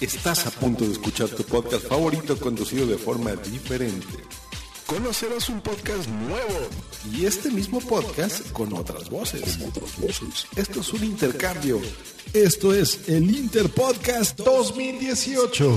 Estás a punto de escuchar tu podcast favorito conducido de forma diferente. Conocerás un podcast nuevo y este mismo podcast con otras voces. Esto es un intercambio. Esto es el Interpodcast 2018.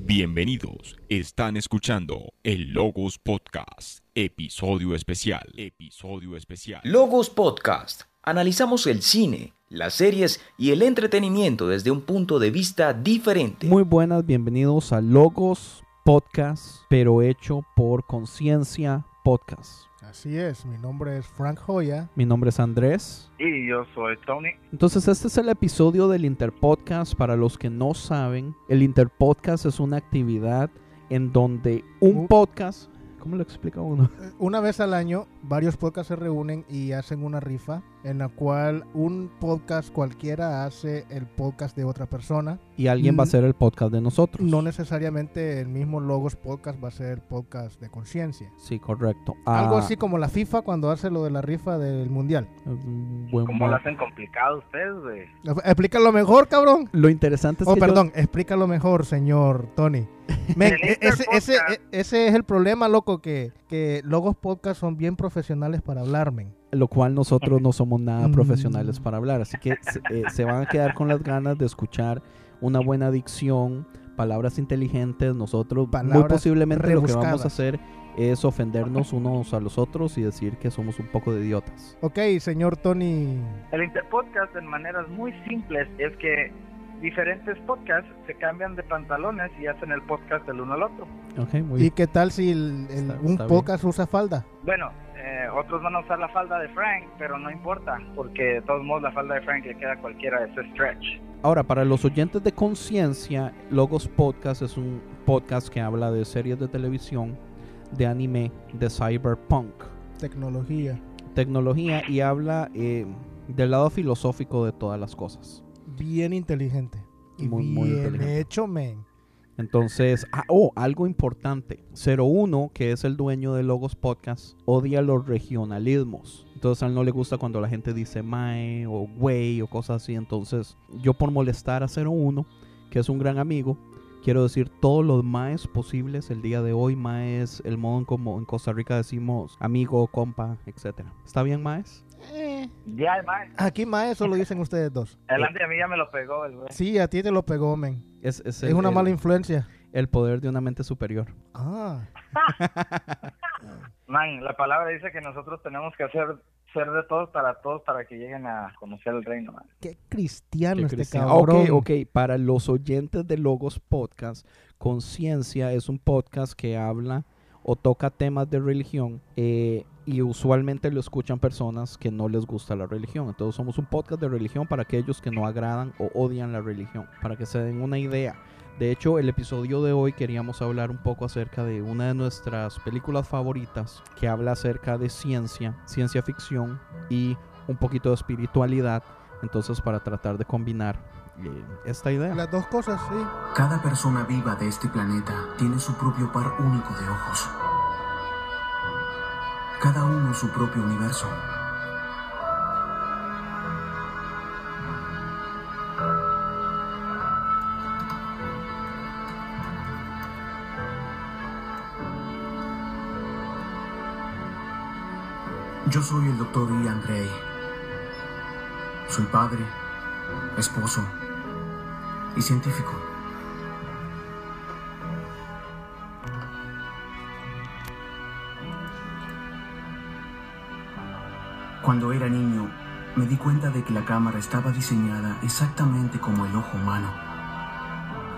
Bienvenidos, están escuchando el Logos Podcast, episodio especial, episodio especial. Logos Podcast. Analizamos el cine, las series y el entretenimiento desde un punto de vista diferente. Muy buenas, bienvenidos a Logos Podcast, pero hecho por Conciencia Podcast. Así es, mi nombre es Frank Joya. Mi nombre es Andrés. Y yo soy Tony. Entonces este es el episodio del Interpodcast. Para los que no saben, el Interpodcast es una actividad en donde un Uh. podcast... ¿Cómo lo explica uno? Una vez al año, varios podcasts se reúnen y hacen una rifa en la cual un podcast cualquiera hace el podcast de otra persona. Y alguien va a hacer el podcast de nosotros. No necesariamente el mismo Logos Podcast va a ser el podcast de conciencia. Sí, correcto. Algo Ah, así como la FIFA cuando hace lo de la rifa del mundial. un buen ¿Cómo lo mo- hacen complicado ustedes, güey? Explícalo mejor, cabrón. Lo interesante es Oh, que yo- perdón, explícalo mejor, señor Tony. Men, e- ese, ese, Interpodcast. e- ese es el problema, loco, que, que Logos Podcast son bien profesionales para hablar, men. lo cual nosotros no somos nada profesionales para hablar. Así que se, eh, se van a quedar con las ganas de escuchar una buena dicción, palabras inteligentes. Nosotros muy posiblemente lo que vamos a hacer es ofendernos unos a los otros y decir que somos un poco de idiotas. Ok, señor Tony. El Interpodcast, en maneras muy simples, es que diferentes podcasts se cambian de pantalones y hacen el podcast del uno al otro. Ok, muy ¿Y bien. qué tal si el- el- Está- un está bien. podcast usa falda? Bueno, eh, otros van a usar la falda de Frank, pero no importa, porque de todos modos la falda de Frank le queda a cualquiera ese stretch. Ahora, para los oyentes de conciencia, Logos Podcast es un podcast que habla de series de televisión, de anime, de cyberpunk. Tecnología. tecnología y habla eh, del lado filosófico de todas las cosas. Bien inteligente. Y Muy, muy bien inteligente. hecho, men. Entonces, ah, oh, algo importante. 01, que es el dueño de Logos Podcast, odia los regionalismos. Entonces a él no le gusta cuando la gente dice mae o güey o cosas así. Entonces, yo por molestar a 01, que es un gran amigo, quiero decir todos los maes posibles el día de hoy. Mae es el modo en como en Costa Rica decimos amigo, compa, etcétera. ¿Está bien, maes? Ya, man. Aquí más eso lo dicen ustedes dos. El Andy a mí ya me lo pegó, el güey. Sí, a ti te lo pegó, men. Es, es Es el- una el- mala influencia. el poder de una mente superior. Ah, Man, la palabra dice que nosotros tenemos que hacer ser de todos para todos para que lleguen a conocer el reino, man. qué cristiano Qué este cristiano. cabrón. Ok, ok. Para los oyentes de Logos Podcast, Conciencia es un podcast que habla o toca temas de religión eh, y usualmente lo escuchan personas que no les gusta la religión. Entonces somos un podcast de religión para aquellos que no agradan o odian la religión, para que se den una idea. De hecho, el episodio de hoy queríamos hablar un poco acerca de una de nuestras películas favoritas que habla acerca de ciencia, ciencia ficción y un poquito de espiritualidad. Entonces, para tratar de combinar eh, esta idea. Las dos cosas, sí. Cada persona viva de este planeta tiene su propio par único de ojos. Cada uno su propio universo. Yo soy el doctor Ian Gray. Soy padre, esposo y científico. Cuando era niño, me di cuenta de que la cámara estaba diseñada exactamente como el ojo humano.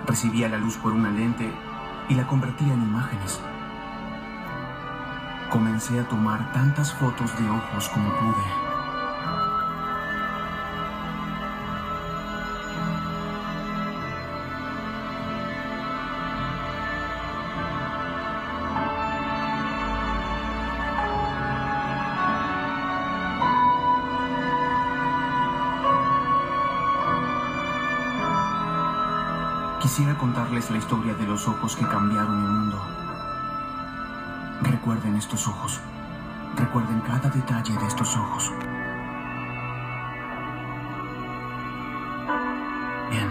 Recibía la luz por una lente y la convertía en imágenes. Comencé a tomar tantas fotos de ojos como pude. Quisiera contarles la historia de los ojos que cambiaron mi mundo. Recuerden estos ojos. Recuerden cada detalle de estos ojos. Bien.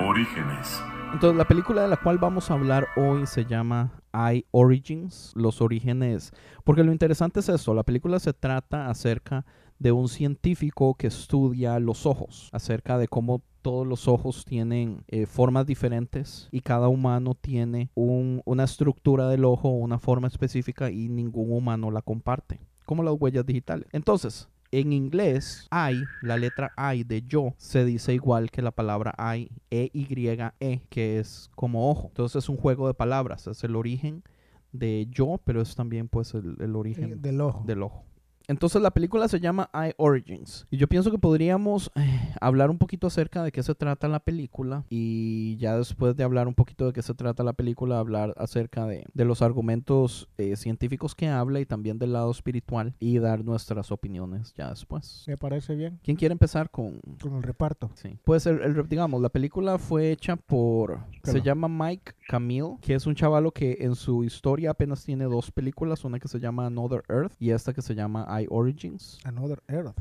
Orígenes. Entonces, la película de la cual vamos a hablar hoy se llama I Origins, los orígenes. Porque lo interesante es esto, la película se trata acerca de un científico que estudia los ojos, acerca de cómo todos los ojos tienen eh, formas diferentes y cada humano tiene un- una estructura del ojo, una forma específica y ningún humano la comparte, como las huellas digitales. Entonces, en inglés, I, la letra I de yo, se dice igual que la palabra I, E-Y-E, que es como ojo. Entonces es un juego de palabras, es el origen de yo, pero es también pues el, el origen Del ojo. del ojo. Entonces la película se llama I Origins. Y yo pienso que podríamos eh, hablar un poquito acerca de qué se trata la película. Y ya después de hablar un poquito de qué se trata la película, hablar acerca de, de los argumentos eh, científicos que habla y también del lado espiritual. Y dar nuestras opiniones ya después. Me parece bien. ¿Quién quiere empezar con...? Con el reparto. Sí. Pues el, el- digamos, la película fue hecha por... Se Claro. llama Mike Camille, que es un chavalo que en su historia apenas tiene dos películas. Una que se llama Another Earth y esta que se llama I Origins. Another Earth.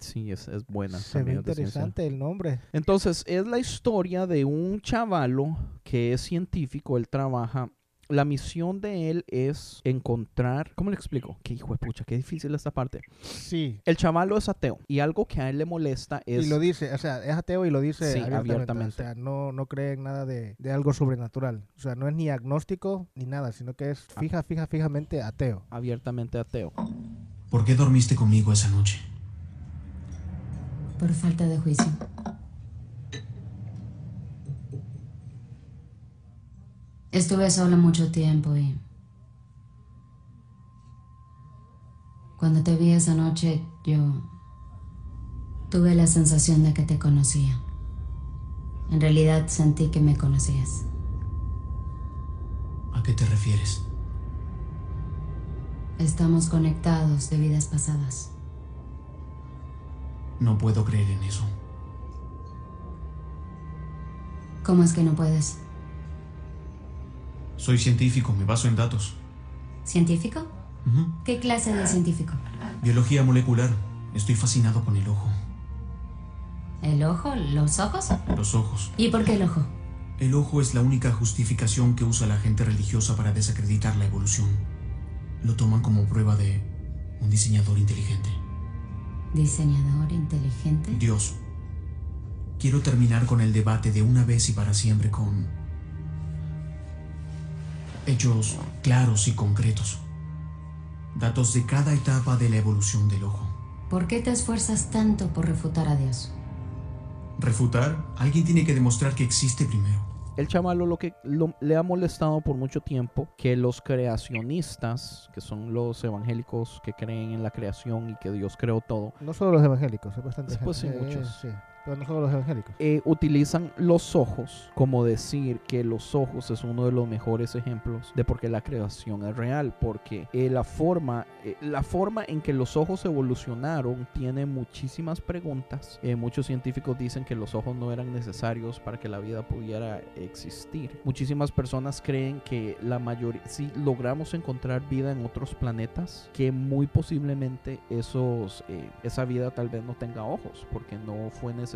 Sí, es, es buena. Se ve interesante el nombre. Entonces, es la historia de un chavalo que es científico, él trabaja. La misión de él es encontrar. ¿Cómo le explico? Qué hijo de pucha, qué difícil esta parte. Sí. El chavalo es ateo y algo que a él le molesta es. Y lo dice, o sea, es ateo y lo dice Sí, abiertamente. abiertamente. O sea, no, no cree en nada de, de algo sobrenatural. O sea, no es ni agnóstico ni nada, sino que es Ah. fija, fija, fijamente ateo. abiertamente ateo. ¿Por qué dormiste conmigo esa noche? Por falta de juicio. Estuve sola mucho tiempo y... Cuando te vi esa noche, yo... Tuve la sensación de que te conocía. En realidad sentí que me conocías. ¿A qué te refieres? Estamos conectados de vidas pasadas. No puedo creer en eso. ¿Cómo es que no puedes? Soy científico, me baso en datos. ¿Científico? ¿Qué clase de científico? Biología molecular. Estoy fascinado con el ojo. ¿El ojo? ¿Los ojos? Los ojos. ¿Y por qué el ojo? El ojo es la única justificación que usa la gente religiosa para desacreditar la evolución. Lo toman como prueba de un diseñador inteligente. ¿Diseñador inteligente? Dios. Quiero terminar con el debate de una vez y para siempre con hechos claros y concretos. Datos de cada etapa de la evolución del ojo. ¿Por qué te esfuerzas tanto por refutar a Dios? Refutar, alguien tiene que demostrar que existe primero. El chavalo lo que lo- le ha molestado por mucho tiempo que los creacionistas, que son los evangélicos que creen en la creación y que Dios creó todo, No solo los evangélicos, es bastante Pues sí, gente. muchos. sí, pero no solo los evangélicos. eh, utilizan los ojos como decir que los ojos es uno de los mejores ejemplos de por qué la creación es real, porque eh, la forma eh, la forma en que los ojos evolucionaron tiene muchísimas preguntas. Eh, muchos científicos dicen que los ojos no eran necesarios para que la vida pudiera existir. Muchísimas personas creen que la mayoría si logramos encontrar vida en otros planetas, que muy posiblemente esos eh, esa vida tal vez no tenga ojos, porque no fue necesario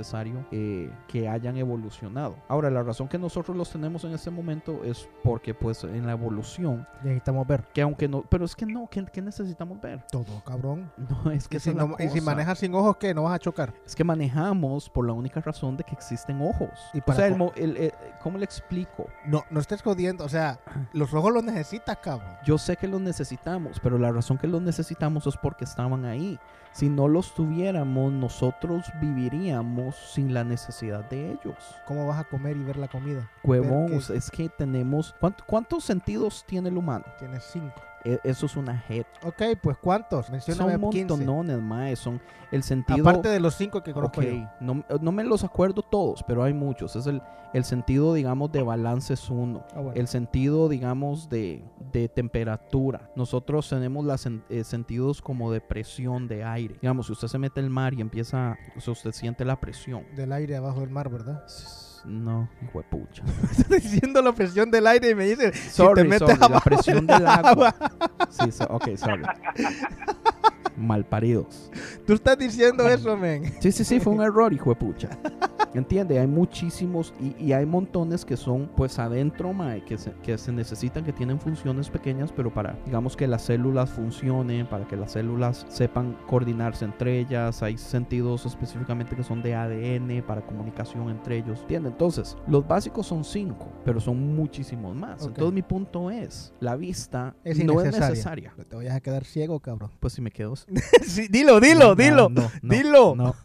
eh, que hayan evolucionado. Ahora, la razón que nosotros los tenemos en este momento es porque pues en la evolución, Necesitamos ver que aunque no, pero es que no, ¿qué, qué necesitamos ver? todo, cabrón. No, es que Y si, no- y si manejas sin ojos, ¿qué? ¿No vas a chocar? Es que manejamos por la única razón de que existen ojos. Y o para sea, el el- el- ¿cómo le explico? No, no estés jodiendo. O sea, los ojos los necesitas, cabrón. Yo sé que los necesitamos, pero la razón que los necesitamos es porque estaban ahí. Si no los tuviéramos, nosotros viviríamos sin la necesidad de ellos. ¿Cómo vas a comer y ver la comida? Huevón, es que tenemos... ¿cuánt- ¿Cuántos sentidos tiene el humano? Tienes cinco. E- Eso es una jet. Ok, pues ¿cuántos? Mencióname Son 15. montonones, mae. Son el sentido... Aparte de los cinco que conozco Ok, yo. no, no me los acuerdo todos, pero hay muchos. Es el, el sentido, digamos, de balance es uno. Ah, bueno. El sentido, digamos, de, de temperatura. Nosotros tenemos los sentidos como de presión de aire. Digamos, si usted se mete al mar y empieza, o sea, usted siente la presión. Del aire abajo del mar, ¿verdad? No, hijo de pucha. Estoy diciendo la presión del aire y me dice, Sorry, si te metes sorry, la presión del agua. Sí, so- ok, sorry. Malparidos. Tú estás diciendo eso, men. Sí, sí, sí, fue un error, hijo de pucha. ¿Entiende? Hay muchísimos y, y hay montones que son pues adentro, mae, que se, que se necesitan, que tienen funciones pequeñas, pero para, digamos, que las células funcionen, para que las células sepan coordinarse entre ellas. Hay sentidos específicamente que son de ADN para comunicación entre ellos. ¿Entiende? Entonces, los básicos son cinco, pero son muchísimos más. Entonces, mi punto es, la vista Es no es necesaria. Te vayas a quedar ciego, cabrón. Pues si me quedo... Sí, dilo, dilo, No, dilo. no, no, dilo. no.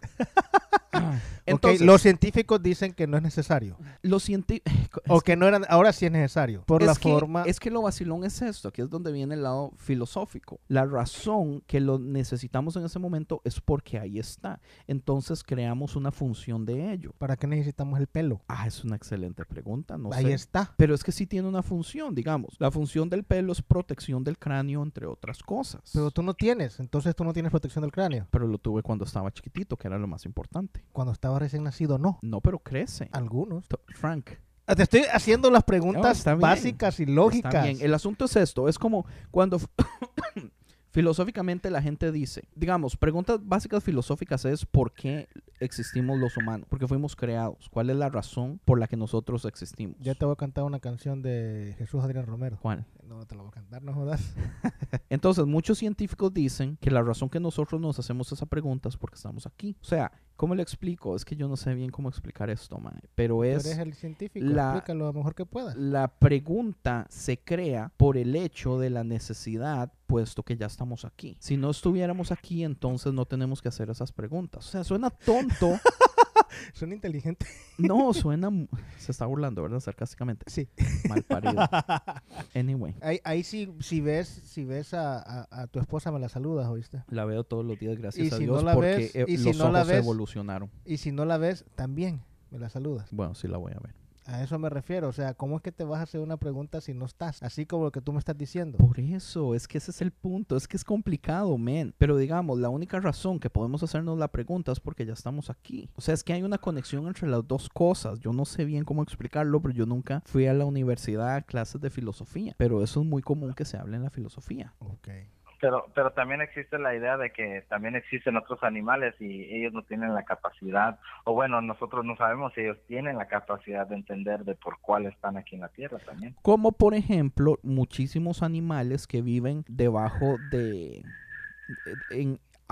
Ok, los científicos dicen que no es necesario. los científicos... O que no eran, ahora sí es necesario. Por es la que, forma. Es que lo vacilón es esto, aquí es donde viene el lado filosófico. La razón que lo necesitamos en ese momento es porque ahí está. Entonces creamos una función de ello. ¿Para qué necesitamos el pelo? Ah, es una excelente pregunta, no Ahí sé. está. Pero es que sí tiene una función, digamos. La función del pelo es protección del cráneo, entre otras cosas. Pero tú no tienes, entonces tú no tienes protección del cráneo. Pero lo tuve cuando estaba chiquitito, que era lo más importante. Cuando estaba recién nacido, no. No, pero crece. Algunos. Frank, Ah, Te estoy haciendo las preguntas básicas y lógicas. Está bien. El asunto es esto, es como cuando filosóficamente la gente dice, digamos, preguntas básicas filosóficas es ¿por qué existimos los humanos? Porque fuimos creados. ¿Cuál es la razón por la que nosotros existimos? Ya te voy a cantar una canción de Jesús Adrián Romero. ¿Cuál? No, te la voy a cantar, no jodas. Entonces, muchos científicos dicen que la razón que nosotros nos hacemos esa pregunta es porque estamos aquí. O sea, ¿cómo le explico? Es que yo no sé bien cómo explicar esto, mae. Pero Tú es... eres el científico, la- explícalo lo mejor que puedas. La pregunta se crea por el hecho de la necesidad, puesto que ya estamos aquí. Si no estuviéramos aquí, entonces no tenemos que hacer esas preguntas. O sea, suena tonto. Son inteligentes. No, suena... Se está burlando, ¿verdad? Sarcásticamente. Sí. Mal parido. Anyway, Ahí, ahí sí, si ves, si ves a, a- a tu esposa me la saludas, ¿oíste? la veo todos los días, gracias Y a si no Dios, la porque ves- eh, y si los no la ojos ves- evolucionaron. Y si no la ves, también me la saludas. Bueno, sí la voy a ver. A eso me refiero. O sea, ¿cómo es que te vas a hacer una pregunta si no estás? Así como lo que tú me estás diciendo. Por eso, es que ese es el punto, es que es complicado, men. Pero digamos, la única razón que podemos hacernos la pregunta es porque ya estamos aquí. O sea, es que hay una conexión entre las dos cosas. Yo no sé bien cómo explicarlo, pero yo nunca fui a la universidad a clases de filosofía. Pero eso es muy común que se hable en la filosofía. Ok. Pero, pero también existe la idea de que también existen otros animales y ellos no tienen la capacidad, o bueno, nosotros no sabemos si ellos tienen la capacidad de entender de por cuál están aquí en la Tierra también. Como por ejemplo, muchísimos animales que viven debajo de...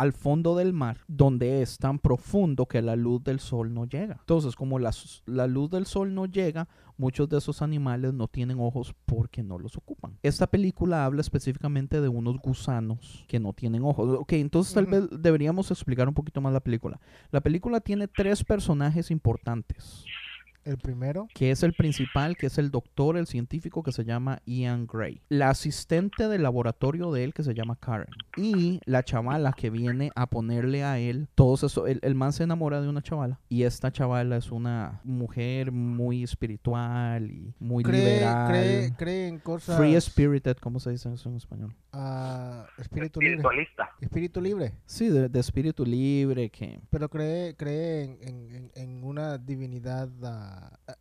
al fondo del mar, donde es tan profundo que la luz del sol no llega. Entonces, como la, la luz del sol no llega, muchos de esos animales no tienen ojos porque no los ocupan. Esta película habla específicamente de unos gusanos que no tienen ojos. Ok, entonces tal vez deberíamos explicar un poquito más la película. La película tiene tres personajes importantes El primero, que es el principal, que es el doctor, el científico que se llama Ian Gray. La asistente del laboratorio de él que se llama Karen. Y la chavala que viene a ponerle a él todos eso. El, el man se enamora de una chavala. Y esta chavala es una mujer muy espiritual y muy cree, liberal. cree, cree en cosas. Free spirited, ¿cómo se dice eso en español? ah, espíritu libre. Espiritualista. Espíritu libre. Sí, de, de espíritu libre, que Pero cree, cree en, en- en- en una divinidad,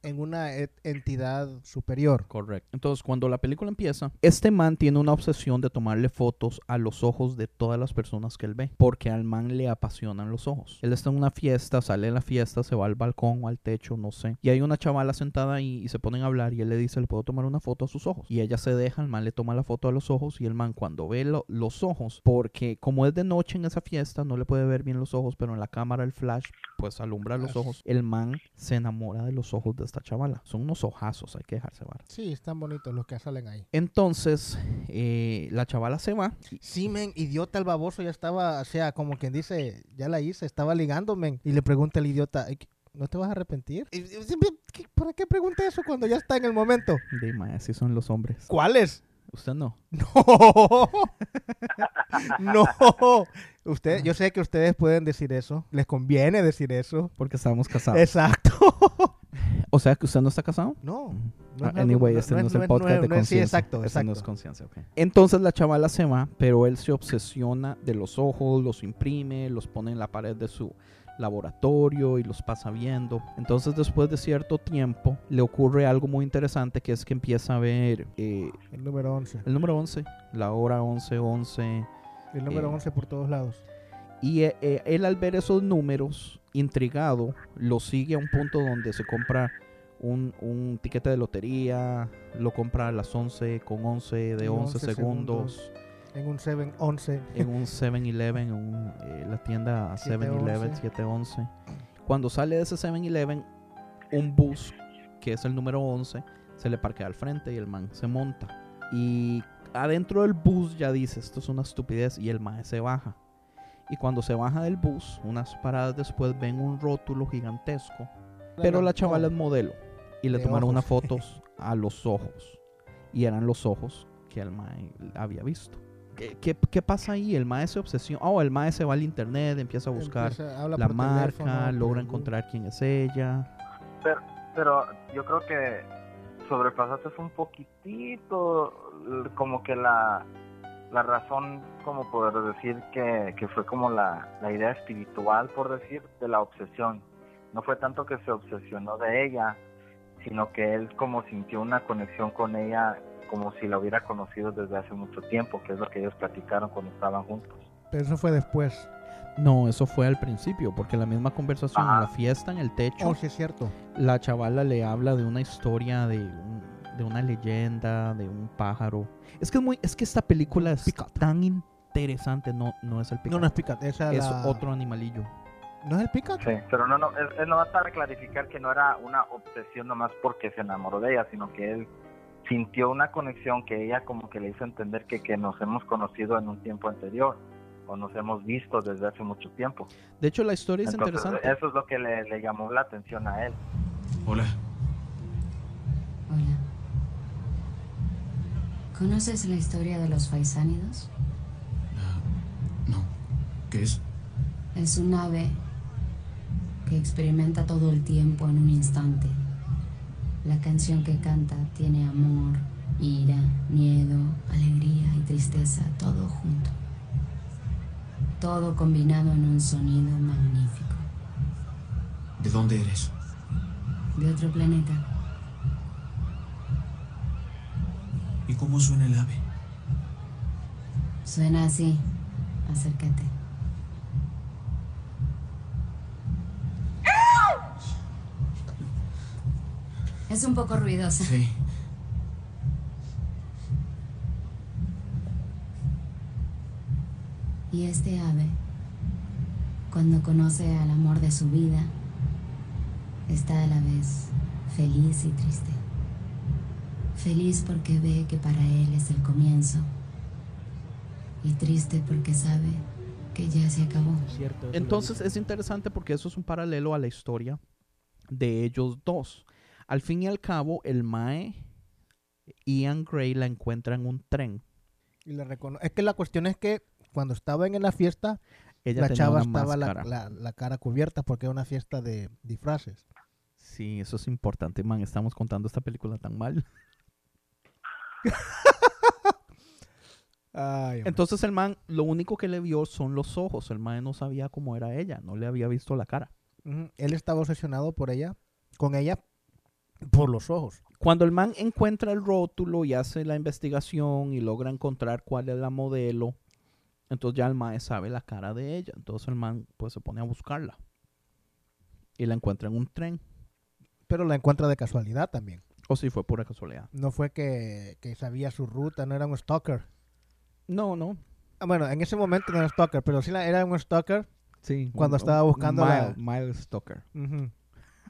en una entidad superior. Correcto. Entonces, cuando la película empieza, este man tiene una obsesión de tomarle fotos a los ojos de todas las personas que él ve, porque al man le apasionan los ojos. Él está en una fiesta, sale de la fiesta, se va al balcón o al techo, no sé. Y hay una chavala sentada ahí y se ponen a hablar y él le dice, ¿le puedo tomar una foto a sus ojos? Y ella se deja, el man le toma la foto a los ojos y el man cuando ve lo- los ojos, porque como es de noche en esa fiesta, no le puede ver bien los ojos, pero en la cámara el flash pues alumbra los ojos. El man se enamora de los ojos de esta chavala. Son unos ojazos, hay que dejarse ver. Sí, están bonitos los que salen ahí. Entonces, eh, la chavala se va. Sí, men, idiota el baboso ya estaba, o sea, como quien dice, ya la hice, estaba ligando, men. Y le pregunta el idiota, "Ay, ¿no te vas a arrepentir? Y- y- ¿qué- ¿Para qué pregunta eso cuando ya está en el momento? Dime, así son los hombres. ¿Cuáles? Usted no. No. no. Usted, yo sé que ustedes pueden decir eso. Les conviene decir eso. Porque estamos casados. Exacto. O sea que usted no está casado. No. Ah, es algo- anyway, este no, es el podcast de es- Sí, conciencia. exacto, Este no es conciencia. Entonces la chavala se va, pero él se obsesiona de los ojos, los imprime, los pone en la pared de su laboratorio y los pasa viendo. Entonces después de cierto tiempo le ocurre algo muy interesante que es que empieza a ver eh, El número 11. el número 11, la hora 11, 11, El número Eh, 11 por todos lados. Y eh, eh, él al ver esos números, intrigado, lo sigue a un punto donde se compra un, un tiquete de lotería, lo compra a las 11 con 11 de Y 11, 11 segundos, En un 7-11. en un 7-Eleven, en un, eh, la tienda 7-Eleven 7-11. 711. Cuando sale de ese 7-Eleven, un bus, que es el número 11, se le parquea al frente y el man se monta. Y adentro del bus ya dice, esto es una estupidez, y el man se baja. Y cuando se baja del bus, unas paradas después ven un rótulo gigantesco. Pero la chavala es modelo. Y le tomaron unas ojos. fotos a los ojos. Y eran los ojos que el mae había visto. ¿Qué, qué, qué pasa ahí? El mae se obsesiona. Oh, el mae se va al internet, empieza a buscar Empieza- la marca, teléfono, logra encontrar quién es ella. Pero, pero yo creo que sobrepasaste un poquitito como que la, la razón, como poder decir que, que fue como la, la idea espiritual, por decir, de la obsesión. No fue tanto que se obsesionó de ella, sino que él como sintió una conexión con ella como si la hubiera conocido desde hace mucho tiempo, que es lo que ellos platicaron cuando estaban juntos. Pero eso fue después. No, eso fue al principio, porque la misma conversación en Ajá. la fiesta, en el techo, Oh, sí es cierto. la chavala le habla de una historia, de, un- de una leyenda, de un pájaro. Es que es muy, es que esta película es Picat. tan interesante, no, no es el No, picat, no es Picat. Esa es la- otro animalillo. ¿No es el Picat? Sí, pero no, no, es, es nomás para clarificar que no era una obsesión nomás porque se enamoró de ella, sino que él sintió una conexión que ella como que le hizo entender que, que nos hemos conocido en un tiempo anterior o nos hemos visto desde hace mucho tiempo. De hecho, la historia es Entonces, interesante. eso es lo que le, le llamó la atención a él. Hola. ¿Conoces la historia de los faisánidos? Ah, no. ¿Qué es? Es un ave que experimenta todo el tiempo en un instante. La canción que canta tiene amor, ira, miedo, alegría y tristeza, todo junto. Todo combinado en un sonido magnífico. ¿De dónde eres? De otro planeta. ¿Y cómo suena el ave? Suena así. Acércate. Es un poco ruidosa. Sí. Y este ave, cuando conoce al amor de su vida, está a la vez feliz y triste. Feliz porque ve que para él es el comienzo. Y triste porque sabe que ya se acabó. Entonces es interesante porque eso es un paralelo a la historia de ellos dos. Al fin y al cabo, el Mae, Ian Gray la encuentra en un tren. Y la recono- Es que la cuestión es que cuando estaban en la fiesta, Ella la tenía chava estaba la, la- la cara cubierta porque era una fiesta de disfraces. Sí, eso es importante, man. Estamos contando esta película tan mal. Ay. Entonces el man, lo único que le vio son los ojos. El man no sabía cómo era ella, no le había visto la cara. Él estaba obsesionado por ella, con ella, por los ojos. Cuando el man encuentra el rótulo y hace la investigación y logra encontrar cuál es la modelo, entonces ya el man sabe la cara de ella. Entonces el man pues se pone a buscarla. Y la encuentra en un tren. Pero la encuentra de casualidad también. O si fue pura casualidad. No fue que, que sabía su ruta, no era un stalker. No, no. Ah, Bueno, en ese momento no era stalker, pero sí la- era un stalker. Sí. Cuando estaba buscando la- Miles, Miles Stalker. Ujú.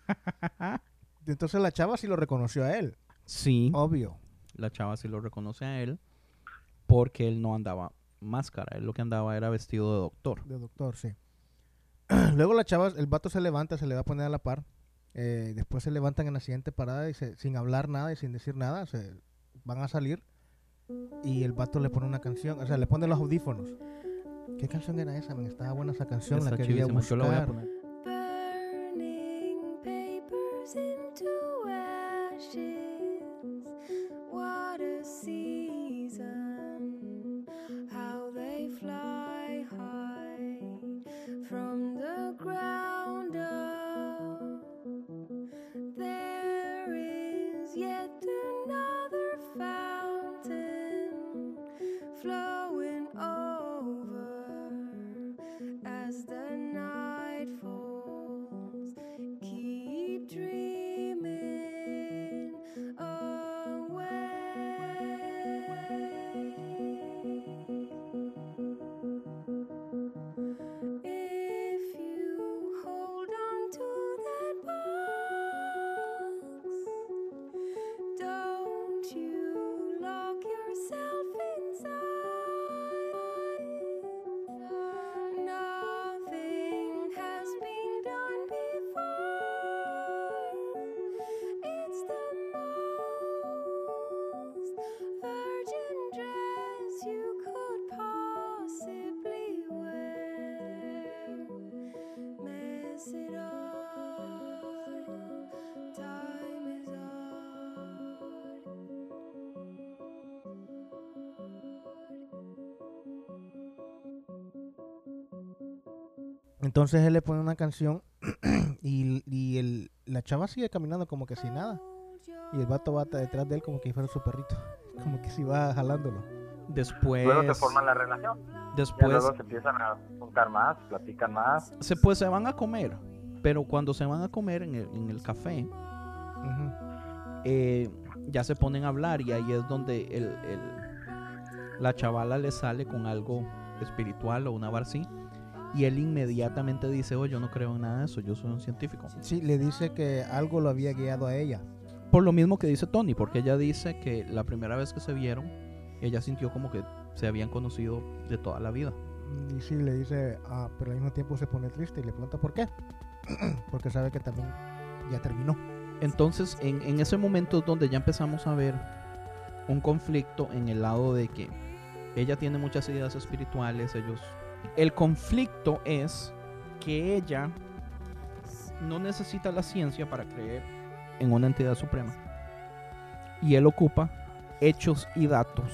Entonces la chava sí lo reconoció a él, Sí. obvio. La chava sí lo reconoce a él porque él no andaba máscara. Él lo que andaba era vestido de doctor. De doctor, sí. Luego la chava, el vato se levanta, se le va a poner a la par. Eh, después se levantan en la siguiente parada y se- sin hablar nada y sin decir nada, se van a salir. Y el vato le pone una canción, o sea, le pone los audífonos. ¿Qué canción era esa? man? Estaba buena esa canción, Está la quería chivísima. Yo la voy a buscar. poner. Entonces él le pone una canción y, y el, la chava sigue caminando como que sin nada. Y el vato va detrás de él como que fuera su perrito. Como que si va jalándolo. Después, Luego se forma la relación. Después luego se empiezan a juntar más, platican más. se, pues se van a comer. Pero cuando se van a comer en el, en el café, eh, ya se ponen a hablar y ahí es donde el, el- la chavala le sale con algo espiritual o una bar así. Y él inmediatamente dice, oh, yo no creo en nada de eso, yo soy un científico. Sí, le dice que algo lo había guiado a ella. Por lo mismo que dice Tony, porque ella dice que la primera vez que se vieron, ella sintió como que se habían conocido de toda la vida. Y sí, le dice, ah, pero al mismo tiempo se pone triste y le pregunta por qué. Porque sabe que también ya terminó. Entonces, en, en ese momento es donde ya empezamos a ver un conflicto en el lado de que ella tiene muchas ideas espirituales, ellos... El conflicto es que ella no necesita la ciencia para creer en una entidad suprema. Y él ocupa hechos y datos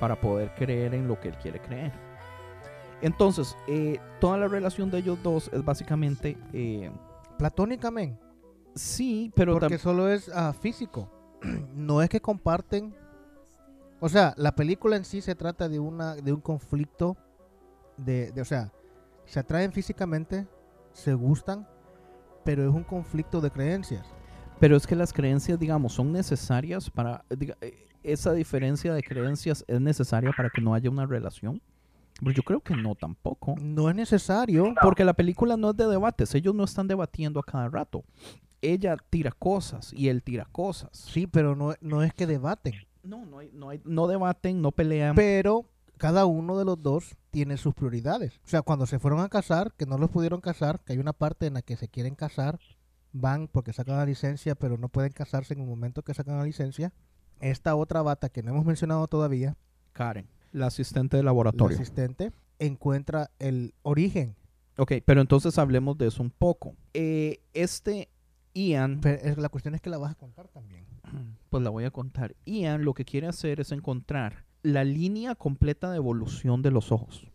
para poder creer en lo que él quiere creer. Entonces, eh, toda la relación de ellos dos es básicamente... eh, Platónicamente. sí, pero Porque solo es ah, físico. no es que comparten. O sea, la película en sí se trata de una de un conflicto de, de- o sea, se atraen físicamente, se gustan, pero es un conflicto de creencias. Pero es que las creencias, digamos, son necesarias para... diga- eh, esa diferencia de creencias es necesaria para que no haya una relación. Pero yo creo que no tampoco. No es necesario. Porque la película no es de debates. Ellos no están debatiendo a cada rato. Ella tira cosas y él tira cosas. Sí, pero no, no es que debaten. No, no, hay, no, hay- no debaten, no pelean. Pero cada uno de los dos tiene sus prioridades. O sea, cuando se fueron a casar, que no los pudieron casar, que hay una parte en la que se quieren casar, van porque sacan la licencia, pero no pueden casarse en el momento que sacan la licencia. Esta otra bata que no hemos mencionado todavía, Karen, la asistente de la laboratorio. asistente, encuentra el origen. Ok, pero entonces hablemos de eso un poco. Eh, este Ian... Pero la cuestión es que la vas a contar también. Pues la voy a contar. Ian lo que quiere hacer es encontrar la línea completa de evolución de los ojos.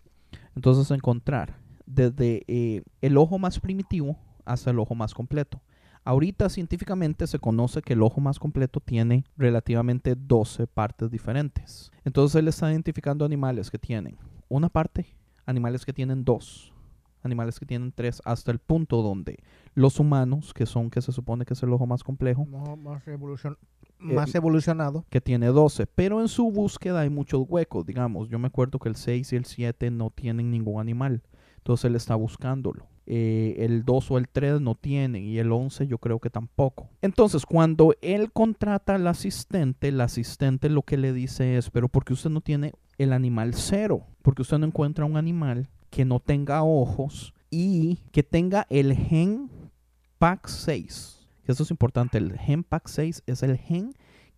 Entonces encontrar desde eh, el ojo más primitivo hasta el ojo más completo. Ahorita científicamente se conoce que el ojo más completo tiene relativamente 12 partes diferentes. Entonces él está identificando animales que tienen una parte, animales que tienen dos, animales que tienen tres, hasta el punto donde los humanos, que son que se supone que es el ojo más complejo, Más, más evolucion- Eh, más evolucionado. que tiene 12, pero en su búsqueda hay muchos huecos, digamos, yo me acuerdo que el 6 y el 7 no tienen ningún animal, entonces él está buscándolo. Eh, el 2 o el 3 no tienen y el 11 yo creo que tampoco. Entonces, cuando él contrata al asistente, el asistente lo que le dice es, pero ¿por qué usted no tiene el animal cero? Porque usted no encuentra un animal que no tenga ojos y que tenga el gen PAC6. Que eso es importante, el gen PAC6 es el gen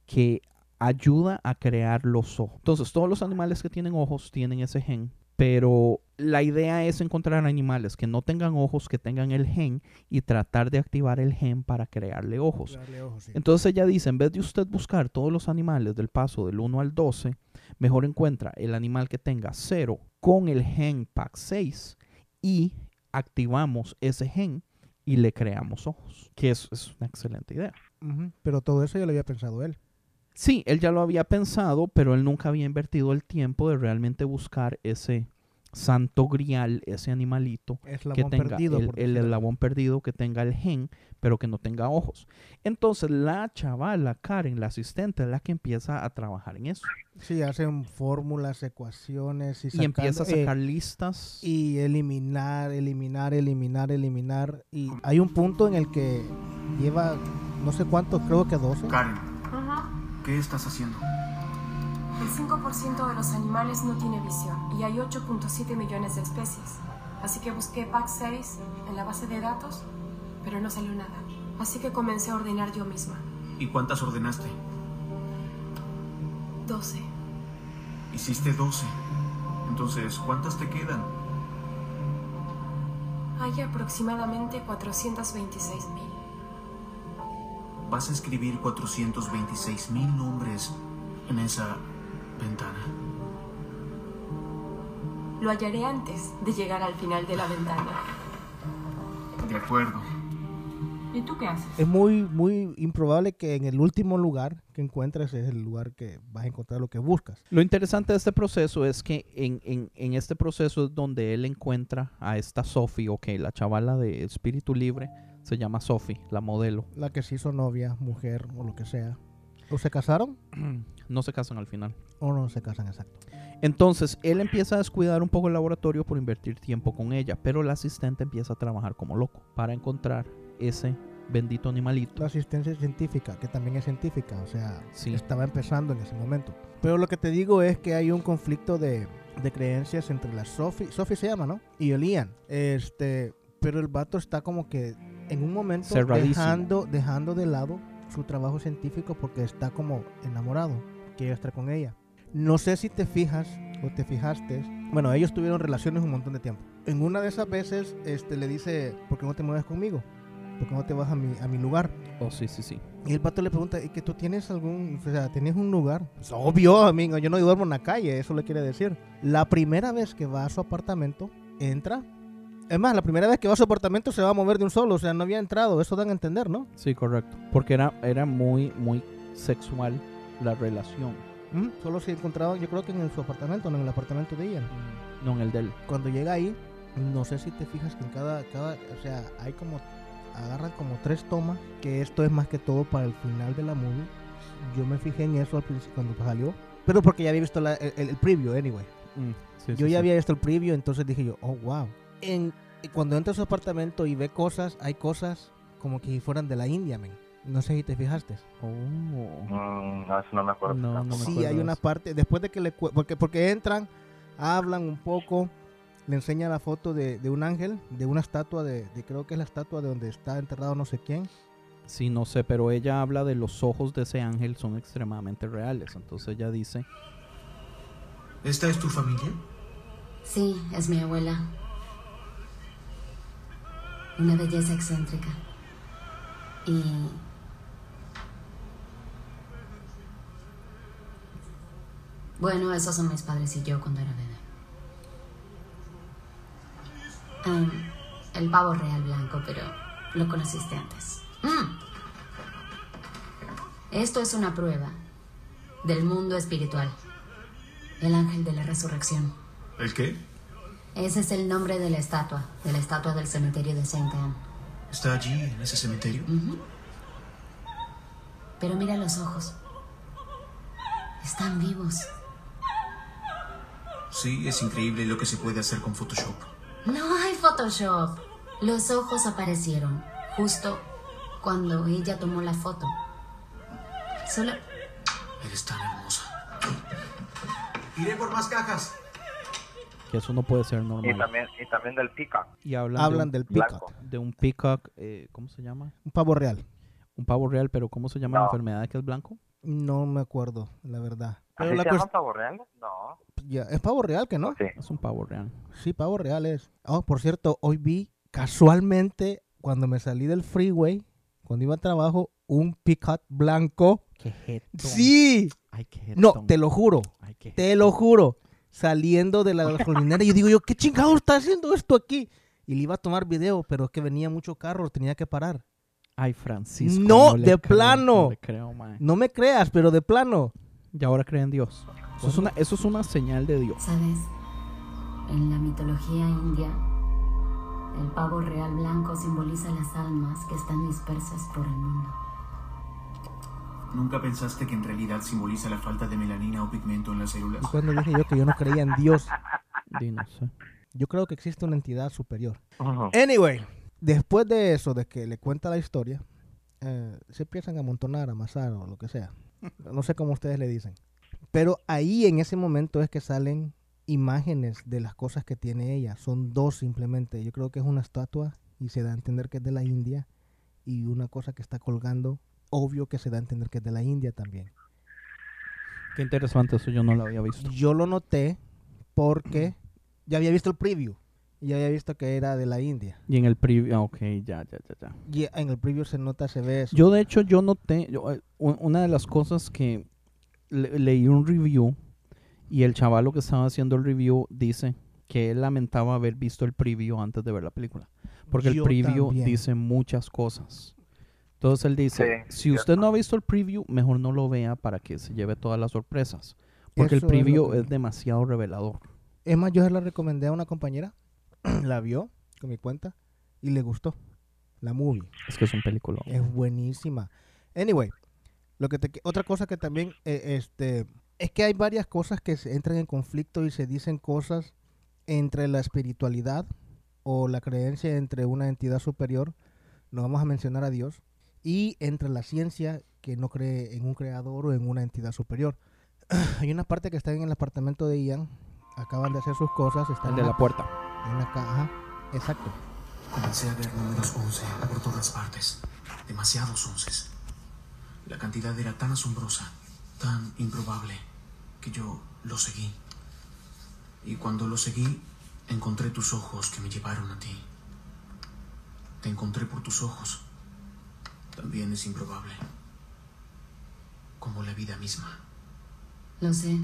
que ayuda a crear los ojos. Entonces, todos los animales que tienen ojos tienen ese gen, pero la idea es encontrar animales que no tengan ojos, que tengan el gen y tratar de activar el gen para crearle ojos. Darle ojos, sí. Entonces ella dice, en vez de usted buscar todos los animales del paso del 1 al 12, mejor encuentra el animal que tenga 0 con el gen PAC6 y activamos ese gen y le creamos ojos, que es, es una excelente idea. Pero todo eso ya lo había pensado él. Sí, él ya lo había pensado, pero él nunca había invertido el tiempo de realmente buscar ese santo grial, ese animalito Eslabón que tenga perdido, el, el eslabón perdido, que tenga el gen, pero que no tenga ojos. Entonces la chavala, Karen, la asistente, es la que empieza a trabajar en eso. Sí, hacen fórmulas, ecuaciones y, Y empieza a sacando, eh, sacar listas. y eliminar, eliminar, eliminar, eliminar. Y hay un punto en el que lleva no sé cuántos, creo que 12. Karen. ¿qué estás haciendo? El 5% de los animales no tiene visión y hay 8.7 millones de especies. Así que busqué PAC6 en la base de datos, pero no salió nada. Así que comencé a ordenar yo misma. ¿Y cuántas ordenaste? 12. Hiciste 12. Entonces, ¿cuántas te quedan? Hay aproximadamente 426 mil. Vas a escribir 426 mil nombres en esa ventana. Lo hallaré antes de llegar al final de la ventana. De acuerdo. ¿Y tú qué haces? Es muy, muy improbable que en el último lugar que encuentres es el lugar que vas a encontrar lo que buscas. Lo interesante de este proceso es que en, en, en este proceso es donde él encuentra a esta Sophie, ok, la chavala de Espíritu Libre, se llama Sophie, la modelo. La que se hizo novia, mujer o lo que sea. ¿O se casaron? No se casan al final. O no se casan, exacto. Entonces, él empieza a descuidar un poco el laboratorio por invertir tiempo con ella, pero la asistente empieza a trabajar como loco para encontrar ese bendito animalito. La asistencia científica, que también es científica, o sea, Sí. estaba empezando en ese momento. Pero lo que te digo es que hay un conflicto de, de creencias entre la Sophie, Sophie se llama, ¿no? Y el Ian. Este, pero el vato está como que en un momento dejando, dejando de lado su trabajo científico porque está como enamorado, quiere estar con ella. No sé si te fijas o te fijaste. Bueno, ellos tuvieron relaciones un montón de tiempo. En una de esas veces, este, le dice, ¿por qué no te mueves conmigo? ¿Por qué no te vas a mi, a mi lugar? Oh, sí, sí, sí. Y el pato le pregunta, ¿y que tú tienes algún, o sea, tienes un lugar? Pues, obvio, amigo, yo no duermo en la calle, eso le quiere decir. La primera vez que va a su apartamento, entra. Es más, la primera vez que va a su apartamento se va a mover de un solo, o sea, no había entrado, eso dan a entender, ¿no? Sí, correcto. Porque era, era muy, muy sexual la relación. Ujú, Solo se encontraba, yo creo que en su apartamento, no en el apartamento de Ian. No en el de él. Cuando llega ahí, no sé si te fijas que en cada, cada, o sea, hay como, agarran como tres tomas, que esto es más que todo para el final de la movie. Yo me fijé en eso al principio cuando salió, pero porque ya había visto la- el, el preview, anyway. Mm, sí, Yo sí, ya sí. había visto el preview, entonces dije yo, oh, wow. En, cuando entra a su apartamento y ve cosas, hay cosas como que fueran de la India, men. No sé si te fijaste. Oh. Mm, no, eso no me acuerdo. No, no me sí, acuerdo hay una parte, después de que le... Porque, porque entran, hablan un poco, le enseña la foto de, de un ángel, de una estatua, de, de- creo que es la estatua de donde está enterrado no sé quién. Sí, no sé, pero ella habla de los ojos de ese ángel son extremadamente reales. Entonces ella dice, ¿Esta es tu familia? Sí, es mi abuela. Una belleza excéntrica. Y... Bueno, esos son mis padres y yo cuando era bebé. Am, el pavo real blanco, pero lo conociste antes. Mm. Esto es una prueba del mundo espiritual. El ángel de la resurrección. ¿El qué? Ese es el nombre de la estatua, de la estatua del cementerio de Saint Anne. ¿Está allí, en ese cementerio? Pero mira los ojos. Están vivos. Sí, es increíble lo que se puede hacer con Photoshop. No hay Photoshop. Los ojos aparecieron justo cuando ella tomó la foto. Solo... Eres tan hermosa. Iré por más cajas. que eso no puede ser Y normal. también, y también del peacock. Y hablan, Hablan de, del un, peacock, blanco. de un peacock, eh, ¿cómo se llama? un pavo real. Un pavo real, pero ¿cómo se llama la No. enfermedad que es blanco? No me acuerdo, la verdad. ¿Así Pero la se cuest- pavo real? No. ya, es pavo real que no. Sí. Es un pavo real. Sí, pavo real es. Oh, por cierto, hoy vi casualmente cuando me salí del freeway, cuando iba al trabajo, un pick-up blanco. Qué jetón. Sí, Ay, qué no, jetón. te lo juro, Ay, qué te lo juro. Saliendo de la gasolinera, yo digo yo, ¿qué chingado está haciendo esto aquí? Y le iba a tomar video, pero es que venía mucho carro, tenía que parar. Ay, Francisco. No, le de creo, plano. No le creo. No me creas, pero de plano. Y ahora cree en Dios. Eso es, una, eso es una señal de Dios. ¿Sabes? En la mitología india, el pavo real blanco simboliza las almas que están dispersas por el mundo. ¿Nunca pensaste que en realidad simboliza la falta de melanina o pigmento en las células? Y cuando dije yo que yo no creía en Dios, Di, no sé. yo creo que existe una entidad superior. Ujú. Anyway, después de eso, de que le cuenta la historia, eh, se empiezan a amontonar, a amasar o lo que sea. No sé cómo ustedes le dicen. Pero ahí en ese momento es que salen imágenes de las cosas que tiene ella. Son dos simplemente. Yo creo que es una estatua y se da a entender que es de la India. Y una cosa que está colgando, obvio que se da a entender que es de la India también. Qué interesante, eso yo no lo había visto. Yo lo noté porque ya había visto el preview. Y ya había visto que era de la India. Y en el preview, ah, ok, ya, ya, ya, ya. Y en el preview se nota, se ve eso. Yo de hecho yo noté, yo, eh, una de las cosas que le- leí un review y el chavalo que estaba haciendo el review dice que él lamentaba haber visto el preview antes de ver la película. Porque el preview también. dice muchas cosas. Entonces él dice, Sí, si usted no ha visto el preview, mejor no lo vea para que se lleve todas las sorpresas. Porque Eso el es preview que- es demasiado revelador. Es más, yo se la recomendé a una compañera, la vio con mi cuenta y le gustó la movie. Es que es un película. Es buenísima. Anyway, lo que te, otra cosa que también eh, este es que hay varias cosas que se entran en conflicto y se dicen cosas entre la espiritualidad o la creencia entre una entidad superior, no vamos a mencionar a Dios, y entre la ciencia que no cree en un creador o en una entidad superior. hay una parte que está en el apartamento de Ian, acaban de hacer sus cosas, están El de la puerta. En la caja, exacto. Comencé a ver números 11 por todas partes. Demasiados onces. La cantidad era tan asombrosa, tan improbable, que yo lo seguí. Y cuando lo seguí, encontré tus ojos que me llevaron a ti. Te encontré por tus ojos. También es improbable. Como la vida misma. Lo sé.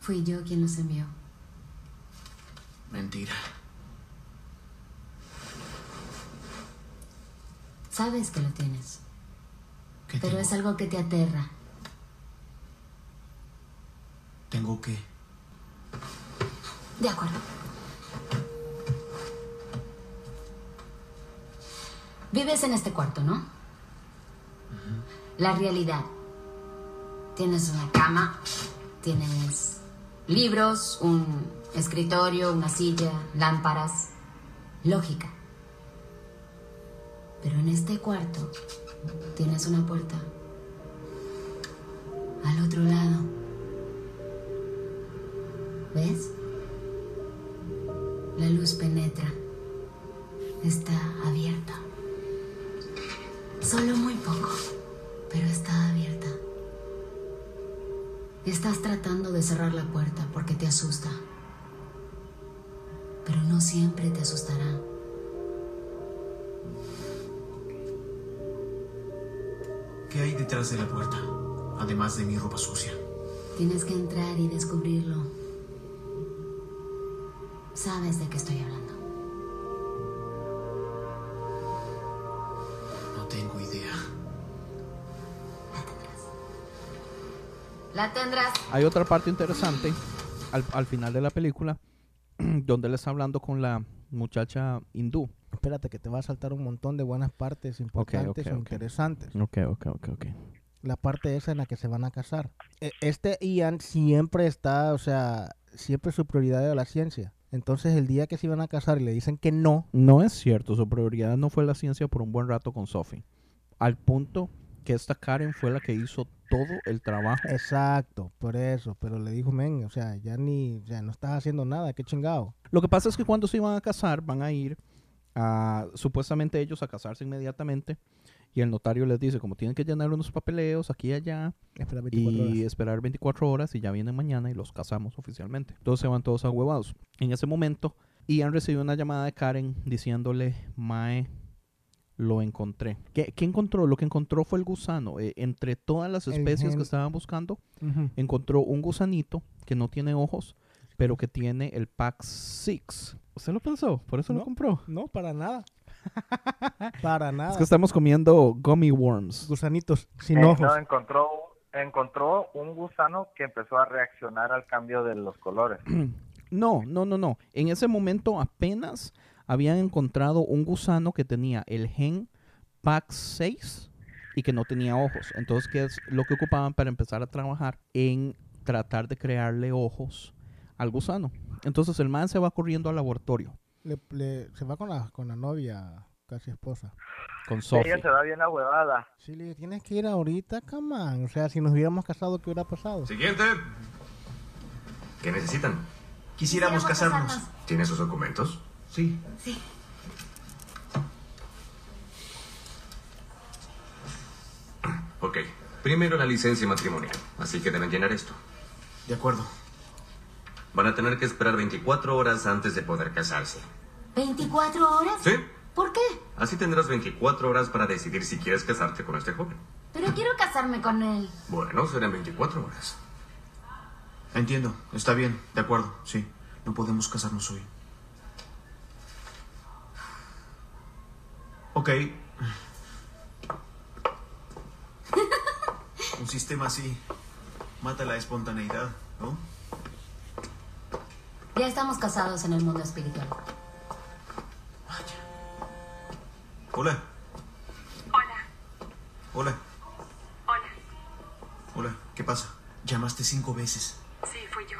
Fui yo quien los envió. Mentira. Sabes que lo tienes, ¿Qué pero tengo? es algo que te aterra. Tengo que... De acuerdo. Vives en este cuarto, ¿no? La realidad. Tienes una cama, tienes libros, un escritorio, una silla, lámparas. Lógica. Pero en este cuarto tienes una puerta. Al otro lado. ¿Ves? La luz penetra. Está abierta. Solo muy poco, pero está abierta. Estás tratando de cerrar la puerta porque te asusta. Pero no siempre te asustará. ¿Qué hay detrás de la puerta? Además de mi ropa sucia. Tienes que entrar y descubrirlo. Sabes de qué estoy hablando. La tendrás. Hay otra parte interesante al, al final de la película donde él está hablando con la muchacha hindú. Espérate que te va a saltar un montón de buenas partes importantes ok, o ok. interesantes. Ok, ok, ok, ok. La parte esa en la que se van a casar. E- Este Ian siempre está, o sea, siempre su prioridad era la ciencia. Entonces el día que se iban a casar y le dicen que no, No es cierto, su prioridad no fue la ciencia por un buen rato con Sophie. Al punto que esta Karen fue la que hizo todo el trabajo. exacto, por eso, pero le dijo, men, o sea, ya ni, o sea, no estás haciendo nada, qué chingado. Lo que pasa es que cuando se iban a casar, van a ir a, supuestamente ellos a casarse inmediatamente. Y el notario les dice, como tienen que llenar unos papeleos aquí y allá, Espera 24 y horas. esperar 24 horas y ya vienen mañana y los casamos oficialmente. Todos se van todos ahuevados. En ese momento, Ian recibió una llamada de Karen diciéndole, Mae, lo encontré. ¿Qué, qué encontró? Lo que encontró fue el gusano. Eh, entre todas las especies gen- que estaban buscando, encontró un gusanito que no tiene ojos, pero que tiene el pack 6. ¿Usted lo pensó? ¿Por eso lo No. compró? No, para nada. para nada. Es que estamos comiendo gummy worms. Gusanitos sin Eh, ojos. no, encontró, encontró un gusano que empezó a reaccionar al cambio de los colores. No, no, no, no. En ese momento apenas habían encontrado un gusano que tenía el gen PAX6 y que no tenía ojos. Entonces, ¿qué es lo que ocupaban para empezar a trabajar en tratar de crearle ojos al gusano? Entonces el man se va corriendo al laboratorio Le- le- se va con la, con la novia, casi esposa. con Ella Sophie. se va bien la huevada. Sí, le tienes que ir ahorita, come on. O sea, si nos hubiéramos casado, ¿qué hubiera pasado? Siguiente. ¿Qué necesitan? Quisiéramos casarnos. ¿Tiene sus documentos? Sí. Sí. Ok. Primero la licencia matrimonial. Así que deben llenar esto. De acuerdo. Van a tener que esperar 24 horas antes de poder casarse. ¿24 horas? ¿Sí? ¿Por qué? Así tendrás 24 horas para decidir si quieres casarte con este joven. Pero quiero casarme con él. Bueno, serán 24 horas. Entiendo. Está bien. De acuerdo. Sí. No podemos casarnos hoy. Ok. Un sistema así mata la espontaneidad, ¿no? Ya estamos casados en el mundo espiritual. Hola. Hola. Hola. Hola. Hola. ¿Qué pasa? Llamaste cinco veces. Sí, fui yo.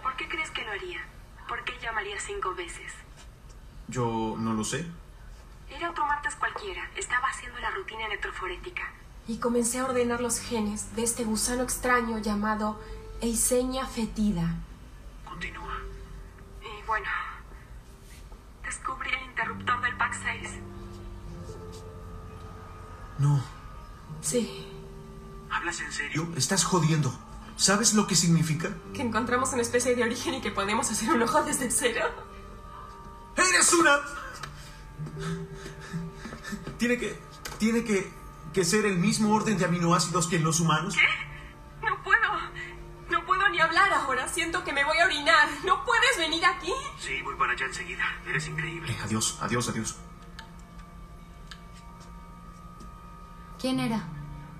¿Por qué crees que lo haría? ¿Por qué llamaría cinco veces? Yo no lo sé. Era otro martes cualquiera. Estaba haciendo la rutina electroforética. Y comencé a ordenar los genes de este gusano extraño llamado Eisenia fetida. Continúa. Y bueno, descubrí el interruptor del PAC 6. No. Sí, ¿Hablas en serio? Estás jodiendo. ¿Sabes lo que significa? que encontramos una especie de origen y que podemos hacer un ojo desde cero. ¡Eres una! Tiene que. Tiene que. que ser el mismo orden de aminoácidos que en los humanos. No puedo. No puedo ni hablar ahora. Siento que me voy a orinar. ¿No puedes venir aquí? Sí, voy para allá enseguida. Eres increíble. Adiós, adiós, adiós. ¿Quién era?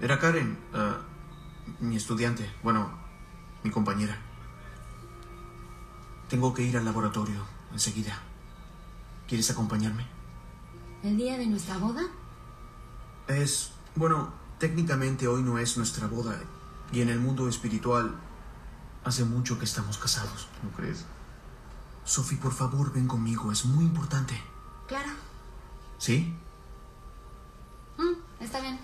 Era Karen, ah, mi estudiante. Bueno, mi compañera. Tengo que ir al laboratorio enseguida. ¿Quieres acompañarme? ¿El día de nuestra boda? Es. Bueno, técnicamente hoy no es nuestra boda. Y en el mundo espiritual. Hace mucho que estamos casados, ¿no crees? Sophie, por favor, ven conmigo. Es muy importante. Claro. ¿Sí? Mm, está bien.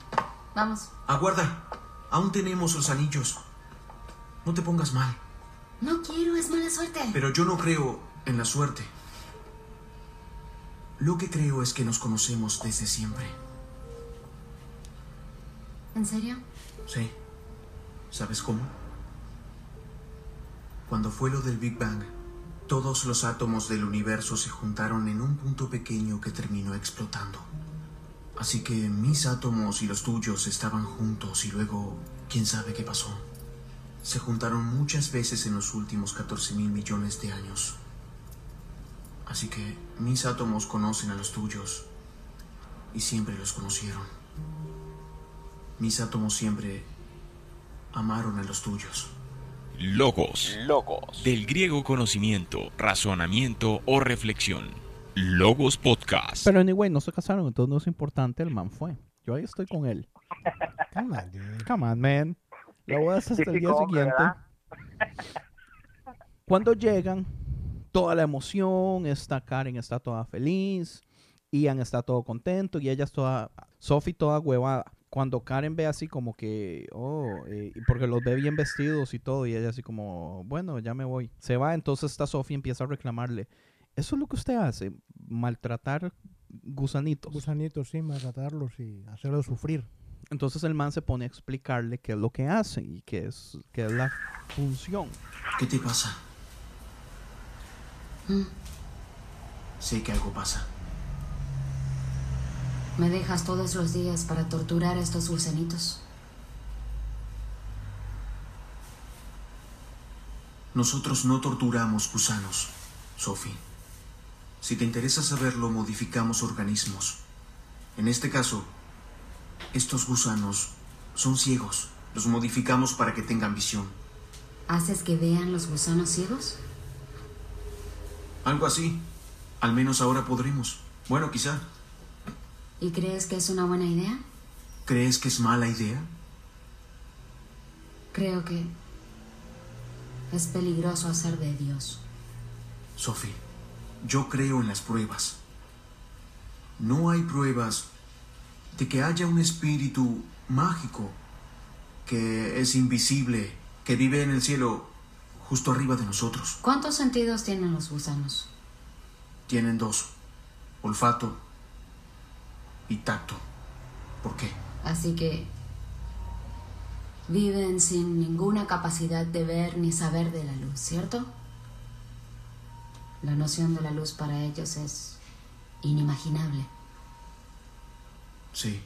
Vamos. Aguarda. Aún tenemos los anillos. No te pongas mal. No quiero, es mala suerte. Pero yo no creo en la suerte. Lo que creo es que nos conocemos desde siempre. ¿En serio? Sí. ¿Sabes cómo? Cuando fue lo del Big Bang, todos los átomos del universo se juntaron en un punto pequeño que terminó explotando. Así que mis átomos y los tuyos estaban juntos y luego, quién sabe qué pasó. Se juntaron muchas veces en los últimos 14 mil millones de años. Así que mis átomos conocen a los tuyos y siempre los conocieron. Mis átomos siempre amaron a los tuyos. Logos. Logos. Del griego conocimiento, razonamiento o reflexión. Logos Podcast. Pero anyway, no se casaron, entonces no es importante, el man fue. Yo ahí estoy con él. Come on, dude. Come on, man. La boda es hasta el día siguiente. Cuando llegan, toda la emoción, está Karen está toda feliz, Ian está todo contento y ella es toda, Sophie toda huevada. Cuando Karen ve así como que, oh, eh, y porque los ve bien vestidos y todo, y ella así como, bueno, ya me voy. Se va, entonces esta Sophie empieza a reclamarle, eso es lo que usted hace, maltratar gusanitos. Gusanitos, sí, maltratarlos y hacerlos sufrir. Entonces el man se pone a explicarle qué es lo que hace y qué es, qué es la función. ¿Qué te pasa? Mm, Sé que algo pasa. Me dejas todos los días para torturar a estos gusanitos. Nosotros no torturamos gusanos, Sophie. Si te interesa saberlo, modificamos organismos. En este caso, estos gusanos son ciegos. Los modificamos para que tengan visión. ¿Haces que vean los gusanos ciegos? Algo así. Al menos ahora podremos. Bueno, quizá. ¿Y crees que es una buena idea? ¿Crees que es mala idea? Creo que es peligroso hacer de Dios. Sophie, yo creo en las pruebas. No hay pruebas de que haya un espíritu mágico que es invisible, que vive en el cielo justo arriba de nosotros. ¿Cuántos sentidos tienen los gusanos? Tienen dos, olfato y tacto. ¿Por qué? Así que viven sin ninguna capacidad de ver ni saber de la luz, ¿cierto? La noción de la luz para ellos es inimaginable. Sí,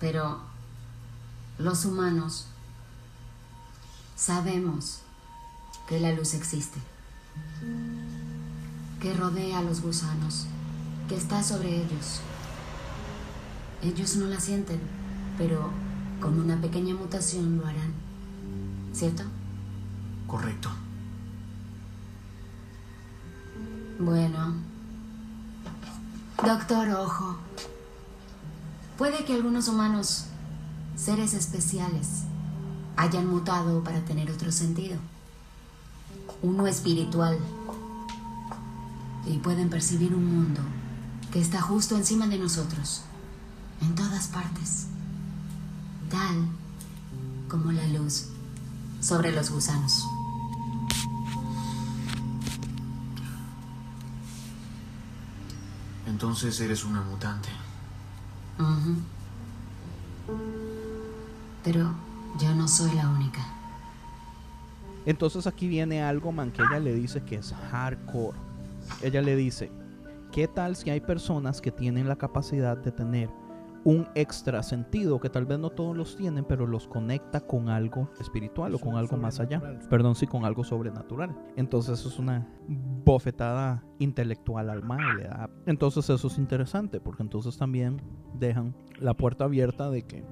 Pero los humanos sabemos que la luz existe, que rodea a los gusanos que está sobre ellos. Ellos no la sienten, pero con una pequeña mutación lo harán. ¿Cierto? Correcto. Bueno. Doctor Ojo. Puede que algunos humanos, seres especiales, hayan mutado para tener otro sentido. Uno espiritual. Y pueden percibir un mundo que está justo encima de nosotros, en todas partes, tal como la luz sobre los gusanos. Entonces eres una mutante. Ujú. Pero yo no soy la única. Entonces aquí viene algo, man, que ella le dice que es hardcore. Ella le dice, ¿qué tal si hay personas que tienen la capacidad de tener un extra sentido que tal vez no todos los tienen, pero los conecta con algo espiritual o con algo más allá? Perdón, sí, con algo sobrenatural. Entonces eso es una bofetada intelectual al mal. Entonces eso es interesante, porque entonces también dejan la puerta abierta de que,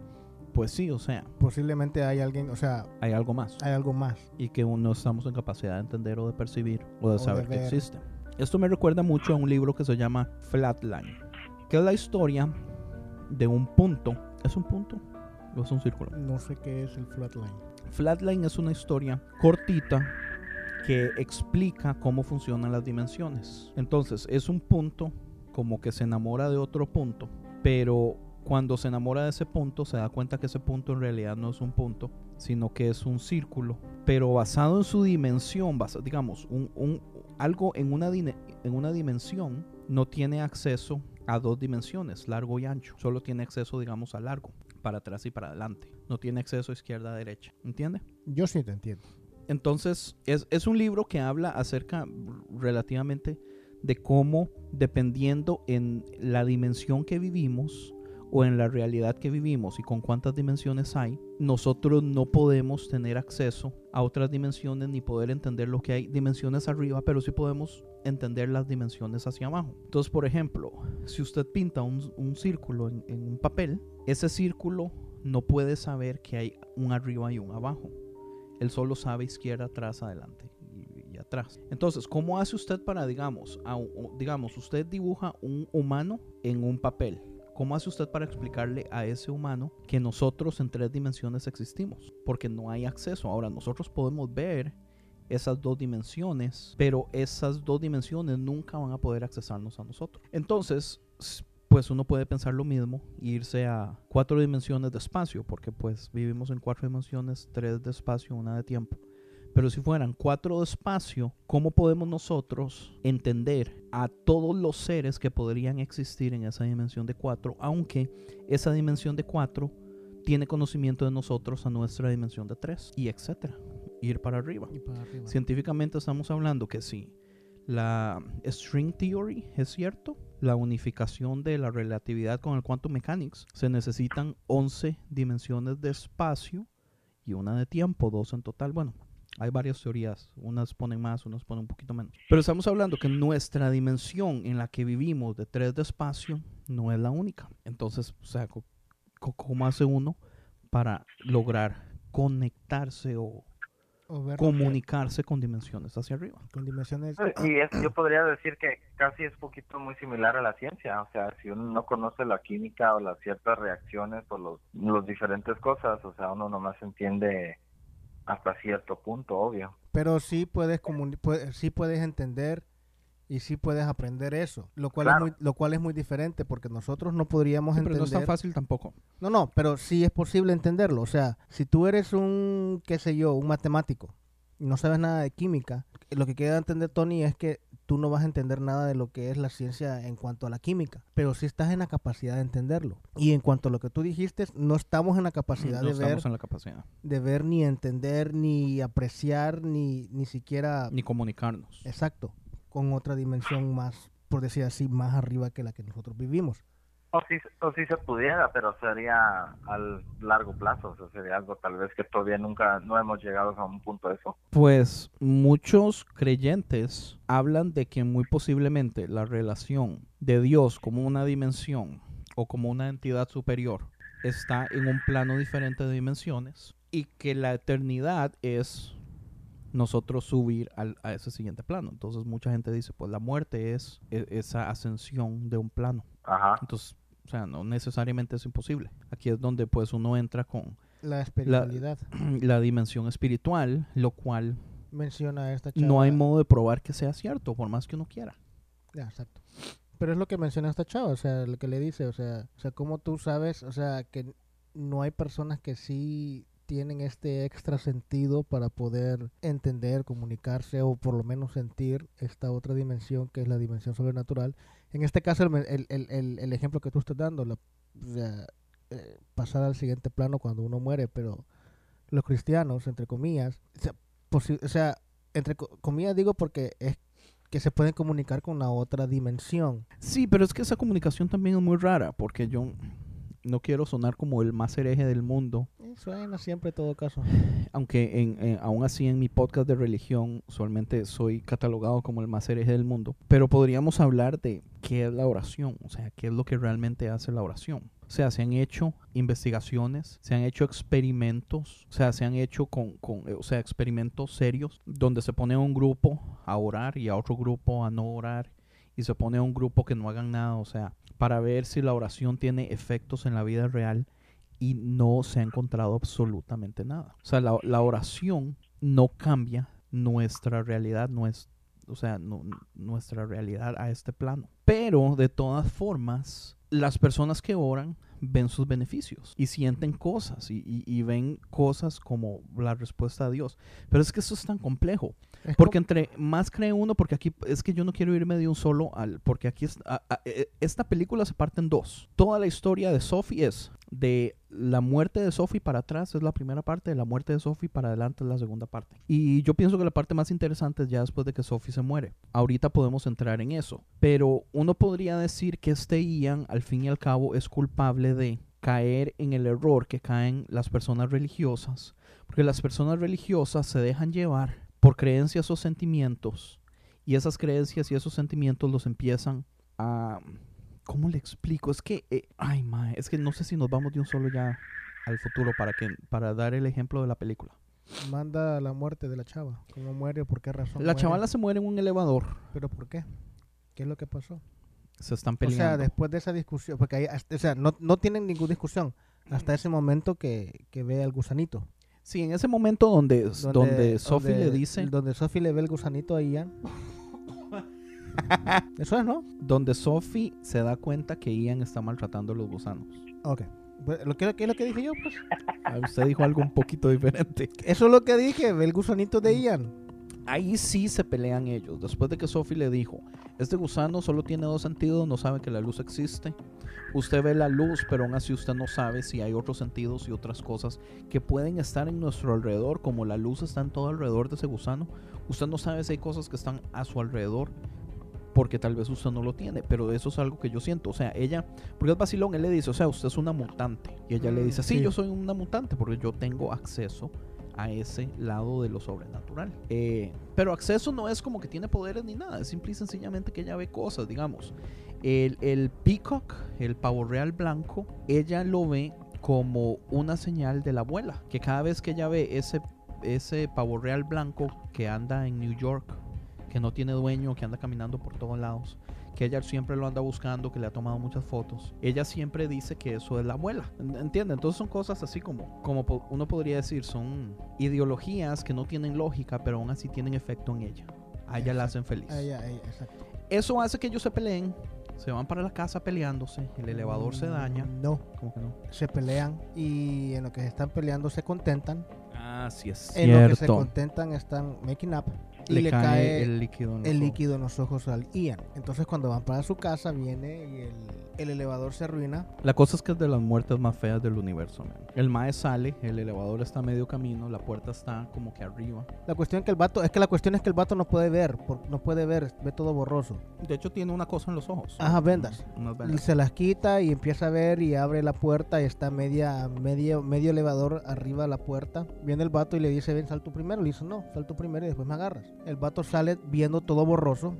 pues sí, o sea, Posiblemente hay alguien, o sea, hay algo más. hay algo más. y que no estamos en capacidad de entender o de percibir o de O de saber que existe. Esto me recuerda mucho a un libro que se llama Flatline, que es la historia de un punto. ¿Es un punto o es un círculo? No sé qué es el flatline. Flatline es una historia cortita que explica cómo funcionan las dimensiones. Entonces, es un punto como que se enamora de otro punto, pero cuando se enamora de ese punto se da cuenta que ese punto en realidad no es un punto, sino que es un círculo, pero basado en su dimensión, basa- digamos, un, un- algo en una, en una dimensión no tiene acceso a dos dimensiones, largo y ancho, solo tiene acceso, digamos, a largo, para atrás y para adelante, no tiene acceso a izquierda a derecha, ¿entiende? Yo sí te entiendo. Entonces, es, es un libro que habla acerca relativamente de cómo, dependiendo en la dimensión que vivimos o en la realidad que vivimos y con cuántas dimensiones hay, nosotros no podemos tener acceso a otras dimensiones ni poder entender lo que hay dimensiones arriba, pero sí podemos entender las dimensiones hacia abajo. Entonces, por ejemplo, si usted pinta un, círculo en- un papel, ese círculo no puede saber que hay un arriba y un abajo él solo sabe izquierda, atrás, adelante y, atrás. Entonces, ¿cómo hace usted para, digamos, a digamos, usted dibuja un humano en un papel? ¿Cómo hace usted para explicarle a ese humano que nosotros en tres dimensiones existimos? Porque no hay acceso. Ahora, nosotros podemos ver esas dos dimensiones, pero esas dos dimensiones nunca van a poder accesarnos a nosotros. Entonces, pues uno puede pensar lo mismo e irse a cuatro dimensiones de espacio, porque pues vivimos en cuatro dimensiones, tres de espacio, una de tiempo. Pero si fueran cuatro de espacio, ¿cómo podemos nosotros entender a todos los seres que podrían existir en esa dimensión de cuatro, aunque esa dimensión de cuatro tiene conocimiento de nosotros a nuestra dimensión de tres, y etcétera, ir para arriba? Y para arriba. Científicamente estamos hablando que si la string theory es cierto, la unificación de la relatividad con el quantum mechanics, se necesitan 11 dimensiones de espacio y una de tiempo, dos en total. Bueno, hay varias teorías, unas ponen más, unas ponen un poquito menos. Pero estamos hablando que nuestra dimensión en la que vivimos de tres de espacio no es la única. Entonces, o sea, ¿cómo hace uno para lograr conectarse o O ver comunicarse con dimensiones hacia arriba. con dimensiones. Y es, yo podría decir que casi es poquito muy similar a la ciencia, o sea, si uno no conoce la química o las ciertas reacciones o los, los diferentes cosas, o sea, uno nomás entiende hasta cierto punto, obvio. Pero sí puedes comuni- pue- sí puedes entender y sí puedes aprender eso, lo cual Claro. es muy lo cual es muy diferente porque nosotros no podríamos Sí, pero entender. no es tan fácil tampoco. No, no, pero sí es posible entenderlo. O sea, si tú eres un, qué sé yo, un matemático y no sabes nada de química, lo que queda entender Tony es que tú no vas a entender nada de lo que es la ciencia en cuanto a la química, pero sí estás en la capacidad de entenderlo. Y en cuanto a lo que tú dijiste, no estamos en la capacidad no de ver, estamos en la capacidad. de ver ni entender ni apreciar ni ni siquiera Ni comunicarnos. exacto con otra dimensión más, por decir así, más arriba que la que nosotros vivimos. O sí, o sí se pudiera, pero sería al largo plazo, o sea, sería algo tal vez que todavía nunca, no hemos llegado a un punto de eso. Pues muchos creyentes hablan de que muy posiblemente la relación de Dios como una dimensión o como una entidad superior está en un plano diferente de dimensiones y que la eternidad es nosotros subir al- a ese siguiente plano. Entonces mucha gente dice, pues la muerte es e- esa ascensión de un plano. Ajá. Entonces, o sea, no necesariamente es imposible. Aquí es donde pues uno entra con La espiritualidad la dimensión espiritual, lo cual menciona esta chava. no hay modo de probar que sea cierto, por más que uno quiera. Ya, exacto. Pero es lo que menciona esta chava, o sea, lo que le dice, o sea, o sea, cómo tú sabes, o sea, que no hay personas que sí tienen este extra sentido para poder entender, comunicarse o por lo menos sentir esta otra dimensión que es la dimensión sobrenatural. En este caso, el, el, el, el- ejemplo que tú estás dando, la, eh, pasar al siguiente plano cuando uno muere, pero los cristianos, entre comillas, o sea, entre co- comillas digo porque es que se pueden comunicar con la otra dimensión. Sí, pero es que esa comunicación también es muy rara, porque yo no quiero sonar como el más hereje del mundo, Eh, Suena siempre todo caso. aunque en, en- aún así en mi podcast de religión usualmente soy catalogado como el más hereje del mundo, pero podríamos hablar de qué es la oración, o sea, qué es lo que realmente hace la oración. O sea, se han hecho investigaciones, se han hecho experimentos, o sea, se han hecho con, con, eh, o sea, experimentos serios donde se pone a un grupo a orar y a otro grupo a no orar y se pone a un grupo que no hagan nada, o sea, para ver si la oración tiene efectos en la vida real y no se ha encontrado absolutamente nada. O sea, la, oración no cambia nuestra realidad, nues- o sea, nu- nuestra realidad a este plano. Pero de todas formas, las personas que oran ven sus beneficios y sienten cosas y, y- y ven cosas como la respuesta a Dios. Pero es que eso es tan complejo. Es Porque entre más cree uno, porque aquí es que yo no quiero irme de un solo al, porque aquí es, a- a- e- esta película se parte en dos. Toda la historia de Sophie es de la muerte de Sophie para atrás es la primera parte, de la muerte de Sophie para adelante es la segunda parte. Y yo pienso que la parte más interesante es ya después de que Sophie se muere. Ahorita podemos entrar en eso, pero uno podría decir que este Ian al fin y al cabo es culpable de caer en el error que caen las personas religiosas, porque las personas religiosas se dejan llevar por creencias o sentimientos y esas creencias y esos sentimientos los empiezan a ¿cómo le explico? Es que eh, ay mae, es que no sé si nos vamos de un solo ya al futuro para que para dar el ejemplo de la película. Manda la muerte de la chava. ¿Cómo muere? ¿Por qué razón? La muere? chavala se muere en un elevador, ¿Pero por qué? ¿Qué es lo que pasó? se están O peleando. sea, después de esa discusión, porque ahí, o sea, no, no tienen ninguna discusión hasta ese momento que, que ve al gusanito. Sí, en ese momento donde donde, Sophie donde- le dice Donde Sophie le ve el gusanito a Ian. Eso es, ¿no? donde Sophie se da cuenta que Ian está maltratando a los gusanos. Ok. Pues, ¿Lo que, ¿Qué es lo que dije yo? Pues Ah, Usted dijo algo un poquito diferente. eso es lo que dije, ve el gusanito de Ian. Ahí sí se pelean ellos. Después de que Sophie le dijo, este gusano solo tiene dos sentidos, no sabe que la luz existe. Usted ve la luz, pero aún así usted no sabe si hay otros sentidos y otras cosas que pueden estar en nuestro alrededor, como la luz está en todo alrededor de ese gusano. Usted no sabe si hay cosas que están a su alrededor porque tal vez usted no lo tiene, pero eso es algo que yo siento. O sea, ella, porque es vacilón, él le dice, o sea, usted es una mutante. Y ella le dice, sí, sí. yo soy una mutante porque yo tengo acceso a ese lado de lo sobrenatural. Eh, pero acceso no es como que tiene poderes ni nada, es simple y sencillamente que ella ve cosas, digamos. El, el peacock, el pavo real blanco, ella lo ve como una señal de la abuela, que cada vez que ella ve ese, ese pavo real blanco que anda en New York, que no tiene dueño, que anda caminando por todos lados, que ella siempre lo anda buscando, que le ha tomado muchas fotos. Ella siempre dice que eso es la abuela. ¿En- ¿Entiende? Entonces son cosas así como, como uno podría decir, son ideologías que no tienen lógica, pero aún así tienen efecto en ella. A ella la hacen feliz. Ah, ya, ya, exacto. Eso hace que ellos se peleen, se van para la casa peleándose, el elevador se daña. No, ¿Cómo que no? se pelean y en lo que se están peleando se contentan. Ah, sí es En lo que se contentan están making up. Y Le le, cae cae, el líquido en el líquido en los ojos al Ian. Entonces cuando van para su casa viene y el, el elevador se arruina. La cosa es que es de las muertes más feas del universo, man. El mae sale, el elevador está a medio camino, la puerta está como que arriba. La cuestión que el vato, es que la cuestión es que el vato no puede ver, por- no puede ver, ve todo borroso. De hecho, tiene una cosa en los ojos. Ajá, vendas. Unas Y vendas. se las quita y empieza a ver y abre la puerta y está media, medio, medio elevador arriba de la puerta. Viene el vato y le dice, ven, sal tú primero. Le dice, no, sal tú primero y después me agarras. El vato sale viendo todo borroso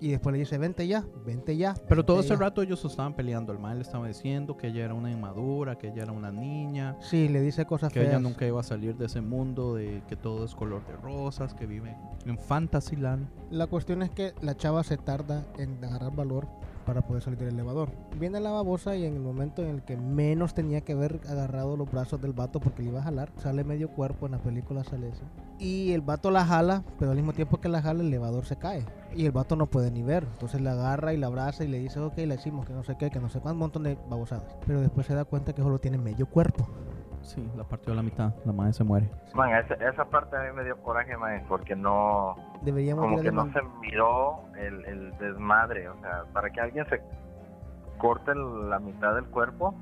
y después le dice, vente ya, vente ya. Pero todo vente ese ya". rato ellos estaban peleando. El mae le estaba diciendo que ella era una inmadura, que ella era una niña, Sí, le dice cosas que ella feas. nunca iba a salir de ese mundo de que todo es color de rosas, que vive en Fantasyland. La cuestión es que la chava se tarda en agarrar valor para poder salir del elevador. Viene la babosa y en el momento en el que menos tenía que haber agarrado los brazos del vato porque le iba a jalar, sale medio cuerpo, en la película sale eso. Y el vato la jala, pero al mismo tiempo que la jala el elevador se cae. Y el vato no puede ni ver. Entonces la agarra y la abraza y le dice, ok, le decimos que no sé qué, que no sé cuánto, un montón de babosadas. Pero después se da cuenta que solo tiene medio cuerpo. Sí, la partió a la mitad. La madre se muere. Man, esa, esa parte a mí me dio coraje, man, porque no, Deberíamos como que no man- se miró el, el desmadre, o sea, para que alguien se corte la mitad del cuerpo,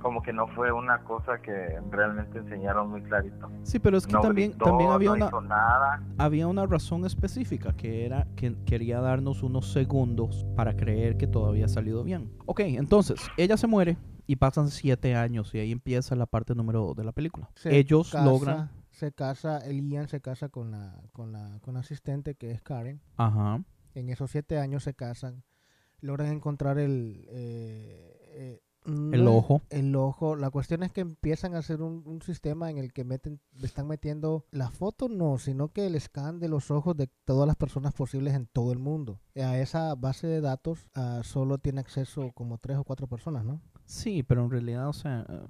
como que no fue una cosa que realmente enseñaron muy clarito. Sí, pero es que No también, gritó, también había no una... nada. había una razón específica que era que quería darnos unos segundos para creer que todo había salido bien. Ok, entonces, ella se muere y pasan siete años y ahí empieza la parte número dos de la película. se Ellos casa- logran... Se casa, el Ian se casa con la, con la, con la asistente que es Karen. Ajá. En esos siete años se casan. Logran encontrar el... eh, eh, El ojo. El ojo. La cuestión es que empiezan a hacer un, un sistema en el que meten, están metiendo la foto, no, sino que el scan de los ojos de todas las personas posibles en todo el mundo. A esa base de datos ah, solo tiene acceso como tres o cuatro personas, ¿no? Sí, pero en realidad, o sea, eh,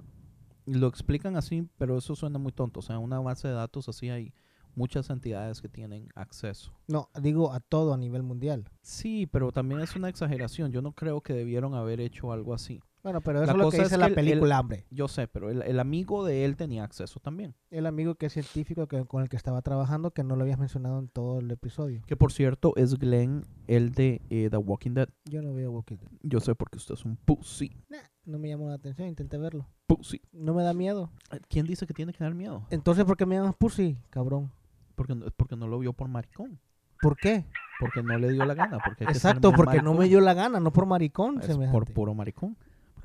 lo explican así, pero eso suena muy tonto. O sea, una base de datos así hay muchas entidades que tienen acceso. No, digo a todo a nivel mundial. Sí, pero también es una exageración. Yo no creo que debieron haber hecho algo así. Bueno, pero eso La es lo que es dice que la el- película, el- hombre. Yo sé, pero el, el amigo de él tenía acceso también. El amigo que es científico que, con el que estaba trabajando, que no lo habías mencionado en todo el episodio. Que por cierto es Glenn, el de eh, The Walking Dead. Yo no veo Walking Dead. Yo sé porque usted es un pussy. No me llamó la atención, intenté verlo. Pussy. No me da miedo. ¿Quién dice que tiene que dar miedo? Entonces, ¿por qué me llamas pussy, cabrón? Porque, no- porque no lo vio por maricón. ¿Por qué? Porque no le dio la gana. Porque Exacto, porque no maricón. me dio la gana, no por maricón. Es semejante. por puro maricón.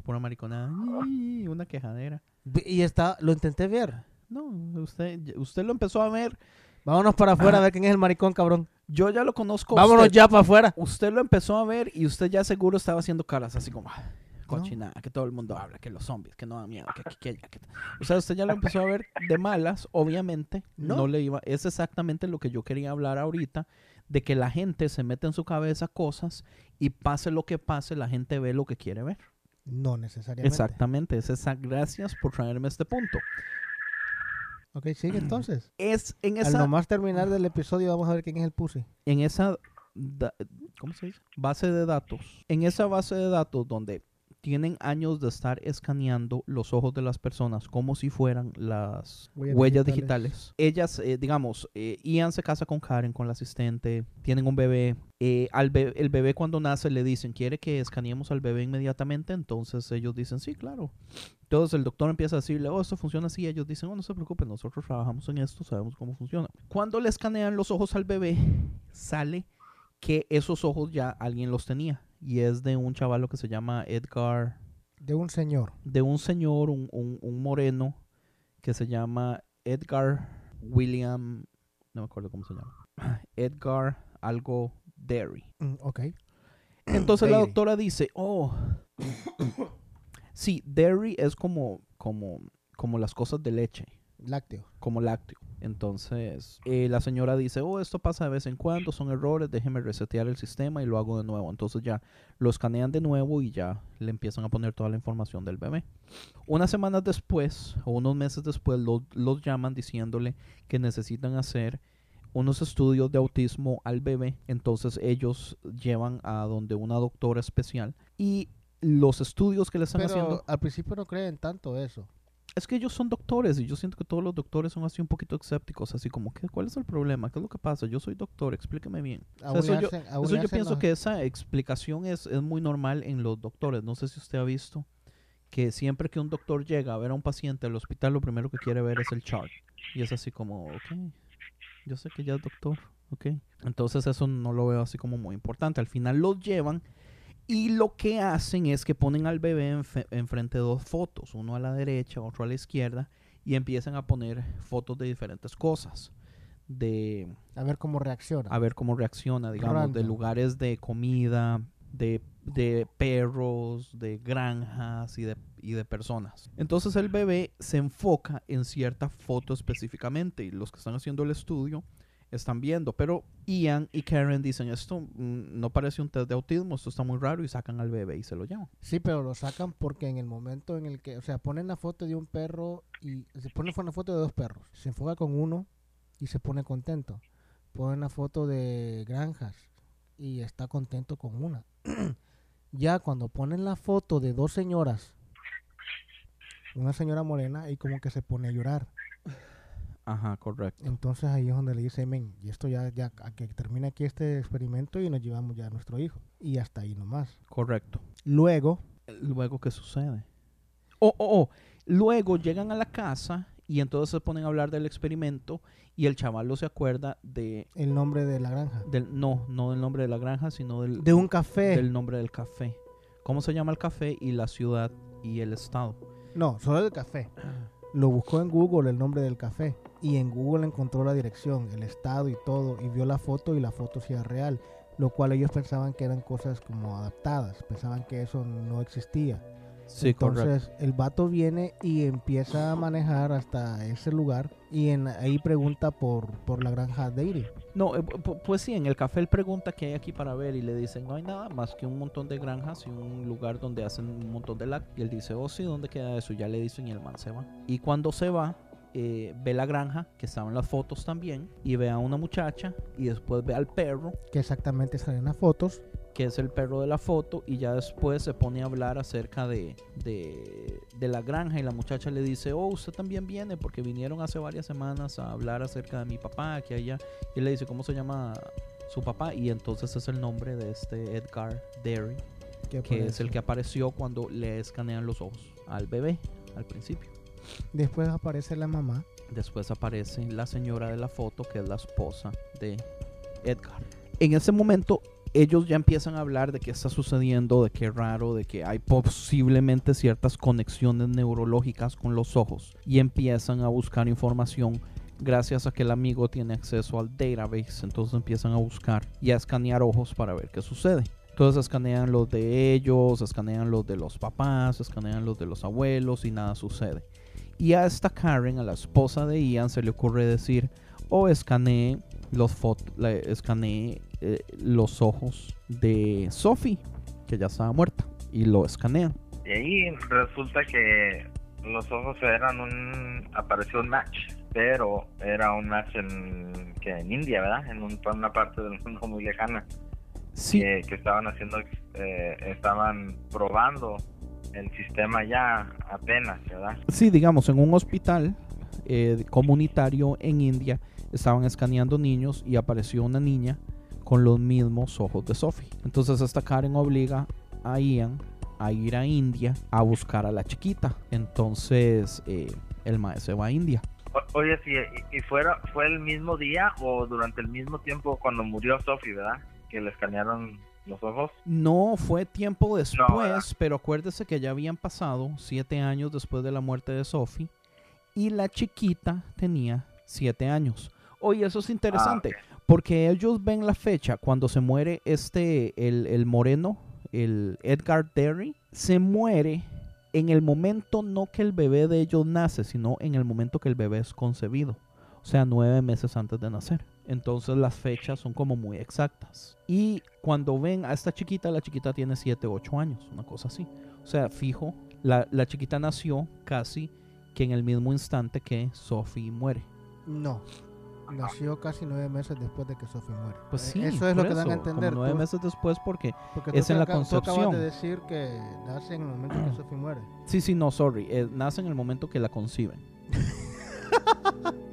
Pura mariconada. Ay, Una quejadera. Y está, lo intenté ver. No, usted, usted lo empezó a ver. Vámonos para afuera Ah. a ver quién es el maricón, cabrón. Yo ya lo conozco. Vámonos usted. ya para afuera. Usted lo empezó a ver y usted ya seguro estaba haciendo caras así como "Ah, cochinada, que todo el mundo habla, que los zombies, que no da miedo, que aquí, que allá, que... O sea, usted ya lo empezó a ver de malas, obviamente, no. No. le iba, es exactamente lo que yo quería hablar ahorita, de que la gente se mete en su cabeza cosas y pase lo que pase, la gente ve lo que quiere ver. No necesariamente. Exactamente, es esa, gracias por traerme este punto. Ok, sigue entonces. Es en Al esa, nomás terminar del episodio vamos a ver quién es el pussy. en esa da- ¿cómo se dice? base de datos. En esa base de datos donde tienen años de estar escaneando los ojos de las personas como si fueran las Huellas huellas, digitales. digitales. Ellas, eh, digamos, eh, Ian se casa con Karen, con la asistente, tienen un bebé. Eh, al be- el bebé cuando nace le dicen, ¿quiere que escaneemos al bebé inmediatamente? Entonces ellos dicen, sí, claro. Entonces el doctor empieza a decirle, oh, esto funciona así. Ellos dicen, oh, no se preocupen, nosotros trabajamos en esto, sabemos cómo funciona. Cuando le escanean los ojos al bebé, sale que esos ojos ya alguien los tenía. Y es de un chavalo que se llama Edgar, De un señor. de un señor, un, un- un moreno, que se llama Edgar William, no me acuerdo cómo se llama. Edgar algo Derry. Mm, ok. Entonces la doctora dice, oh, sí, dairy es como, como, como las cosas de leche, Lácteo. como lácteo. Entonces eh, la señora dice, oh, esto pasa de vez en cuando, son errores, déjeme resetear el sistema y lo hago de nuevo. Entonces ya lo escanean de nuevo y ya le empiezan a poner toda la información del bebé. Unas semanas después, o unos meses después, lo- los llaman diciéndole que necesitan hacer unos estudios de autismo al bebé. Entonces ellos llevan a donde una doctora especial y los estudios que le están Pero haciendo. al principio no creen tanto eso. Es que ellos son doctores y yo siento que todos los doctores son así un poquito escépticos, así como, ¿qué, ¿cuál es el problema? ¿Qué es lo que pasa? Yo soy doctor, explíqueme bien. O sea, eso yo, eso pienso los- que esa explicación es, es muy normal en los doctores. No sé si usted ha visto que siempre que un doctor llega a ver a un paciente al hospital, lo primero que quiere ver es el chart. Y es así como, ok, yo sé que ya es doctor, ok. Entonces eso no lo veo así como muy importante. Al final los llevan y lo que hacen es que ponen al bebé enfrente de dos fotos, uno a la derecha, otro a la izquierda, y empiezan a poner fotos de diferentes cosas. De A ver cómo reacciona. a ver cómo reacciona, digamos, de lugares de comida, de, de perros, de granjas y de, y de personas. Entonces el bebé se enfoca en cierta foto específicamente y los que están haciendo el estudio están viendo, pero Ian y Karen dicen esto mm, no parece un test de autismo, esto está muy raro y sacan al bebé y se lo llevan. Sí, pero lo sacan porque en el momento en el que, o sea, ponen la foto de un perro y se ponen una foto de dos perros. Se enfoca con uno y se pone contento. Ponen la foto de granjas y está contento con una. ya cuando ponen la foto de dos señoras, una señora morena y como que se pone a llorar. Ajá, correcto. Entonces ahí es donde le dice, men, y esto ya, ya, a que termine aquí este experimento y nos llevamos ya a nuestro hijo. Y hasta ahí nomás. Correcto. Luego, Luego, ¿qué sucede? Oh, oh, oh. Luego llegan a la casa y entonces se ponen a hablar del experimento y el chaval se acuerda de... el nombre de la granja. Del, no, no del nombre de la granja, sino del, De un café. del nombre del café. ¿Cómo se llama el café y la ciudad y el estado? No, solo del café. Lo buscó en Google el nombre del café y en Google encontró la dirección, el estado y todo y vio la foto y la foto sí era real, lo cual ellos pensaban que eran cosas como adaptadas, pensaban que eso no existía. Sí, Entonces el vato viene y empieza a manejar hasta ese lugar y en, ahí pregunta por, por la granja Dairy. No, eh, pu- pues sí, en el café él pregunta qué hay aquí para ver y le dicen no hay nada más que un montón de granjas y un lugar donde hacen un montón de lácteos. Y él dice, oh sí, ¿dónde queda eso? Ya le dicen y el man se va. Y cuando se va, eh, ve la granja, que estaba en las fotos también, y ve a una muchacha y después ve al perro, Que exactamente salen las fotos. que es el perro de la foto, y ya después se pone a hablar acerca de, de, de la granja y la muchacha le dice, oh, usted también viene porque vinieron hace varias semanas a hablar acerca de mi papá, que allá, y le dice, ¿cómo se llama su papá? Y entonces es el nombre de este Edgar Derry, Que, es el que apareció cuando le escanean los ojos al bebé al principio. Después aparece la mamá. Después aparece la señora de la foto, que es la esposa de Edgar. En ese momento, ellos ya empiezan a hablar de qué está sucediendo, de qué raro, de que hay posiblemente ciertas conexiones neurológicas con los ojos. Y empiezan a buscar información gracias a que el amigo tiene acceso al database. Entonces empiezan a buscar y a escanear ojos para ver qué sucede. Entonces escanean los de ellos, escanean los de los papás, escanean los de los abuelos y nada sucede. Y a esta Karen, a la esposa de Ian, se le ocurre decir, o escaneé los fotos, escaneé eh, los ojos de Sophie, que ya estaba muerta, y lo escanean. Y ahí resulta que los ojos eran un... apareció un match, pero era un match en, que en India, ¿verdad? En un- una parte del mundo muy lejana. Sí, Que, que estaban haciendo, eh, estaban probando el sistema ya apenas, ¿verdad? sí, digamos, en un hospital eh, comunitario en India estaban escaneando niños y apareció una niña con los mismos ojos de Sophie. Entonces esta Karen obliga a Ian a ir a India a buscar a la chiquita. Entonces eh, el maestro va a India. O- oye, sí, y, y fuera, fue el mismo día o durante el mismo tiempo cuando murió Sophie, ¿verdad? Que le escanearon los ojos. No, fue tiempo después, pero acuérdese que ya habían pasado siete años después de la muerte de Sophie y la chiquita tenía siete años. Oye, eso es interesante, porque ellos ven la fecha cuando se muere este, el, el moreno, el Edgar Derry, se muere en el momento no que el bebé de ellos nace, sino en el momento que el bebé es concebido. O sea, nueve meses antes de nacer. Entonces las fechas son como muy exactas. Y cuando ven a esta chiquita, la chiquita tiene 7, 8 años, una cosa así. O sea, fijo, la, la chiquita nació casi que en el mismo instante que Sophie muere. No. nació casi nueve meses después de que Sophie muere. Pues Eh, sí, eso es lo que dan a eso, como entender. nueve tú- meses después porque, es en la acá- tú acabas concepción. de decir que nace en el momento que Sophie muere. Sí, sí, no, sorry. eh, nace en el momento que la conciben.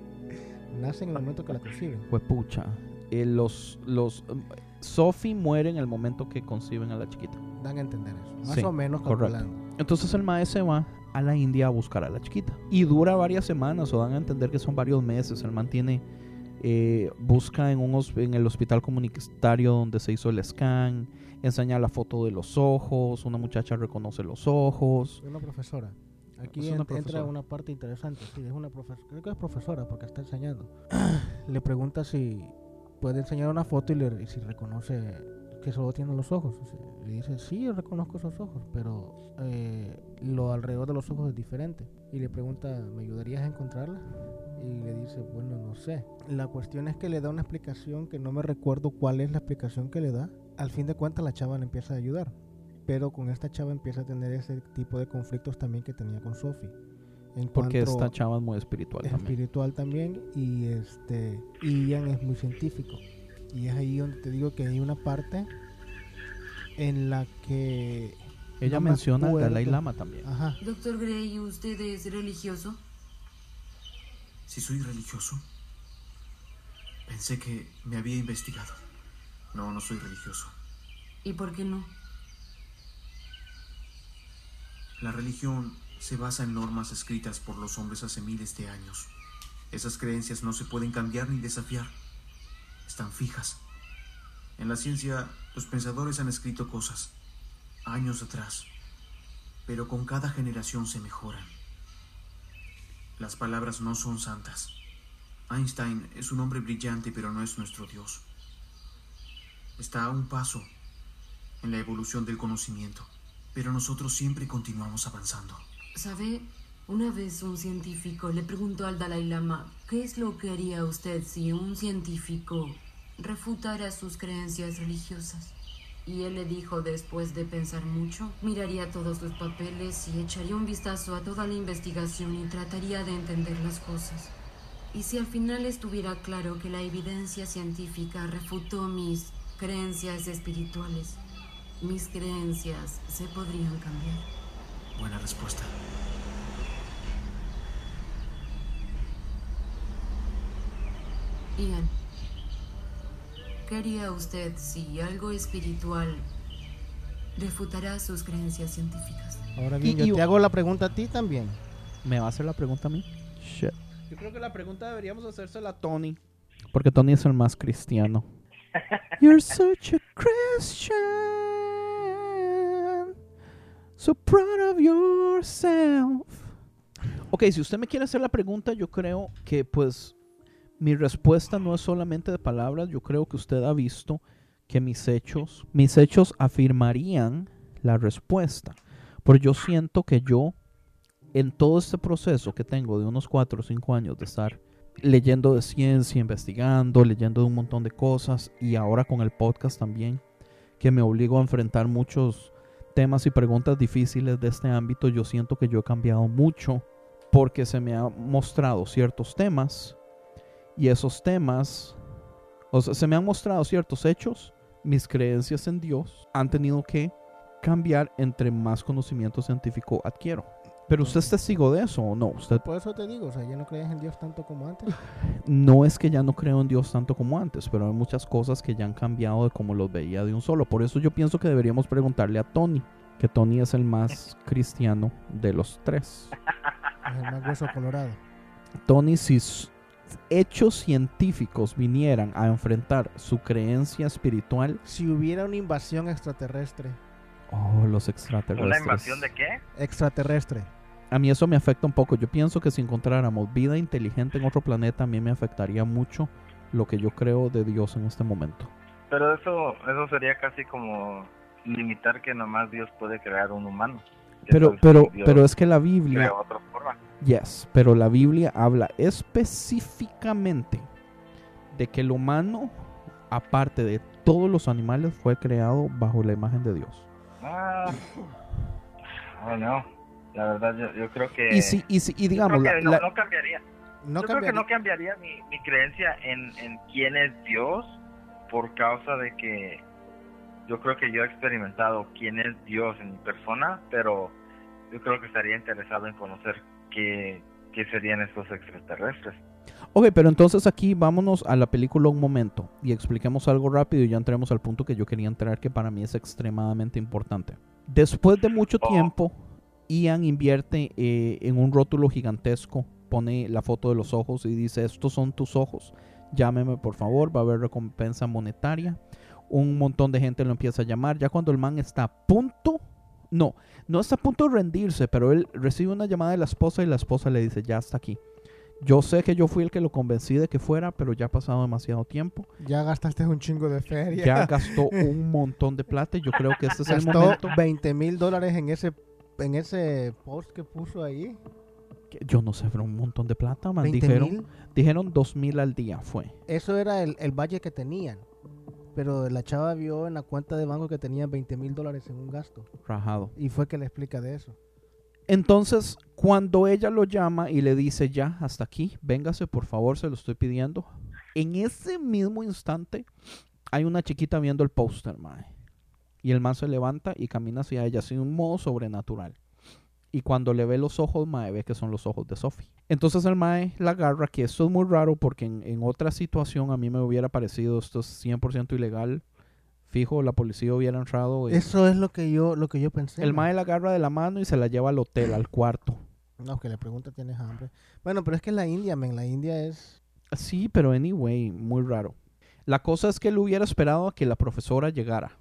Nace en el momento que la conciben. Fue pucha. Eh, los, los, um, Sophie muere en el momento que conciben a la chiquita. Dan a entender eso. Más Sí, o menos correcto. Entonces el maestro se va a la India a buscar a la chiquita. Y dura varias semanas, o dan a entender que son varios meses. El man tiene, eh, busca en, un, en el hospital comunitario donde se hizo el scan, enseña la foto de los ojos, una muchacha reconoce los ojos. Una profesora. Aquí Es una ent- entra una parte interesante. Sí, es una profesora. Creo que es profesora porque está enseñando. le pregunta si puede enseñar una foto y, le, y si reconoce que solo tiene los ojos. O sea, le dice, sí, yo reconozco esos ojos, pero eh, lo alrededor de los ojos es diferente. Y le pregunta, ¿me ayudarías a encontrarla? Y le dice, bueno, no sé. La cuestión es que le da una explicación que no me recuerdo cuál es la explicación que le da. Al fin de cuentas la chava le empieza a ayudar. Pero con esta chava empieza a tener ese tipo de conflictos también que tenía con Sophie. En Porque cuanto- esta chava es muy espiritual también. espiritual también y este y Ian es muy científico y es ahí donde te digo que hay una parte en la que Ella no me menciona al. Dalai Lama también. Ajá. Doctor Gray, ¿usted es religioso? Si soy religioso, pensé que me había investigado. No, no soy religioso. ¿Y por qué no? La religión se basa en normas escritas por los hombres hace miles de años. Esas creencias no se pueden cambiar ni desafiar. Están fijas. En la ciencia, los pensadores han escrito cosas años atrás, pero con cada generación se mejoran. Las palabras no son santas. Einstein es un hombre brillante, pero no es nuestro Dios. Está a un paso en la evolución del conocimiento, pero nosotros siempre continuamos avanzando. ¿Sabe? Una vez un científico le preguntó al Dalai Lama, ¿qué es lo que haría usted si un científico refutara sus creencias religiosas? Y él le dijo después de pensar mucho, miraría todos los papeles y echaría un vistazo a toda la investigación y trataría de entender las cosas. Y si al final estuviera claro que la evidencia científica refutó mis creencias espirituales, mis creencias se podrían cambiar. Buena respuesta. Ian, ¿qué haría usted si algo espiritual refutará sus creencias científicas? Ahora bien, yo te hago la pregunta a ti también. ¿Me va a hacer la pregunta a mí? Shit. Yo creo que la pregunta deberíamos hacérsela a Tony. Porque Tony es el más cristiano. You're such a Christian. So proud of yourself. Ok, si usted me quiere hacer la pregunta, yo creo que pues mi respuesta no es solamente de palabras. Yo creo que usted ha visto que mis hechos, mis hechos afirmarían la respuesta. Pero yo siento que yo en todo este proceso que tengo de unos 4 o 5 años de estar leyendo de ciencia, investigando, leyendo de un montón de cosas y ahora con el podcast también, que me obligo a enfrentar muchos temas y preguntas difíciles de este ámbito, yo siento que yo he cambiado mucho porque se me han mostrado ciertos temas y esos temas, o sea, se me han mostrado ciertos hechos, mis creencias en Dios han tenido que cambiar entre más conocimiento científico adquiero. Pero usted es testigo de eso o no? Usted Por eso te digo, o sea, ya no crees en Dios tanto como antes. no es que ya no creo en Dios tanto como antes, pero hay muchas cosas que ya han cambiado de como los veía de un solo. Por eso yo pienso que deberíamos preguntarle a Tony, que Tony es el más cristiano de los tres. Es el más hueso colorado. Tony, si hechos científicos vinieran a enfrentar su creencia espiritual, Si hubiera una invasión extraterrestre. Oh, los extraterrestres. ¿Una invasión de qué? Extraterrestre. A mí eso me afecta un poco. Yo pienso que si encontráramos vida inteligente en otro planeta, a mí me afectaría mucho lo que yo creo de Dios en este momento. Pero eso, eso sería casi como limitar que nomás Dios puede crear un humano. Pero, pero, Dios pero es que la Biblia, crea otra forma. yes, pero la Biblia habla específicamente de que el humano, aparte de todos los animales, fue creado bajo la imagen de Dios. Ah, oh, no. La verdad, yo, yo creo que. Y si, y si, y digamos, la- no, la- no cambiaría. No Yo creo que no cambiaría mi, mi creencia en, en quién es Dios por causa de que yo creo que yo he experimentado quién es Dios en mi persona, pero yo creo que estaría interesado en conocer qué, qué serían estos extraterrestres. Ok, pero entonces aquí vámonos a la película un momento y expliquemos algo rápido y ya entremos al punto que yo quería entrar que para mí es extremadamente importante. Después de mucho tiempo, Ian invierte eh, en un rótulo gigantesco, pone la foto de los ojos y dice, estos son tus ojos, llámeme por favor, va a haber recompensa monetaria. Un montón de gente lo empieza a llamar, ya cuando el man está a punto, no, no está a punto de rendirse, pero él recibe una llamada de la esposa y la esposa le dice, ya está aquí. Yo sé que yo fui el que lo convencí de que fuera, pero ya ha pasado demasiado tiempo. Ya gastaste un chingo de feria. Ya gastó un montón de plata y yo creo que este es el Gastó momento. 20 mil dólares en ese, en ese post que puso ahí. Yo no sé, pero un montón de plata, man. 20 Dijeron, mil. dijeron dos mil al día fue. Eso era el, el valle que tenían. Pero la chava vio en la cuenta de banco que tenían 20 mil dólares en un gasto. Rajado. Y fue que le explica de eso. Entonces, cuando ella lo llama y le dice, ya, hasta aquí, véngase, por favor, se lo estoy pidiendo. En ese mismo instante, hay una chiquita viendo el póster, mae. Y el man se levanta y camina hacia ella, así de un modo sobrenatural. Y cuando le ve los ojos, mae, ve que son los ojos de Sophie. Entonces el mae la agarra, que esto es muy raro porque en, otra situación a mí me hubiera parecido esto es 100% ilegal. Fijo, la policía hubiera entrado. y- Eso es lo que yo, lo que yo pensé. el mae la agarra de la mano y se la lleva al hotel, al cuarto. No, que le pregunta, ¿tienes hambre? Bueno, pero es que la India, men, la India es... Sí, pero anyway, muy raro. La cosa es que él hubiera esperado a que la profesora llegara.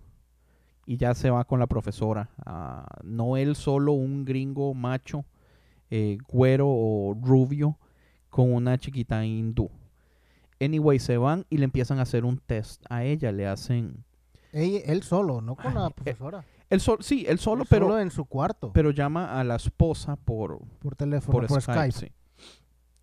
Y ya se va con la profesora. Ah, no él solo, un gringo macho, eh, güero o rubio, con una chiquita hindú. Anyway, se van y le empiezan a hacer un test a ella. Le hacen... Él solo, no con la profesora. Él sol- sí, él solo, Él pero, solo en su cuarto. pero llama a la esposa por, Por teléfono, por, Skype. sí.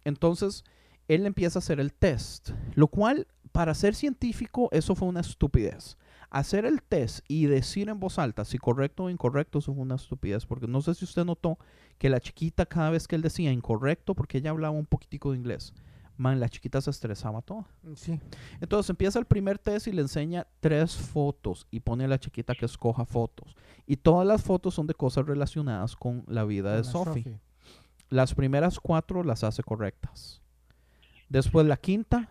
Entonces, él empieza a hacer el test, lo cual, para ser científico, eso fue una estupidez. Hacer el test y decir en voz alta si correcto o incorrecto, eso fue una estupidez, porque no sé si usted notó que la chiquita cada vez que él decía incorrecto, porque ella hablaba un poquitico de inglés, man, la chiquita se estresaba toda. Sí. Entonces empieza el primer test y le enseña tres fotos y pone a la chiquita que escoja fotos. Y todas las fotos son de cosas relacionadas con la vida de Con la Sophie. Sophie. Las primeras cuatro las hace correctas. Después la quinta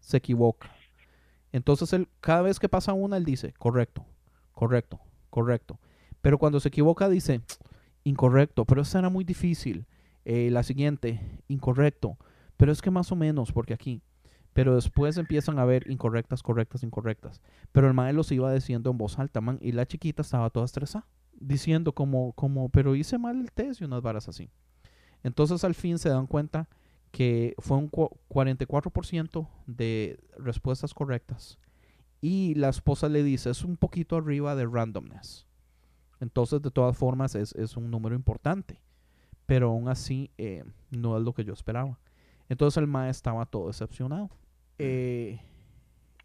se equivoca. Entonces él, cada vez que pasa una, él dice, correcto, correcto, correcto. Pero cuando se equivoca dice, incorrecto, pero esa era muy difícil. Eh, la siguiente, incorrecto, pero es que más o menos, porque aquí. Pero después empiezan a ver incorrectas, correctas, incorrectas. Pero el maestro los iba diciendo en voz alta, man, y la chiquita estaba toda estresada, diciendo como, como, pero hice mal el test y unas varas así. Entonces al fin se dan cuenta que fue un cu- 44% de respuestas correctas. Y la esposa le dice, es un poquito arriba de randomness. Entonces, de todas formas, es, es un número importante. Pero aún así, eh, no es lo que yo esperaba. Entonces, el mae estaba todo decepcionado. Eh,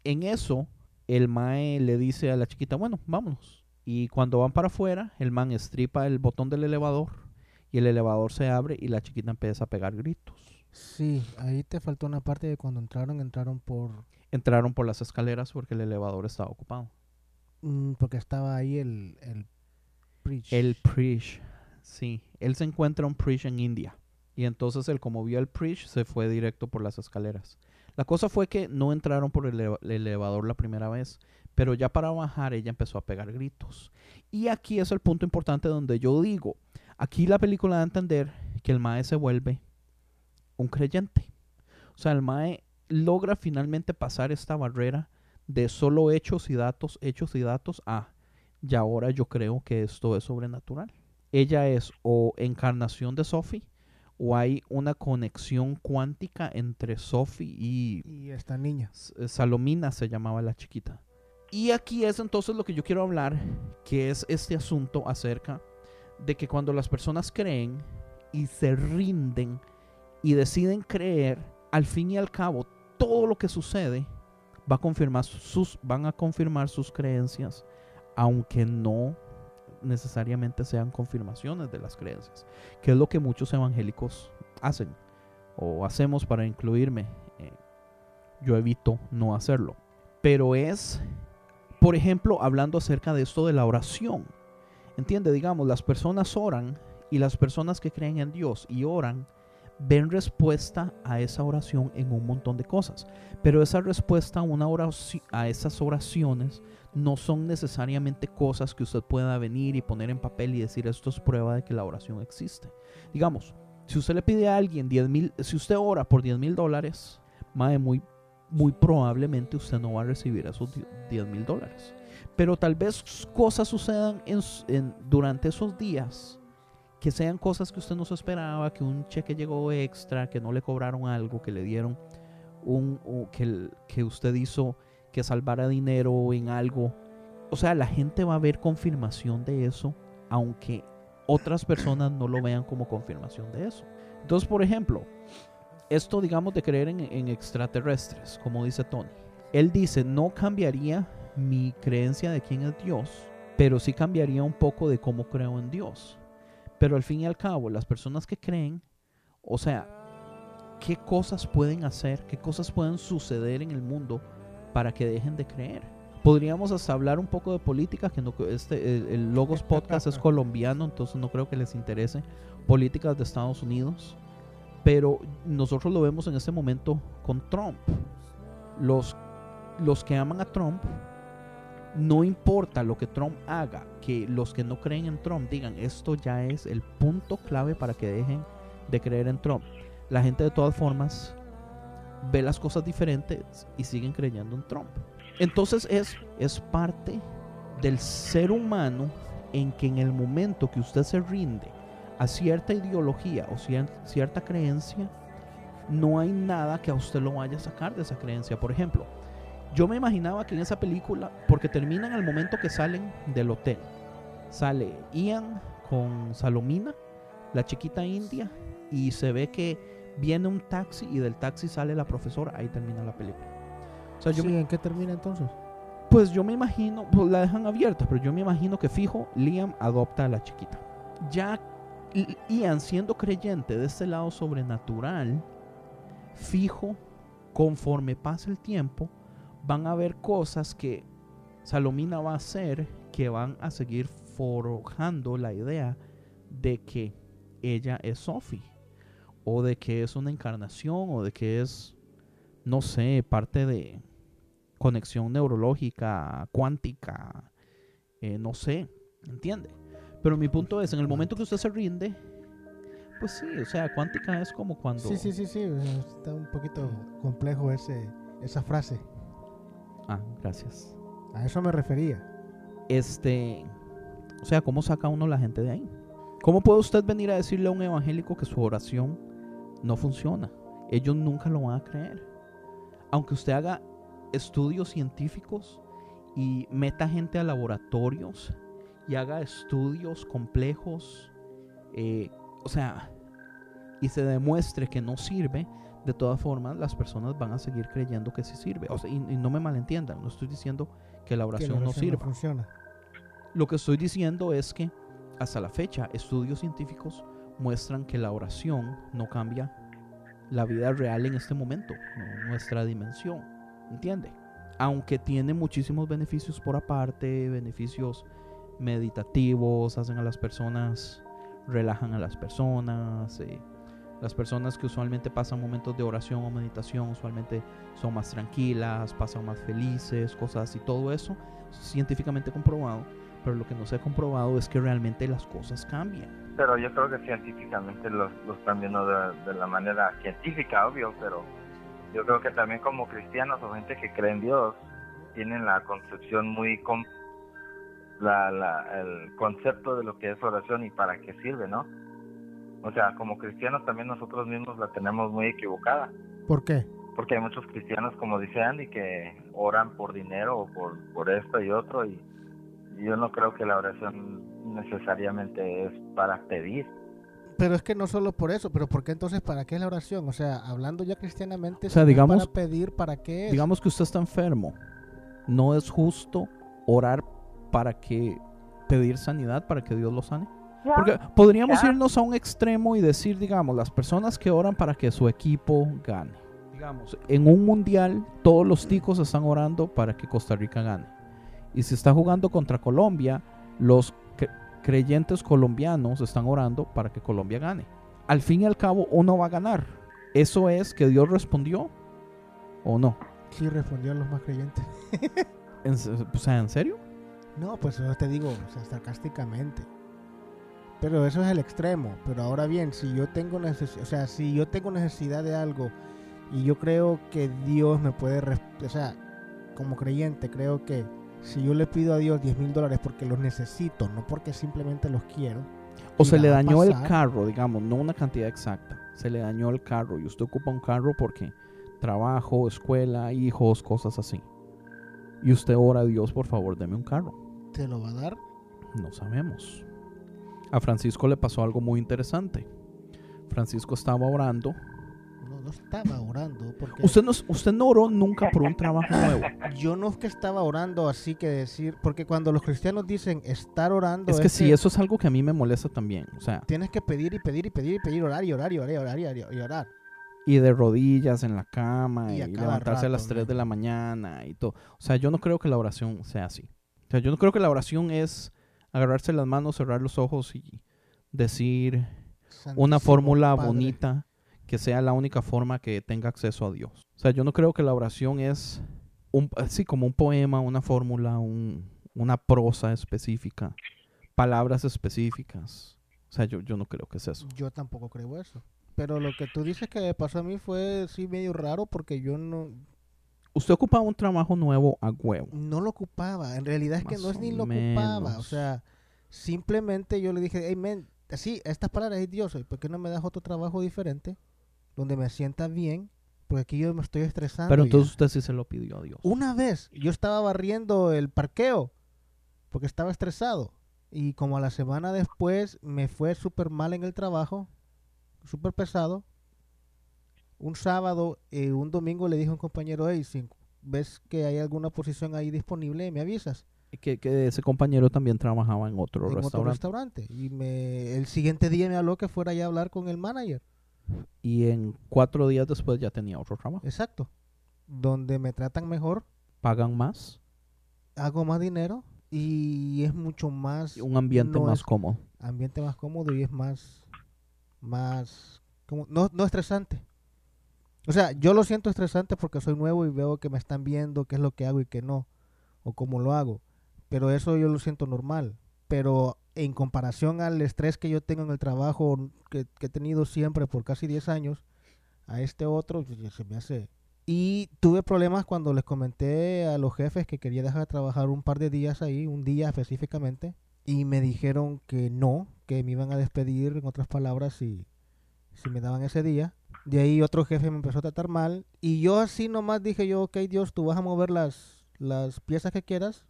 en eso, el mae le dice a la chiquita, bueno, vámonos. Y cuando van para afuera, el man estripa el botón del elevador y el elevador se abre y la chiquita empieza a pegar gritos. Sí, ahí te faltó una parte de cuando entraron, entraron por... Entraron por las escaleras porque el elevador estaba ocupado. mm, porque estaba ahí el... El preach. El Prish, sí. Él se encuentra un Prish en India. Y entonces él, como vio el Prish, se fue directo por las escaleras. La cosa fue que no entraron por el elevador la primera vez, pero ya para bajar ella empezó a pegar gritos. Y aquí es el punto importante donde yo digo, aquí la película da a entender que el Mae se vuelve un creyente. O sea, el Mae logra finalmente pasar esta barrera de solo hechos y datos, hechos y datos a, y ahora yo creo que esto es sobrenatural. Ella es o encarnación de Sophie, o hay una conexión cuántica entre Sophie y Y esta niña. Eh, Salomina se llamaba la chiquita. Y aquí es entonces lo que yo quiero hablar, que es este asunto acerca de que cuando las personas creen y se rinden y deciden creer, al fin y al cabo, todo lo que sucede va a confirmar sus, van a confirmar sus creencias, aunque no necesariamente sean confirmaciones de las creencias, que es lo que muchos evangélicos hacen. o hacemos para incluirme. eh, yo evito no hacerlo. Pero es, por ejemplo, hablando acerca de esto de la oración. Entiende, digamos, las personas oran y las personas que creen en Dios y oran ven respuesta a esa oración en un montón de cosas. Pero esa respuesta a, una oraci- a esas oraciones no son necesariamente cosas que usted pueda venir y poner en papel y decir esto es prueba de que la oración existe. Digamos, si usted le pide a alguien 10 mil, si usted ora por 10 mil dólares, mae, muy, muy probablemente usted no va a recibir esos 10 mil dólares. Pero tal vez cosas sucedan durante esos días que sean cosas que usted no se esperaba, que un cheque llegó extra, que no le cobraron algo, que le dieron un, que, que usted hizo que salvara dinero en algo. O sea, la gente va a ver confirmación de eso, aunque otras personas no lo vean como confirmación de eso. Entonces, por ejemplo, esto digamos de creer en, en extraterrestres, como dice Tony. Él dice, no cambiaría mi creencia de quién es Dios, pero sí cambiaría un poco de cómo creo en Dios. Pero al fin y al cabo, las personas que creen, o sea, ¿qué cosas pueden hacer? ¿Qué cosas pueden suceder en el mundo para que dejen de creer? Podríamos hasta hablar un poco de política, que no, este, el, el Logos Podcast es colombiano, entonces no creo que les interese políticas de Estados Unidos. Pero nosotros lo vemos en este momento con Trump. Los, los que aman a Trump, no importa lo que Trump haga, que los que no creen en Trump digan esto ya es el punto clave para que dejen de creer en Trump. La gente de todas formas ve las cosas diferentes y siguen creyendo en Trump. Entonces es, es parte del ser humano en que en el momento que usted se rinde a cierta ideología o cier- cierta creencia, no hay nada que a usted lo vaya a sacar de esa creencia. Por ejemplo, yo me imaginaba que en esa película, porque terminan al momento que salen del hotel, sale Ian con Salomina, la chiquita india, y se ve que viene un taxi y del taxi sale la profesora, ahí termina la película. O sea, yo Sí, me- ¿En qué termina entonces? pues yo me imagino, pues la dejan abierta, pero yo me imagino que fijo, Liam adopta a la chiquita. Ya Ian siendo creyente de este lado sobrenatural, fijo, conforme pasa el tiempo, van a haber cosas que Salomina va a hacer que van a seguir forjando la idea de que ella es Sophie, o de que es una encarnación, o de que es, no sé, parte de conexión neurológica, cuántica, eh, no sé, ¿entiende? Pero mi punto es, en el momento que usted se rinde, pues sí, o sea, cuántica es como cuando... Sí, sí, sí, sí. Está un poquito complejo ese, esa frase. Ah, gracias. A eso me refería. Este, o sea, ¿cómo saca uno la gente de ahí? ¿Cómo puede usted venir a decirle a un evangélico que su oración no funciona? Ellos nunca lo van a creer. Aunque usted haga estudios científicos y meta gente a laboratorios y haga estudios complejos, eh, o sea, y se demuestre que no sirve, de todas formas las personas van a seguir creyendo que sí sirve. O sea, y, y no me malentiendan, no estoy diciendo que la Que la oración no oración sirva. funciona. Lo que estoy diciendo es que hasta la fecha estudios científicos muestran que la oración no cambia la vida real en este momento, no nuestra dimensión, ¿entiende? Aunque tiene muchísimos beneficios por aparte, beneficios meditativos, hacen a las personas, relajan a las personas, eh, las personas que usualmente pasan momentos de oración o meditación usualmente son más tranquilas, pasan más felices, cosas así, todo eso científicamente comprobado, pero lo que no se ha comprobado es que realmente las cosas cambian. Pero yo creo que científicamente lo, lo están viendo de, de la manera científica, obvio, pero yo creo que también como cristianos o gente que cree en Dios, tienen la concepción muy... com- la, la, el concepto de lo que es oración y para qué sirve, ¿no? O sea, como cristianos también nosotros mismos la tenemos muy equivocada. ¿Por qué? Porque hay muchos cristianos, como dice Andy, que oran por dinero o por, por esto y otro, y yo no creo que la oración necesariamente es para pedir. Pero es que no solo por eso, pero ¿por qué entonces para qué es la oración? O sea, hablando ya cristianamente, O sea, si no es digamos- para pedir, ¿para qué es? Digamos que usted está enfermo, no es justo orar para que pedir sanidad para que Dios lo sane. Porque podríamos ya. irnos a un extremo y decir, digamos, las personas que oran para que su equipo gane. Digamos, en un mundial, todos los ticos están orando para que Costa Rica gane. Y si está jugando contra Colombia, los cre- creyentes colombianos están orando para que Colombia gane. Al fin y al cabo, uno va a ganar. ¿Eso es que Dios respondió o no? Sí, respondió a los más creyentes. ¿En, se- o sea, ¿en serio? No, pues eso te digo, o sea, sarcásticamente. Pero eso es el extremo. Pero ahora bien, si yo tengo neces o sea, si yo tengo necesidad de algo y yo creo que Dios me puede, o sea, como creyente creo que si yo le pido a Dios 10 mil dólares porque los necesito, no porque simplemente los quiero. O se le dañó el carro, digamos, no una cantidad exacta. Se le dañó el carro y usted ocupa un carro porque trabajo, escuela, hijos, cosas así. Y usted ora a Dios, por favor, deme un carro. ¿Te lo va a dar? No sabemos. A Francisco le pasó algo muy interesante. Francisco estaba orando. No, estaba orando porque Usted no, usted no oró nunca por un trabajo nuevo. yo no es que estaba orando así que decir, porque cuando los cristianos dicen estar orando Es que sí, eso es algo que a mí me molesta también. O sea, tienes que pedir y pedir y pedir y pedir, orar y orar y orar y orar y orar y orar. y de rodillas en la cama Y levantarse a las rato, 3 de la mañana y todo. O sea, yo no creo que la oración sea así. O sea, yo no creo que la oración es agarrarse las manos, cerrar los ojos y decir una fórmula Padre. bonita que sea la única forma que tenga acceso a Dios. O sea, yo no creo que la oración es un, así como un poema, una fórmula, un- una prosa específica, palabras específicas. O sea, yo, yo no creo que es eso. Yo tampoco creo eso. Pero lo que tú dices que me pasó a mí fue sí medio raro porque yo no, Usted ocupaba un trabajo nuevo a huevo. no lo ocupaba. En realidad es que no es ni lo ocupaba. O sea, simplemente yo le dije, hey, men, así, estas palabras es Dios, ¿por qué no me das otro trabajo diferente? Donde me sienta bien, porque aquí yo me estoy estresando. Pero ya". entonces usted sí se lo pidió a Dios. Una vez yo estaba barriendo el parqueo porque estaba estresado. Y como a la semana después me fue súper mal en el trabajo, súper pesado. Un sábado, eh, un domingo le dije a un compañero, hey, si ves que hay alguna posición ahí disponible, me avisas. Que, que ese compañero también trabajaba en otro en otro restaurante. restaurante. Y me, el siguiente día me habló que fuera ya a hablar con el manager. Y en cuatro días después ya tenía otro trabajo. Exacto. Donde me tratan mejor, Pagan más, hago más dinero y es mucho más... un ambiente no más cómodo. ambiente más cómodo y es más más como no, no estresante o sea yo lo siento estresante porque soy nuevo y veo que me están viendo qué es lo que hago y qué no o cómo lo hago pero eso yo lo siento normal pero en comparación al estrés que yo tengo en el trabajo que, que he tenido siempre por casi 10 años a este otro pues, se me hace y tuve problemas cuando les comenté a los jefes que quería dejar de trabajar un par de días ahí un día específicamente y me dijeron que no, que me iban a despedir, en otras palabras, si, si me daban ese día. De ahí otro jefe me empezó a tratar mal. Y yo así nomás dije yo, ok Dios, tú vas a mover las, las piezas que quieras.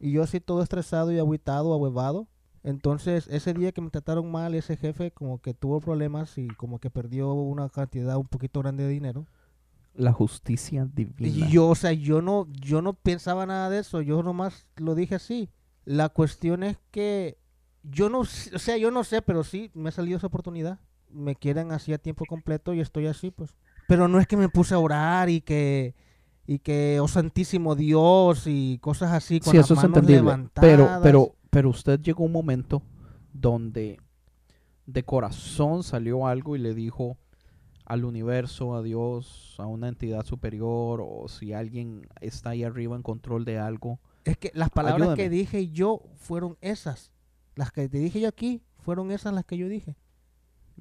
Y yo así todo estresado y aguitado, ahuevado. Entonces ese día que me trataron mal, ese jefe como que tuvo problemas y como que perdió una cantidad un poquito grande de dinero. La justicia divina. Y yo, o sea, yo no, yo no pensaba nada de eso, yo nomás lo dije así. La cuestión es que yo no, o sea, yo no sé, pero sí me ha salido esa oportunidad. Me quieren así a tiempo completo y estoy así, pues. Pero no es que me puse a orar y que, y que, oh santísimo Dios y cosas así con sí, las eso es manos entendible. Pero, levantadas. pero, pero usted llegó a un momento donde de corazón salió algo y le dijo al universo, a Dios, a una entidad superior, o si alguien está ahí arriba en control de algo. Es que las palabras que dije yo fueron esas. Las que te dije yo aquí fueron esas las que yo dije.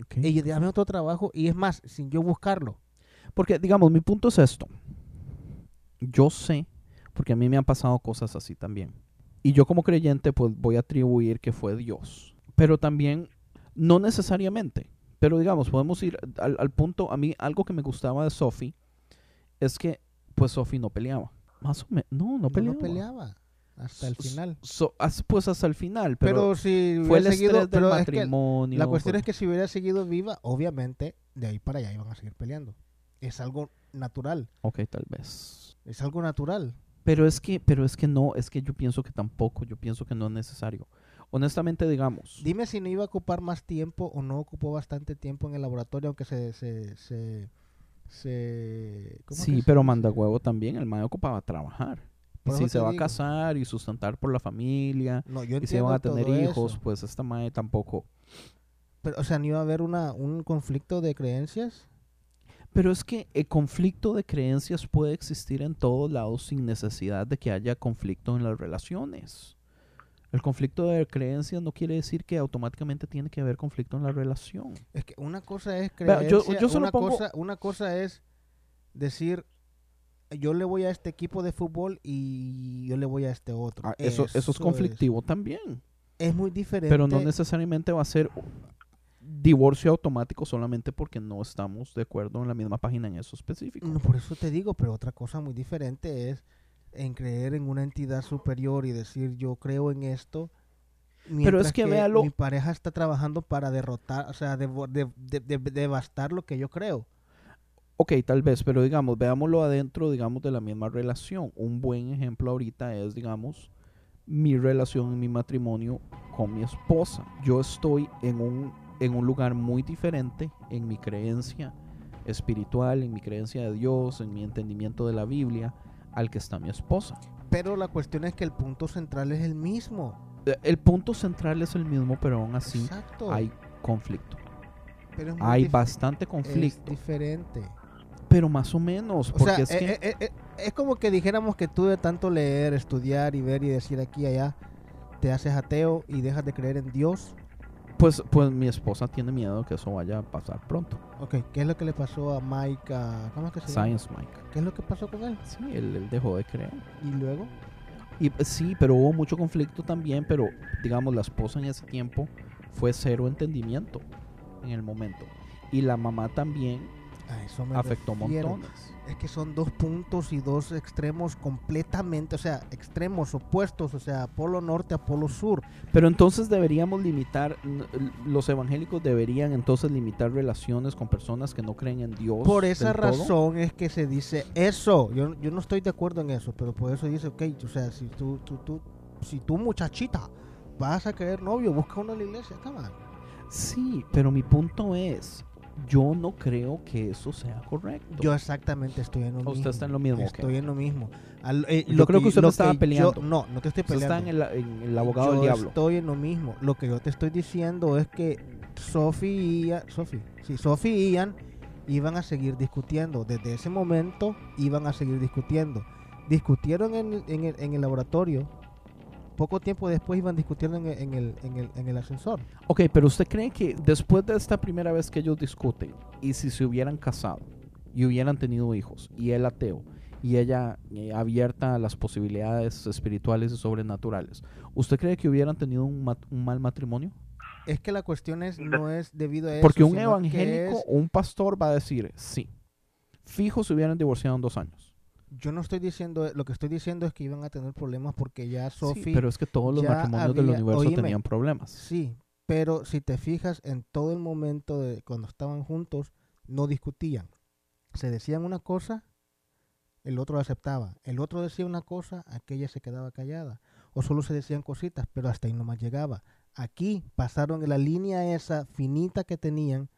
Ok. Y dame otro trabajo y es más, sin yo buscarlo. Porque, digamos, mi punto es esto. Yo sé, porque a mí me han pasado cosas así también. Y yo como creyente, pues voy a atribuir que fue Dios. Pero también, no necesariamente. Pero digamos, podemos ir al, al punto, a mí algo que me gustaba de Sophie es que, pues Sophie no peleaba. Más o menos, no, no peleaba. no peleaba hasta el final. so- pues hasta el final. Pero, Pero, si fue el seguido, estrés del pero es que matrimonio. la cuestión fue- es que si hubiera seguido viva, obviamente de ahí para allá iban a seguir peleando. Es algo natural, Ok, tal vez. es algo natural. Pero es que, pero es que no, es que yo pienso que tampoco, yo pienso que no es necesario. honestamente, digamos, Dime si no iba a ocupar más tiempo o no ocupó bastante tiempo en el laboratorio, aunque se... se, se, se- ¿cómo que sí, se pero dice? manda huevo también, el mae ocupaba trabajar. Y si se va a casar y sustentar por la familia, No, yo y si van a tener hijos, eso. pues esta mae tampoco. Pero, o sea, ¿no iba a haber una, un conflicto de creencias? Pero es que el conflicto de creencias puede existir en todos lados sin necesidad de que haya conflicto en las relaciones. El conflicto de creencias no quiere decir que automáticamente tiene que haber conflicto en la relación. Es que una cosa es creencia, yo- yo una, pongo- cosa, una cosa es decir, yo le voy a este equipo de fútbol y yo le voy a este otro. Ah, eso, eso es conflictivo también. Es muy diferente. Pero no necesariamente va a ser divorcio automático solamente porque no estamos de acuerdo en la misma página en eso específico. No, por eso te digo, pero otra cosa muy diferente es en creer en una entidad superior y decir yo creo en esto. Pero es que véalo- Mi pareja está trabajando para derrotar, o sea, devo- de- de- de- devastar lo que yo creo. Ok, tal vez, pero digamos, veámoslo adentro, digamos, de la misma relación. Un buen ejemplo ahorita es, digamos, mi relación en mi matrimonio con mi esposa. Yo estoy en un, en un lugar muy diferente en mi creencia espiritual, en mi creencia de Dios, en mi entendimiento de la Biblia, al que está mi esposa. Pero la cuestión es que el punto central es el mismo. Eh, El punto central es el mismo, pero aún así Exacto. hay conflicto. Pero es Hay bastante Es conflicto, diferente. pero más o menos, O porque sea, es que... eh, eh, es como que dijéramos que tú de tanto leer, estudiar y ver y decir aquí y allá, te haces ateo y dejas de creer en Dios. Pues, pues mi esposa tiene miedo que eso vaya a pasar pronto. Ok, ¿qué es lo que le pasó a Mike? a- ¿Cómo es que se llama? Science Mike. ¿Qué es lo que pasó con él? Sí, él, él dejó de creer. Y luego, Y pues, sí, pero hubo mucho conflicto también, pero digamos, la esposa en ese tiempo fue cero entendimiento en el momento. Y la mamá también a eso me afectó refiero. montones. Es que son dos puntos y dos extremos completamente, o sea, extremos opuestos, o sea, polo norte a polo sur. Pero entonces deberíamos limitar, los evangélicos deberían entonces limitar relaciones con personas que no creen en Dios. Por esa todo. razón es que se dice eso. Yo, yo no estoy de acuerdo en eso, pero por eso dice, ok, o sea, si tú, tú, tú, si tú muchachita vas a querer novio, busca uno en la iglesia, come on. Sí, pero mi punto es, yo no creo que eso sea correcto. Yo exactamente estoy en lo ¿O mismo. usted está en lo mismo? Estoy en lo mismo. Al- eh, Yo lo creo que usted lo me estaba yo- peleando. no, no te estoy Usted peleando. está en el, en el abogado del yo diablo. estoy en lo mismo. Lo que yo te estoy diciendo es que Sophie y Ian, Sophie, sí, Sophie y Ian iban a seguir discutiendo. Desde ese momento iban a seguir discutiendo. Discutieron en, en el, en el laboratorio. Poco tiempo después iban discutiendo en el, en el, en el, en el ascensor. Ok, pero usted cree que después de esta primera vez que ellos discuten, y si se hubieran casado y hubieran tenido hijos, y él ateo, y ella eh, abierta a las posibilidades espirituales y sobrenaturales, ¿usted cree que hubieran tenido un, mat- un mal matrimonio? Es que la cuestión es no es debido a eso. Porque un evangélico es- o un pastor va a decir, sí, fijo se hubieran divorciado en dos años. Yo no estoy diciendo, lo que estoy diciendo es que iban a tener problemas porque ya Sophie. sí, pero es que todos los matrimonios del había- universo oíme, tenían problemas. Sí, pero si te fijas en todo el momento de cuando estaban juntos, no discutían. Se decían una cosa, el otro aceptaba. El otro decía una cosa, aquella se quedaba callada. O solo se decían cositas, pero hasta ahí nomás llegaba. Aquí pasaron la línea esa finita que tenían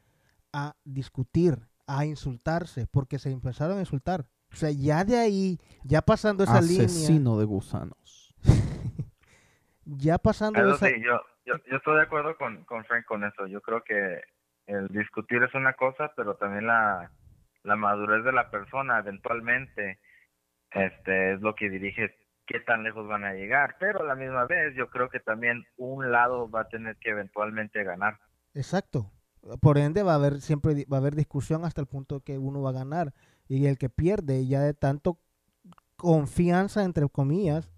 a discutir, a insultarse, porque se empezaron a insultar. O sea, ya de ahí, ya pasando esa línea, Asesino de gusanos. ya pasando Eso esa... sí, yo, yo, yo estoy de acuerdo con, con Frank con eso. Yo creo que el discutir es una cosa, pero también la, la madurez de la persona eventualmente este es lo que dirige qué tan lejos van a llegar. Pero a la misma vez yo creo que también un lado va a tener que eventualmente ganar. Exacto. Por ende va a haber siempre va a haber discusión hasta el punto que uno va a ganar y el que pierde ya de tanto confianza entre comillas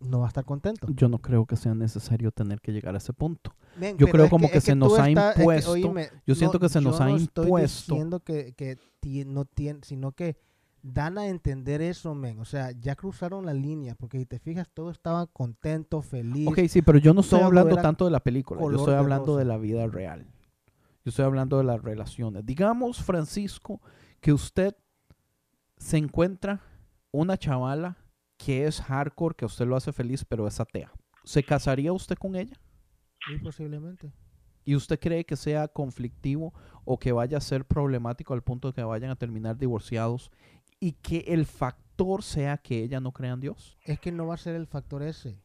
no va a estar contento. Yo no creo que sea necesario tener que llegar a ese punto. Yo creo como que- que, se que nos ha estás- es que, impuesto. oíme, yo siento no, que se nos ha no estoy impuesto. diciendo que, que no tiene, sino que dan a entender eso, men. O sea, ya cruzaron la línea, porque si te fijas, todos estaban contentos, felices. Ok, sí, pero yo no estoy hablando tanto de la película. Yo estoy de hablando rosa. de la vida real. Yo estoy hablando de las relaciones. Digamos, Francisco, que usted se encuentra una chavala que es hardcore, que a usted lo hace feliz, pero es atea. ¿Se casaría usted con ella? Sí, posiblemente. ¿Y usted cree que sea conflictivo o que vaya a ser problemático al punto de que vayan a terminar divorciados y que el factor sea que ella no crea en Dios? Es que no va a ser el factor ese.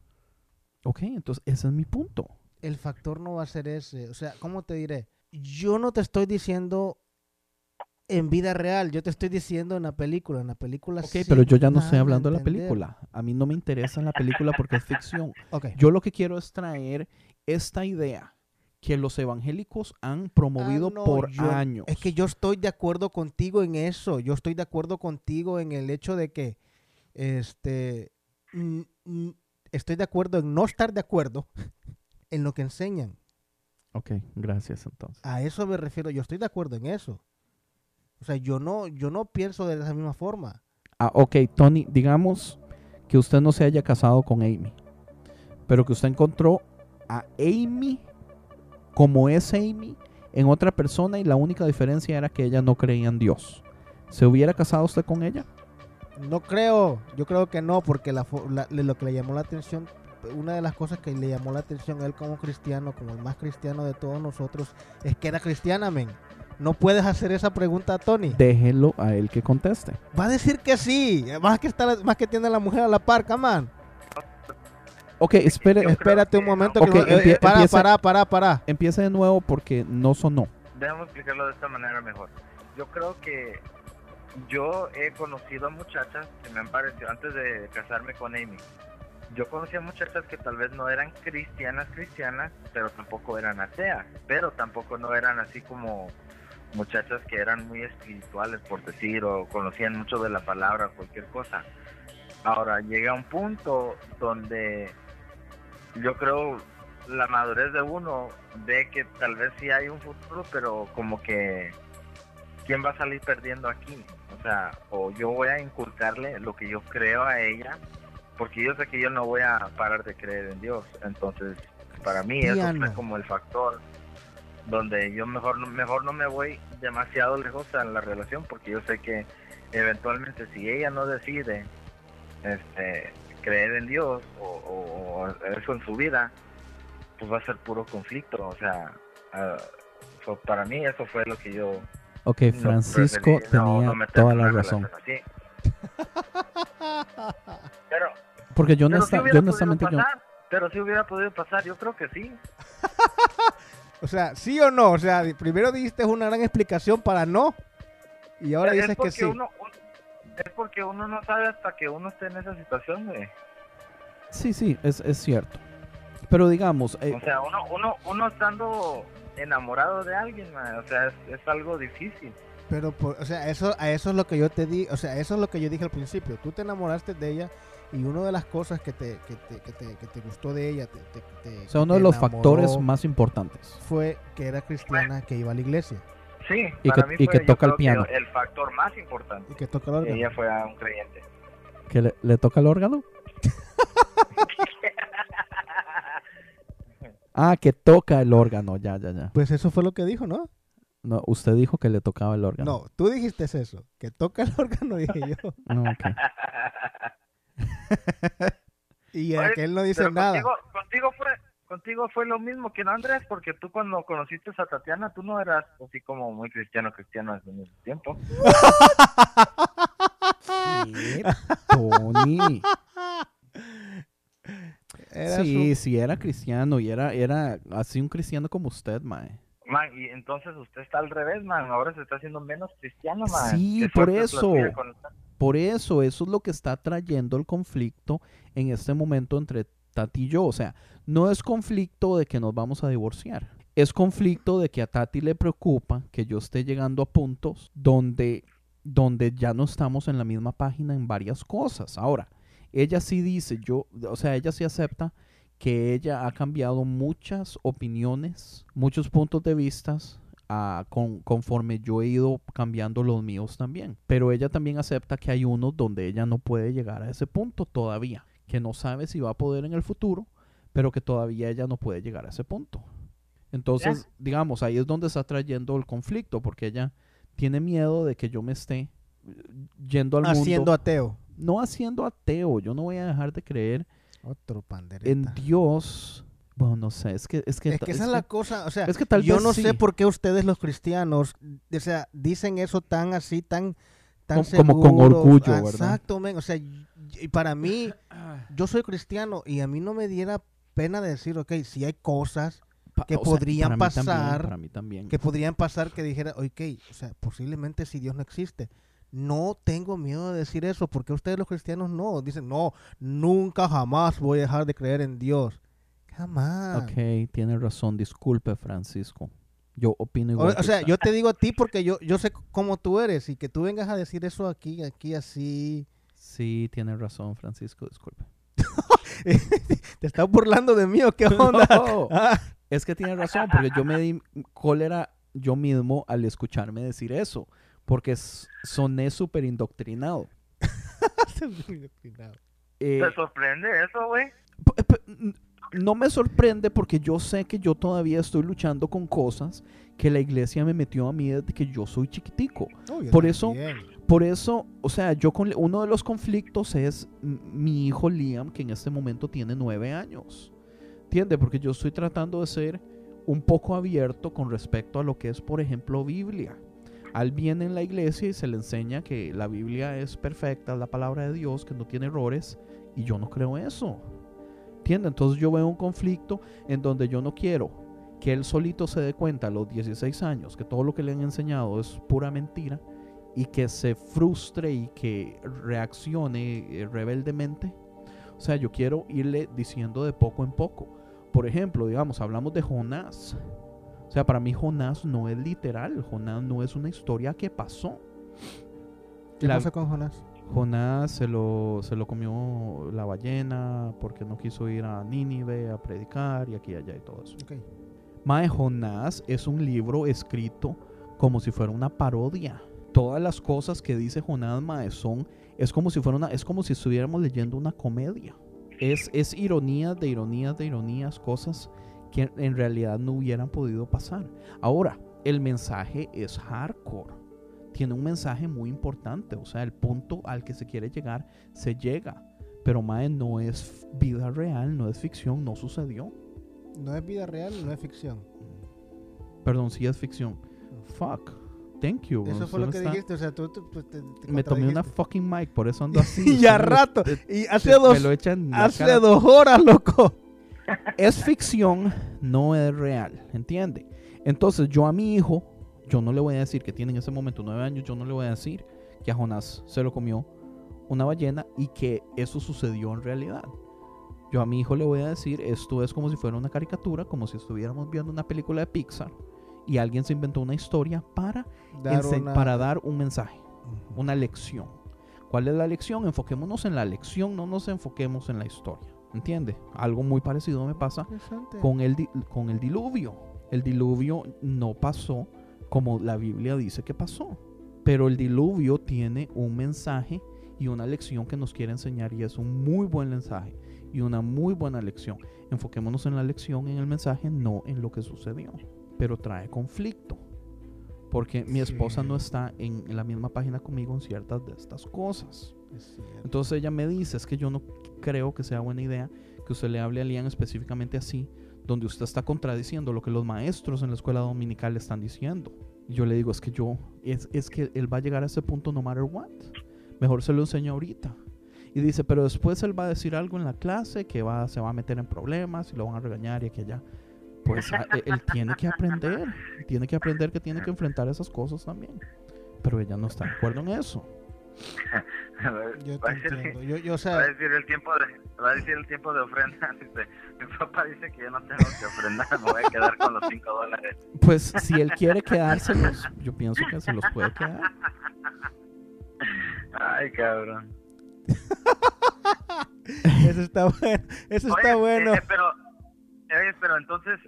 Ok, entonces ese es mi punto. El factor no va a ser ese. O sea, ¿cómo te diré? Yo no te estoy diciendo en vida real, yo te estoy diciendo en la película. En la película Ok, sí pero yo ya no estoy hablando de la entender. película. A mí no me interesa la película porque es ficción. Ok. Yo lo que quiero es traer esta idea que los evangélicos han promovido Ah, no, por yo- años. Es que yo estoy de acuerdo contigo en eso. Yo estoy de acuerdo contigo en el hecho de que, este, mm, mm, estoy de acuerdo en no estar de acuerdo en lo que enseñan. Ok, gracias entonces. A eso me refiero. Yo estoy de acuerdo en eso. O sea, yo no, yo no pienso de esa misma forma. Ah, ok, Tony, digamos que usted no se haya casado con Amy, pero que usted encontró a Amy como es Amy en otra persona y la única diferencia era que ella no creía en Dios. ¿Se hubiera casado usted con ella? No creo, yo creo que no, porque la, la- lo que le llamó la atención, una de las cosas que le llamó la atención a él como cristiano, como el más cristiano de todos nosotros, es que era cristiana, men. No puedes hacer esa pregunta a Tony. Déjelo a él que conteste. Va a decir que sí, más que, está, más que tiene a la mujer a la par, man. Ok, espere, Espérate un momento. Que Ok, no- eh, empie- eh, para, empieza- para, para, para. Empiece de nuevo porque no sonó. Déjame explicarlo de esta manera mejor. Yo creo que yo he conocido a muchachas que me han parecido, antes de casarme con Amy, yo conocí a muchachas que tal vez no eran cristianas cristianas, pero tampoco eran ateas, pero tampoco no eran así como muchachas que eran muy espirituales, por decir, o conocían mucho de la palabra cualquier cosa. Ahora llega un punto donde yo creo la madurez de uno ve que tal vez sí hay un futuro, pero como que quién va a salir perdiendo aquí, o sea, o yo voy a inculcarle lo que yo creo a ella, porque yo sé que yo no voy a parar de creer en Dios, entonces para mí eso Cristiano. fue como el factor donde yo mejor no- mejor no me voy demasiado lejos en la relación, porque yo sé que eventualmente si ella no decide este creer en Dios o, o- o eso en su vida, pues va a ser puro conflicto. O sea, so, para mí eso fue lo que yo... Ok, Francisco no- tenía no toda la razón. Pero, Porque yo, pero honesta- yo honestamente podido yo, pasar, pero si hubiera podido pasar, yo creo que sí. O sea, ¿sí o no? O sea, primero diste una gran explicación para no. Y ahora es dices que porque sí. Uno, un- es porque uno no sabe hasta que uno esté en esa situación, güey. Sí, sí, es, es cierto. Pero digamos, eh, O sea, uno, uno, uno estando enamorado de alguien, man, o sea, es, es algo difícil. Pero, por- o sea, eso, a eso es lo que yo te di, o sea, eso es lo que yo dije al principio. Tú te enamoraste de ella y una de las cosas que te, que te, que te, que te gustó de ella, te, te- te- o sea, uno te de los factores más importantes. fue que era cristiana, que iba a la iglesia Sí, Y para que- mí y que toca el piano. el factor más importante. y que toca el órgano. ella fue a un creyente. ¿Que le, le toca el órgano? Ah, que toca el órgano, ya, ya, ya. Pues eso fue lo que dijo, ¿no? No, usted dijo que le tocaba el órgano. No, tú dijiste eso, que toca el órgano, dije yo. No, ok. Y Oye, aquel no dice nada. Contigo, contigo fue contigo fue lo mismo que no Andrés, porque tú cuando conociste a Tatiana, tú no eras así como muy cristiano cristiano al mismo tiempo. ¿Qué, Tony? Era sí, su- sí, era cristiano y era, era así un cristiano como usted, mae. Man, y entonces usted está al revés, man. Ahora se está haciendo menos cristiano, man. Sí, Qué por eso. Por eso, eso es lo que está trayendo el conflicto en este momento entre Tati y yo. O sea, no es conflicto de que nos vamos a divorciar. Es conflicto de que a Tati le preocupa que yo esté llegando a puntos donde, donde ya no estamos en la misma página en varias cosas. Ahora, ella sí dice, yo, o sea, ella sí acepta que ella ha cambiado muchas opiniones, muchos puntos de vistas ah, con- conforme yo he ido cambiando los míos también. Pero ella también acepta que hay unos donde ella no puede llegar a ese punto todavía, que no sabe si va a poder en el futuro, pero que todavía ella no puede llegar a ese punto. Entonces, digamos, ahí es donde está trayendo el conflicto, porque ella tiene miedo de que yo me esté eh, yendo al mundo. Haciendo ateo. No haciendo ateo, yo no voy a dejar de creer Otro pandereta. en Dios Bueno, no sé, es que... Es que, Es que esa es la cosa, o sea, es que tal yo vez no sí. sé por qué ustedes los cristianos, o sea, dicen eso tan así, tan, tan Como- como con orgullo, ¿verdad? Exacto, men, o sea, y para mí, yo soy cristiano y a mí no me diera pena de decir, ok, si hay cosas que o sea, podrían para mí también, pasar, para mí también. que podrían pasar que dijera, ok, o sea, posiblemente si Dios no existe. No tengo miedo de decir eso, porque ustedes los cristianos no. Dicen, no, nunca jamás voy a dejar de creer en Dios. Jamás. Ok, tienes razón, disculpe Francisco. Yo opino igual. o sea, yo te digo a ti porque yo, yo sé cómo tú eres y que tú vengas a decir eso aquí, aquí así. Sí, tienes razón, Francisco, disculpe. ¿Te estás burlando de mí o qué onda? No, Ah, es que tienes razón, porque yo me di cólera yo mismo al escucharme decir eso, porque soné súper indoctrinado. Eh, ¿Te sorprende eso, güey? no me sorprende porque yo sé que yo todavía estoy luchando con cosas que la iglesia me metió a mí desde que yo soy chiquitico. Oh, yo Por eso, por eso, o sea, yo con uno de los conflictos es mi hijo Liam, que en este momento tiene nueve años. ¿Entiende? Porque yo estoy tratando de ser un poco abierto con respecto a lo que es, por ejemplo, Biblia. Al viene en la iglesia y se le enseña que la Biblia es perfecta, la palabra de Dios, que no tiene errores, y yo no creo eso. ¿Entiende? Entonces yo veo un conflicto en donde yo no quiero que él solito se dé cuenta a los 16 años que todo lo que le han enseñado es pura mentira y que se frustre y que reaccione eh, rebeldemente. O sea, yo quiero irle diciendo de poco en poco. Por ejemplo, digamos, hablamos de Jonás. O sea, para mí Jonás no es literal. Jonás no es una historia que pasó. ¿Qué La- pasa con Jonás? Jonás se lo, se lo comió la ballena porque no quiso ir a Nínive a predicar y aquí y allá y todo eso. Ok. Mae, Jonás es un libro escrito como si fuera una parodia. Todas las cosas que dice Jonás, mae, son, es como si fuera una, es como si estuviéramos leyendo una comedia. Es, es ironías de ironías de ironías, cosas que en realidad no hubieran podido pasar. Ahora, el mensaje es hardcore. Tiene un mensaje muy importante. O sea, el punto al que se quiere llegar, se llega. Pero Mae no es vida real, no es ficción, no sucedió. No es vida real, no es ficción. Perdón, sí es ficción. Fuck. Thank you. bro. Eso fue lo que está- dijiste, o sea, tú, tú, pues, te, te Me tomé una fucking mic, por eso ando así. Y a Usted me lo- rato. Y hace dos, Me lo echan hace dos horas, loco. Es ficción, no es real. ¿Entiende? Entonces, yo a mi hijo, yo no le voy a decir que tiene en ese momento nueve años, yo no le voy a decir que a Jonás se lo comió una ballena y que eso sucedió en realidad. Yo a mi hijo le voy a decir, esto es como si fuera una caricatura, como si estuviéramos viendo una película de Pixar y alguien se inventó una historia para, Dar ense- una- para dar un mensaje, una lección. ¿Cuál es la lección? Enfoquémonos en la lección, no nos enfoquemos en la historia. ¿Entiende? Algo muy parecido me pasa con el, con el diluvio. El diluvio no pasó como la Biblia dice que pasó. Pero el diluvio tiene un mensaje y una lección que nos quiere enseñar y es un muy buen mensaje y una muy buena lección. Enfoquémonos en la lección, en el mensaje, no en lo que sucedió. Pero trae conflicto. Porque mi esposa no está en, la misma página conmigo en ciertas de estas cosas. Es. Entonces ella me dice, es que yo no creo que sea buena idea que usted le hable a Lian específicamente así, donde usted está contradiciendo lo que los maestros en la escuela dominical le están diciendo. Y yo le digo, es que yo, es, es que él va a llegar a ese punto no matter what. Mejor se lo enseño ahorita. Y dice, pero después él va a decir algo en la clase que va, se va a meter en problemas y lo van a regañar y aquí allá. Pues a- él, él tiene que aprender, tiene que aprender que tiene que enfrentar esas cosas también. Pero ella no está de acuerdo en eso. Yo va, te a decir, entiendo. Yo, yo, o va a decir el tiempo de va a decir el tiempo de ofrenda dice, mi papá dice que yo no tengo que ofrendar me voy a quedar con los 5 dólares Pues si él quiere quedárselos, yo pienso que se los puede quedar. ay cabrón eso está bueno. Eso Oye, está bueno. eh, pero oye, pero entonces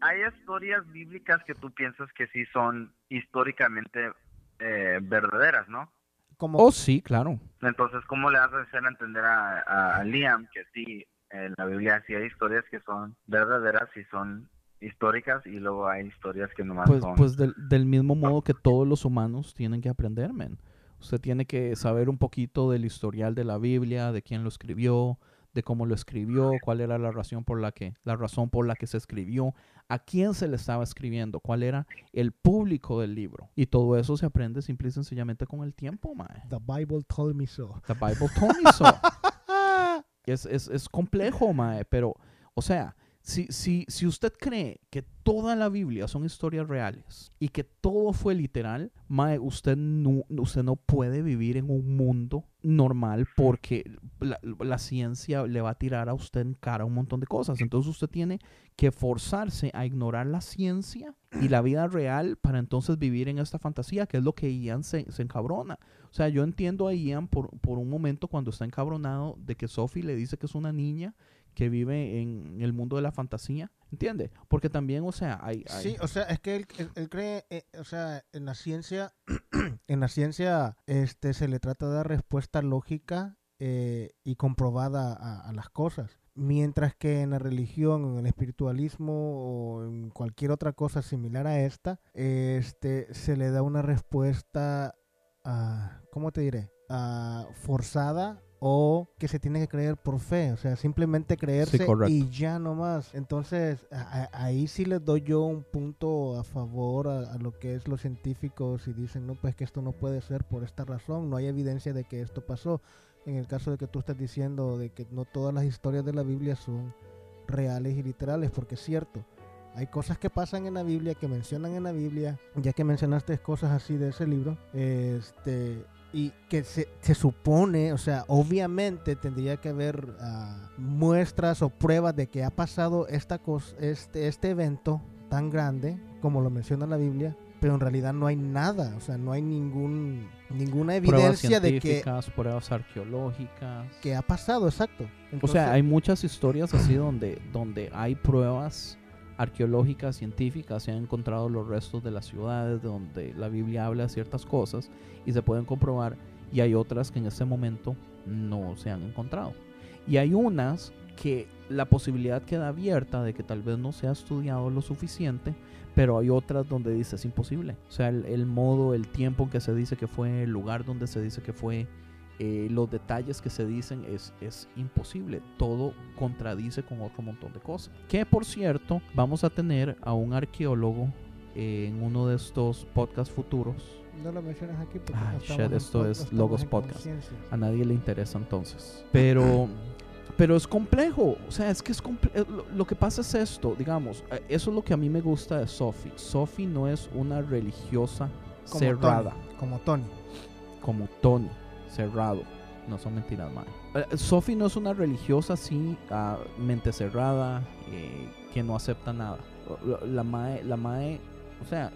hay historias bíblicas que tú piensas que sí son históricamente eh, verdaderas no Como, Oh, sí, claro. entonces cómo le vas a hacer entender a, a Liam que sí en la Biblia sí hay historias que son verdaderas y son históricas y luego hay historias que nomás Pues, son pues del, del mismo modo que todos los humanos tienen que aprender, men. Usted tiene que saber un poquito del historial de la Biblia, de quién lo escribió, de cómo lo escribió, cuál era la razón por la que, la razón por la que se escribió, a quién se le estaba escribiendo, cuál era el público del libro. Y todo eso se aprende simple y sencillamente con el tiempo, mae. The Bible told me so. The Bible told me so. es, es, es complejo, mae, pero, o sea, si, si, si usted cree que toda la Biblia son historias reales y que todo fue literal, mae, usted no, usted no puede vivir en un mundo normal porque la, la ciencia le va a tirar a usted en cara un montón de cosas. Entonces usted tiene que forzarse a ignorar la ciencia y la vida real para entonces vivir en esta fantasía, que es lo que Ian se, se encabrona. O sea, yo entiendo a Ian por, por un momento cuando está encabronado de que Sophie le dice que es una niña que vive en el mundo de la fantasía, ¿entiende? Porque también, o sea, hay... Sí, o sea, es que él, él- él cree, eh, o sea, en la ciencia, en la ciencia, este, se le trata de dar respuesta lógica eh, y comprobada a, a las cosas. Mientras que en la religión, en el espiritualismo o en cualquier otra cosa similar a esta, este, se le da una respuesta, ah, ¿cómo te diré? Ah, forzada o que se tiene que creer por fe, o sea, simplemente creerse y ya no más. Entonces, a- a- ahí sí les doy yo un punto a favor a, a lo que es los científicos y dicen, no, pues que esto no puede ser por esta razón, no hay evidencia de que esto pasó. En el caso de que tú estás diciendo de que no todas las historias de la Biblia son reales y literales, porque es cierto. Hay cosas que pasan en la Biblia, que mencionan en la Biblia, ya que mencionaste cosas así de ese libro, este, y que se, se supone, o sea, obviamente tendría que haber ah, muestras o pruebas de que ha pasado esta cosa, este, este evento tan grande, como lo menciona la Biblia, pero en realidad no hay nada, o sea, no hay ningún ninguna evidencia de que, pruebas arqueológicas. que ha pasado, exacto. o sea, hay muchas historias así donde, donde hay pruebas arqueológicas, científicas, se han encontrado los restos de las ciudades donde la Biblia habla de ciertas cosas y se pueden comprobar y hay otras que en este momento no se han encontrado. Y hay unas que la posibilidad queda abierta de que tal vez no se ha estudiado lo suficiente, pero hay otras donde dice es imposible. O sea, el, el modo, el tiempo en que se dice que fue, el lugar donde se dice que fue, eh, los detalles que se dicen es, es imposible. Todo contradice con otro montón de cosas. Que por cierto, vamos a tener a un arqueólogo eh, en uno de estos podcasts futuros. no lo mencionas aquí porque Ay, no shit, esto es no Logos Podcast. A nadie le interesa entonces. Pero, pero es complejo. O sea, es que es comple- eh, lo, lo que pasa es esto, digamos, eh, eso es lo que a mí me gusta de Sophie. Sophie no es una religiosa Como cerrada Tony, como Tony. como Tony, cerrado. No son mentiras, mae. Eh, Sophie no es una religiosa así, ah, mente cerrada, eh, que no acepta nada. La- La mae, la mae, o sea,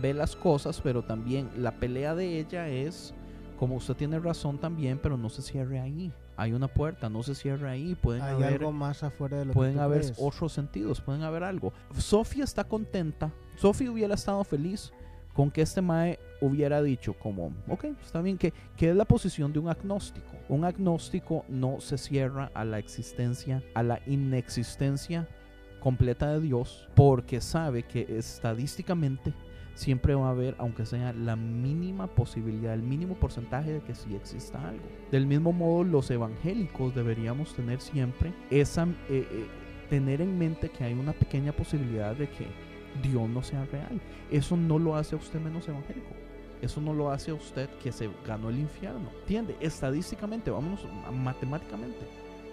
ve las cosas, pero también la pelea de ella es, como usted tiene razón también, pero no se cierre ahí. Hay una puerta, no se cierre ahí. Pueden Hay haber algo más afuera de lo pueden que tú haber crees. otros sentidos, pueden haber algo. Sofía está contenta. Sofía hubiera estado feliz con que este Mae hubiera dicho como, ok, está bien, que, que es la posición de un agnóstico. Un agnóstico no se cierra a la existencia, a la inexistencia completa de Dios, porque sabe que estadísticamente siempre va a haber, aunque sea la mínima posibilidad, el mínimo porcentaje de que sí exista algo. Del mismo modo, los evangélicos deberíamos tener siempre esa, eh, eh, tener en mente que hay una pequeña posibilidad de que Dios no sea real. Eso no lo hace a usted menos evangélico. Eso no lo hace a usted que se ganó el infierno. ¿Entiende? Estadísticamente, vámonos matemáticamente.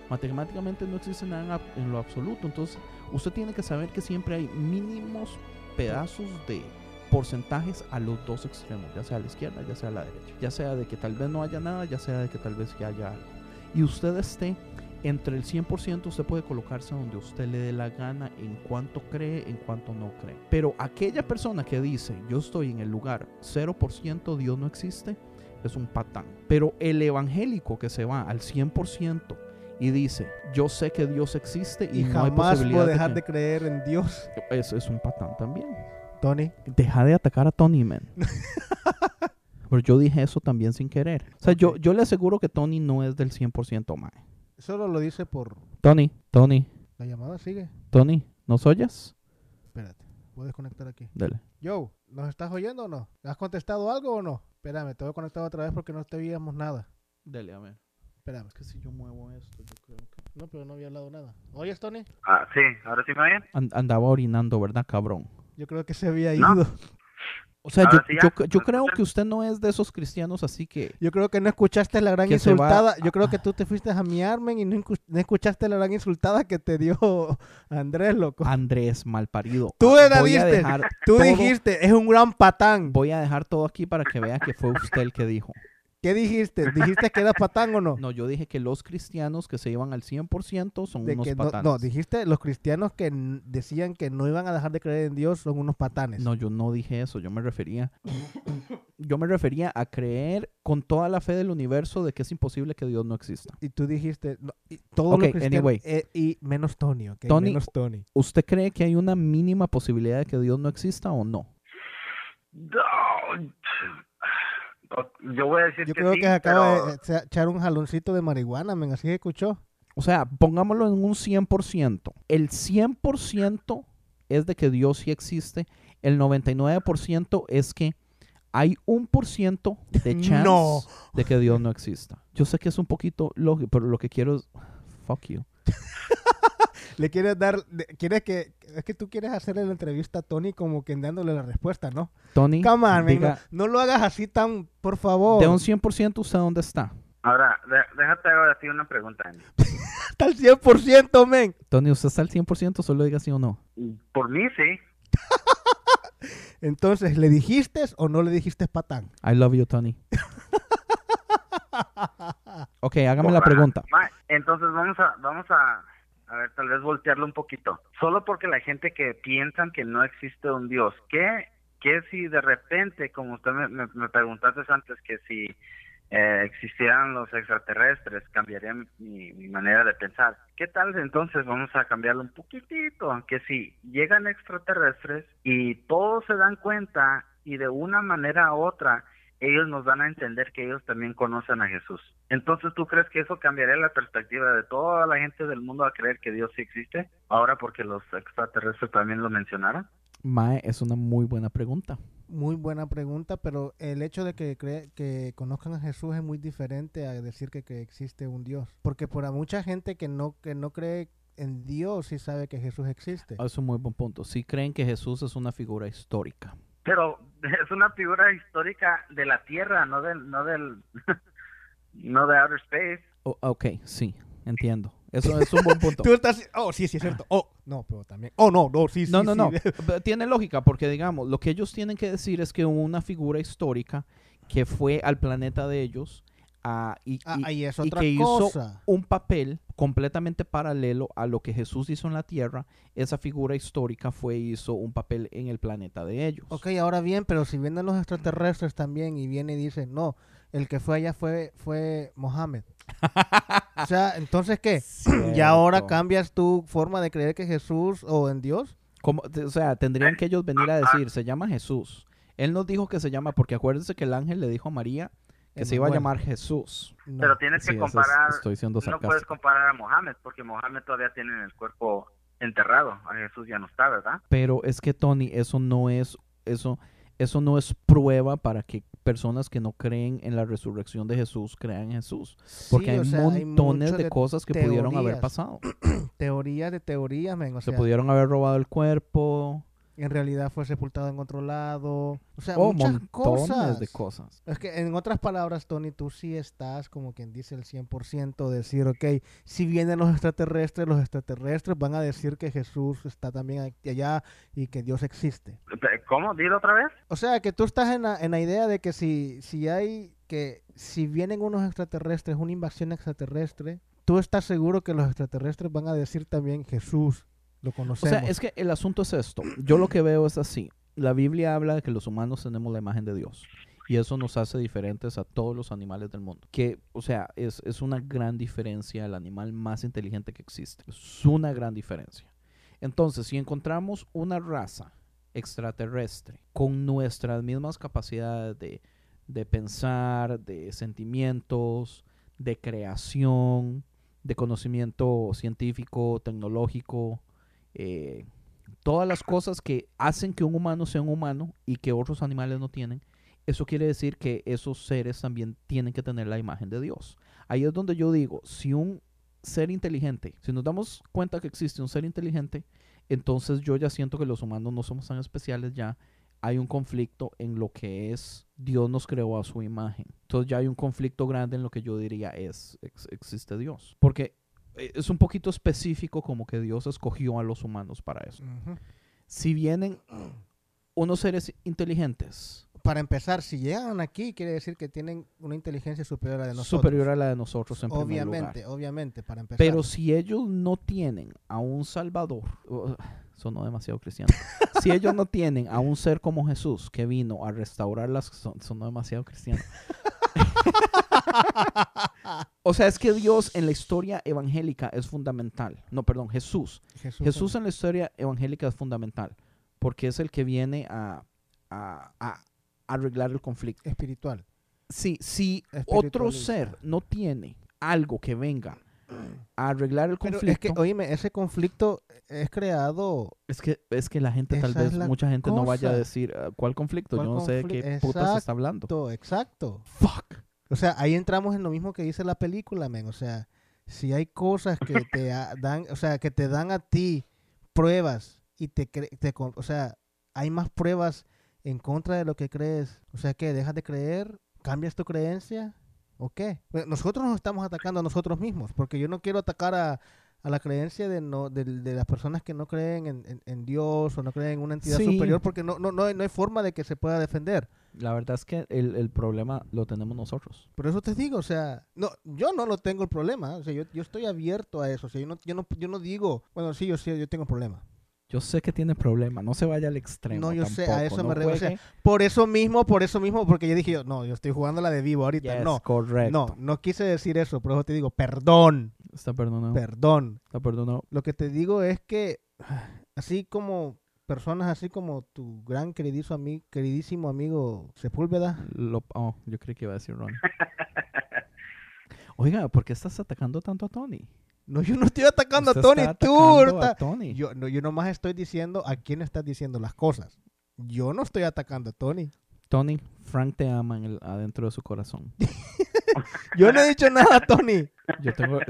Matemáticamente no existe nada en lo absoluto. Entonces, usted tiene que saber que siempre hay mínimos pedazos de porcentajes a los dos extremos, ya sea a la izquierda, ya sea a la derecha. Ya sea de que tal vez no haya nada, ya sea de que tal vez ya haya algo. Y usted esté entre el 100%, usted puede colocarse donde usted le dé la gana en cuanto cree, en cuanto no cree. Pero aquella persona que dice, yo estoy en el lugar 0%, Dios no existe, es un patán. Pero el evangélico que se va al 100% y dice, yo sé que Dios existe y, Y no jamás puedo de dejar que-". de creer en Dios. Eso es un patán también. Tony. Deja de atacar a Tony, man. Pero yo dije eso también sin querer. O sea, yo, yo le aseguro que Tony no es del 100% mae. Solo lo dice por Tony, Tony, la llamada. Sigue. Tony, ¿nos oyes? Espérate. Voy a desconectar aquí. Dale. Yo, ¿nos estás oyendo o no? ¿Has contestado algo o no? Espérame, te voy a conectar otra vez porque no te oíamos nada. Dale, a ver. Espérame. Que si yo muevo esto, yo creo que... No, pero no había hablado nada. ¿Oyes, Tony? Ah, sí, ahora sí me oyen. An- andaba orinando, ¿verdad, cabrón? Yo creo que se había No. O sea, yo, Ahora sí ya, yo, yo ¿me creo que usted no es de esos cristianos así que... Yo creo que no escuchaste la gran insultada. Yo creo que tú te fuiste a miarme y no, escuchaste la gran insultada que te dio Andrés, loco. Andrés, malparido. Tú Ah, la diste. Tú todo- dijiste, es un gran patán. Voy a dejar todo aquí para que vea que fue usted el que dijo. ¿Qué dijiste? ¿Dijiste que era patán o no? No, yo dije que los cristianos que se iban al 100% son De unos que no, patanes. no, dijiste los cristianos que decían que no iban a dejar de creer en Dios son unos patanes. No, yo no dije eso, yo me refería. Yo me refería a creer con toda la fe del universo de que es imposible que Dios no exista. Y tú dijiste, no, y todos Ok, los cristianos, anyway. eh, y menos Tony, ok, Tony- menos Tony. ¿Usted cree que hay una mínima posibilidad de que Dios no exista o no? No, Yo voy a decir Yo que creo sí, que se acaba pero- de echar un jaloncito de marihuana, men, así escuchó. O sea, pongámoslo en un 100%. El 100% es de que Dios sí existe. El 99% es que hay un por ciento de chance No. de que Dios no exista. Yo sé que es un poquito lógico, pero lo que quiero es... Fuck you. Le quieres dar, le- quieres que, es que tú quieres hacerle la entrevista a Tony como que dándole la respuesta, ¿no? Tony, Come on, diga, no, no lo hagas así tan, por favor. de un 100% usted dónde está. Ahora, de- déjate ahora ti una pregunta. Está al 100%, men. Tony, ¿usted está al 100%? Solo diga sí o no. Por mí, sí. Entonces, ¿le dijiste o no le dijiste patán? I love you, Tony. ok, hágame la pregunta. Entonces vamos a, vamos a, a ver, tal vez voltearlo un poquito. Solo porque la gente que piensan que no existe un Dios, ¿qué, qué si de repente, como usted me, me, me preguntaste antes, que si eh, existieran los extraterrestres, cambiaría mi, mi manera de pensar? ¿Qué tal entonces vamos a cambiarlo un poquitito? Que si llegan extraterrestres y todos se dan cuenta y de una manera u otra ellos nos dan a entender que ellos también conocen a Jesús. Entonces, ¿tú crees que eso cambiaría la perspectiva de toda la gente del mundo a creer que Dios sí existe? Ahora porque los extraterrestres también lo mencionaron. Mae, es una muy buena pregunta. Muy buena pregunta, pero el hecho de que cre- que conozcan a Jesús es muy diferente a decir que, que existe un Dios. Porque para mucha gente que no, que no cree en Dios sí sabe que Jesús existe. Ah, Es un muy buen punto. Sí creen que Jesús es una figura histórica. Pero es una figura histórica de la Tierra, no del, no del, no de outer space. O- ok, sí, entiendo. Eso es un buen punto. Tú estás, oh, sí, sí, es cierto. Oh, no, pero también, oh, no, no, sí, sí, No, no, sí. no. Tiene lógica porque, digamos, lo que ellos tienen que decir es que hubo una figura histórica que fue al planeta de ellos ah, y, Ah, y- ahí es y otra que hizo un papel completamente paralelo a lo que Jesús hizo en la tierra. Esa figura histórica fue hizo un papel en el planeta de ellos. Ok, ahora bien, pero si vienen los extraterrestres también y vienen y dicen, no, el que fue allá fue, fue Mohammed. o sea, entonces, ¿qué? ¿Y ahora Cierto. cambias tu forma de creer que Jesús o en Dios? Como- o sea, tendrían que ellos venir a decir, se llama Jesús. Él nos dijo que se llama, porque acuérdense que el ángel le dijo a María que se iba a llamar Jesús. No. Pero tienes Sí, que eso es- comparar, estoy siendo no puedes comparar a Mohammed, porque Mohammed todavía tiene el cuerpo enterrado. A Jesús ya no está, ¿verdad? Pero es que Tony, eso no es, eso, eso no es prueba para que personas que no creen en la resurrección de Jesús crean en Jesús. Porque Sí, hay o sea, hay montones mucho de, cosas que pudieron haber teorías. pasado. Teorías de teorías, men. O Se sea, pudieron haber robado el cuerpo. En realidad fue sepultado en otro lado. O sea, Oh, muchas montones cosas. de cosas. Es que en otras palabras, Tony, tú sí estás como quien dice el 100% de decir, ok, si vienen los extraterrestres, los extraterrestres van a decir que Jesús está también aquí- allá y que Dios existe. ¿Cómo? ¿Dilo otra vez? O sea, que tú estás en la, en la idea de que si, si hay, que si vienen unos extraterrestres, una invasión extraterrestre, tú estás seguro que los extraterrestres van a decir también Jesús, lo O sea, es que el asunto es esto. Yo lo que veo es así. La Biblia habla de que los humanos tenemos la imagen de Dios. Y eso nos hace diferentes a todos los animales del mundo. Que, o sea, es, es una gran diferencia el animal más inteligente que existe. Es una gran diferencia. Entonces, si encontramos una raza extraterrestre con nuestras mismas capacidades de, de pensar, de sentimientos, de creación, de conocimiento científico, tecnológico, eh, todas las cosas que hacen que un humano sea un humano y que otros animales no tienen, eso quiere decir que esos seres también tienen que tener la imagen de Dios. Ahí es donde yo digo, si un ser inteligente, si nos damos cuenta que existe un ser inteligente, entonces yo ya siento que los humanos no somos tan especiales ya. Hay un conflicto en lo que es Dios nos creó a su imagen. Entonces ya hay un conflicto grande en lo que yo diría es ex- existe Dios. Porque es un poquito específico como que Dios escogió a los humanos para eso. Si vienen unos seres inteligentes, Para empezar, si llegan aquí, quiere decir que tienen una inteligencia superior a la de nosotros. superior a la de nosotros en primer Obviamente, lugar. obviamente, para empezar. Pero si ellos no tienen a un Salvador, uh, sonó demasiado cristiano. si ellos no tienen a un ser como Jesús que vino a restaurar las, son- sonó demasiado cristiano. o sea, es que Dios en la historia evangélica es fundamental. No, perdón, Jesús. Jesús, Jesús en la historia evangélica es fundamental porque es el que viene a, a- a arreglar el conflicto. espiritual. Sí, si otro ser no tiene algo que venga a arreglar el Pero conflicto, es que, oíme, ese conflicto es creado. es que es que la gente tal vez mucha gente no vaya a decir "Ah, cuál conflicto, ¿Cuál yo no sé de qué putas está hablando. Exacto, exacto. Fuck. O sea, ahí entramos en lo mismo que dice la película, men. O sea, si hay cosas que te dan, o sea, que te dan a ti pruebas y te, te o sea, hay más pruebas en contra de lo que crees. O sea, que dejas de creer, cambias tu creencia o qué? Nosotros nos estamos atacando a nosotros mismos, porque yo no quiero atacar a, a la creencia de no de, de las personas que no creen en, en- en Dios o no creen en una entidad Sí. superior, porque no, no, no, hay, no hay forma de que se pueda defender. La verdad es que el, el problema lo tenemos nosotros. Por eso te digo, o sea, no, yo no lo tengo el problema, o sea, yo, yo estoy abierto a eso, o sea, yo no, yo no, yo no digo, bueno, sí, yo sí, yo tengo problema. Yo sé que tiene problema, no se vaya al extremo. No, yo sé, a eso no me refiero, o sea, juegue- por eso mismo, por eso mismo, porque yo dije, yo, no, yo estoy jugando la de vivo ahorita, Yes, no, correcto. no, no quise decir eso, por eso te digo, perdón, Está perdonado. perdón. Está perdonado. Lo que te digo es que, así como personas así como tu gran queridizo ami- queridísimo amigo Sepúlveda, Lo- oh, yo creí que iba a decir Ron. Oiga, ¿por qué estás atacando tanto a Tony? no, yo no estoy atacando a Tony, está tú, atacando a ahorita- Tony. Yo, no, yo nomás estoy diciendo a quién estás diciendo las cosas. Yo no estoy atacando a Tony. Tony, Frank te ama en el- adentro de su corazón. Yo no he dicho nada, Tony. Yo tengo... o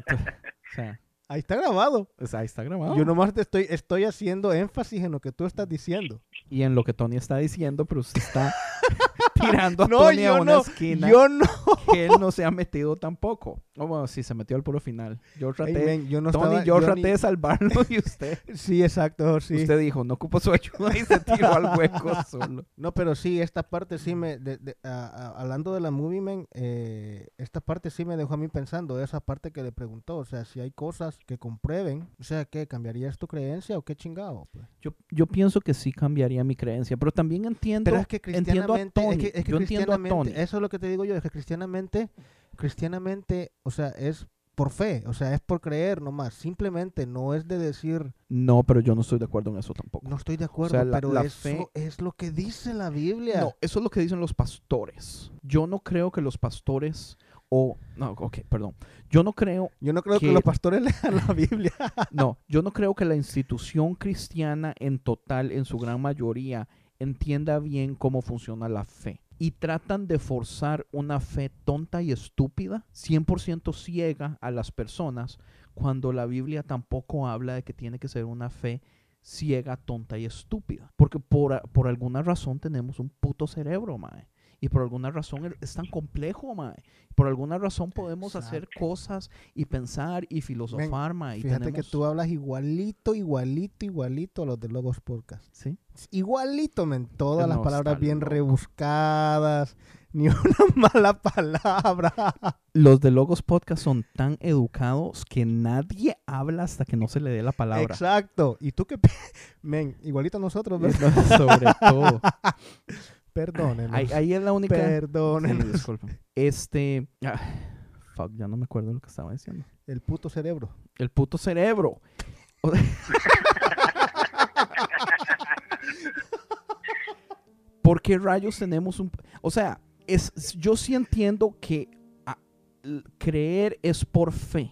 sea, Ahí está grabado. o sea, ahí está grabado. Yo nomás te estoy, estoy haciendo énfasis en lo que tú estás diciendo. Y en lo que Tony está diciendo, pero usted está tirando a No, Tony a una no, esquina yo no. que él no se ha metido tampoco. Oh, bueno, sí, se metió al puro final. Yo traté... men, yo no Tony, estaba- yo yo traté ni- de salvarlo y usted... Sí, exacto, sí. Usted dijo, no ocupo su ayuda y se tiró al hueco solo. No, pero sí, esta parte sí me... de- de- a- a- hablando de la Movie Man, eh, esta parte sí me dejó a mí pensando, esa parte que le preguntó, o sea, si hay cosas que comprueben, o sea, ¿qué? ¿Cambiarías tu creencia o qué chingado? Pues? Yo, yo pienso que sí cambiaría mi creencia, pero también entiendo, Pero es que entiendo a cristianamente, Tony. es que, es que yo entiendo a cristianamente- Tony. eso es lo que te digo yo, es que cristianamente, cristianamente, o sea, es por fe, o sea, es por creer nomás, simplemente no es de decir, No, pero yo no estoy de acuerdo en eso tampoco. no estoy de acuerdo, sea, la- pero la eso fe- es lo que dice la Biblia. No, eso es lo que dicen los pastores. Yo no creo que los pastores o no, ok, perdón. Yo no creo, Yo no creo que, que- los pastores lean la Biblia. no, yo no creo que la institución cristiana en total, en su gran mayoría, entienda bien cómo funciona la fe. Y tratan de forzar una fe tonta y estúpida, 100% ciega a las personas, cuando la Biblia tampoco habla de que tiene que ser una fe ciega, tonta y estúpida. Porque por, por alguna razón tenemos un puto cerebro, mae. Y por alguna razón el- es tan complejo, mae. Por alguna razón podemos hacer cosas y pensar y filosofar, mae. y Fíjate que tú hablas igualito, igualito, igualito a los de Logos Podcast. ¿Sí? Igualito, men. Todas las palabras bien loco. rebuscadas, ni una mala palabra. Los de Logos Podcast son tan educados que nadie habla hasta que no se le dé la palabra. Exacto. ¿Y tú qué? pi- Men, igualito a nosotros, ¿verdad? Sobre todo. Perdónenos. Ahí, ahí es la única. Perdónenos. Sí, disculpen. Este. ah, fuck, ya no me acuerdo lo que estaba diciendo. El puto cerebro. El puto cerebro. ¿Por qué rayos tenemos un... O sea, es, yo sí entiendo que ah, creer es por fe.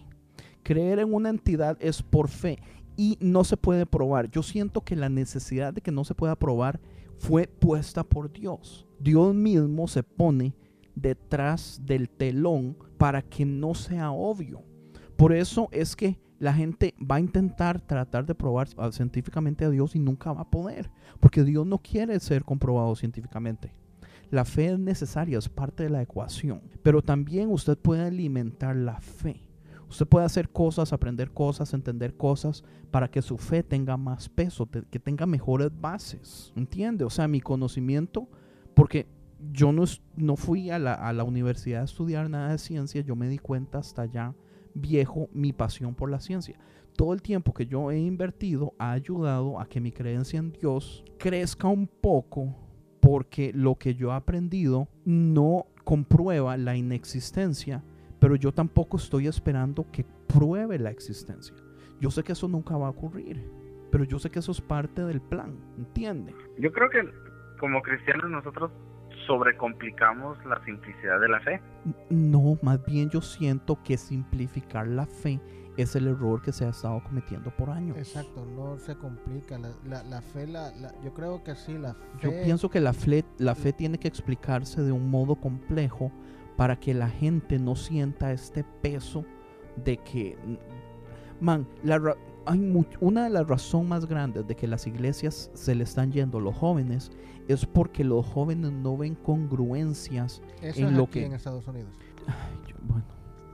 Creer en una entidad es por fe. Y no se puede probar. Yo siento que la necesidad de que no se pueda probar fue puesta por Dios. Dios mismo se pone detrás del telón para que no sea obvio. Por eso es que la gente va a intentar tratar de probar científicamente a Dios y nunca va a poder, porque Dios no quiere ser comprobado científicamente. La fe es necesaria, es parte de la ecuación, pero también usted puede alimentar la fe. Usted puede hacer cosas, aprender cosas, entender cosas para que su fe tenga más peso, que tenga mejores bases. ¿Entiende? O sea, mi conocimiento, porque yo no, no fui a la, a la universidad a estudiar nada de ciencia, yo me di cuenta hasta ya viejo mi pasión por la ciencia. Todo el tiempo que yo he invertido ha ayudado a que mi creencia en Dios crezca un poco porque lo que yo he aprendido no comprueba la inexistencia, pero yo tampoco estoy esperando que pruebe la existencia. Yo sé que eso nunca va a ocurrir, pero yo sé que eso es parte del plan, ¿entiende? Yo creo que como cristianos nosotros sobrecomplicamos la simplicidad de la fe. No, más bien yo siento que simplificar la fe es el error que se ha estado cometiendo por años. Exacto, no se complica. La, la, la fe, la, la- yo creo que sí, la Yo pienso que la fe, la fe tiene que explicarse de un modo complejo para que la gente no sienta este peso de que, man, la ra- hay much- una de las razones más grandes de que las iglesias se le están yendo los jóvenes es porque los jóvenes no ven congruencias Eso en es lo aquí que... en Estados Unidos. Yo- bueno,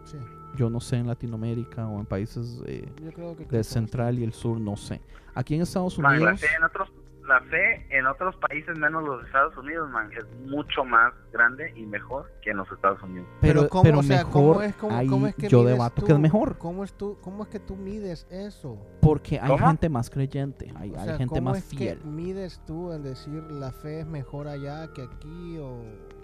Sí. yo no sé en Latinoamérica o en países eh, Yo creo que del central y el sur, no sé. Aquí en Estados Unidos... fe en otros la fe en otros países menos los Estados Unidos, man, es mucho más grande y mejor que en los Estados Unidos. Pero, ¿cómo, pero o sea, mejor, ¿cómo es, cómo, ahí cómo es que yo debato tú? que es mejor. ¿Cómo es, tú, ¿Cómo es que tú mides eso? Porque hay ¿Cómo? gente más creyente, hay, O hay sea, gente ¿cómo más es fiel. que mides tú en decir la fe es mejor allá que aquí o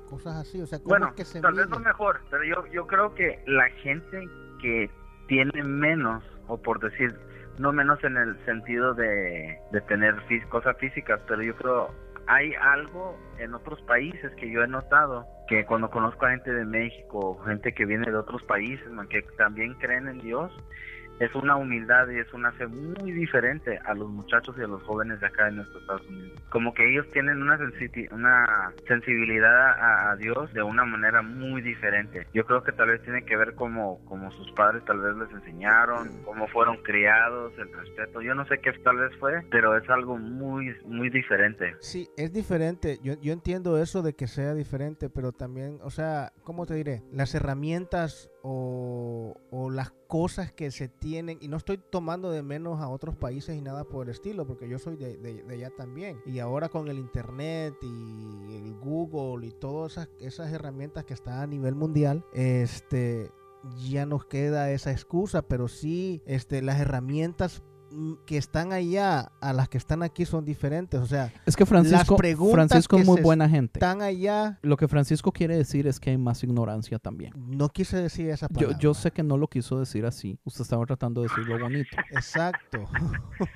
cosas así? O sea, ¿cómo Bueno, es que se tal mide? vez no mejor, pero yo, yo creo que la gente que tiene menos, o por decir, no menos en el sentido de, de tener cosas físicas, pero yo creo hay algo en otros países que yo he notado que cuando conozco a gente de México, gente que viene de otros países, que también creen en Dios, es una humildad y es una fe muy diferente a los muchachos y a los jóvenes de acá en nuestros Estados Unidos. Como que ellos tienen una, sensiti- una sensibilidad a, a Dios de una manera muy diferente. Yo creo que tal vez tiene que ver como, como sus padres tal vez les enseñaron, cómo fueron criados, el respeto. Yo no sé qué tal vez fue, pero es algo muy, muy diferente. Sí, es diferente. Yo, yo entiendo eso de que sea diferente, pero también, o sea, ¿cómo te diré? Las herramientas o, o las cosas que se tienen, y no estoy tomando de menos a otros países y nada por el estilo, porque yo soy de, de- allá también. Y ahora con el Internet y el Google y todas esas, esas herramientas que están a nivel mundial, este ya nos queda esa excusa, pero sí este, las herramientas que están allá a las que están aquí son diferentes. O sea, Es que Francisco, preguntas Francisco es muy se buena gente. están allá. Lo que Francisco quiere decir es que hay más ignorancia también. No quise decir esa Yo, palabra. yo sé que no lo quiso decir así. Usted estaba tratando de decirlo bonito. Exacto.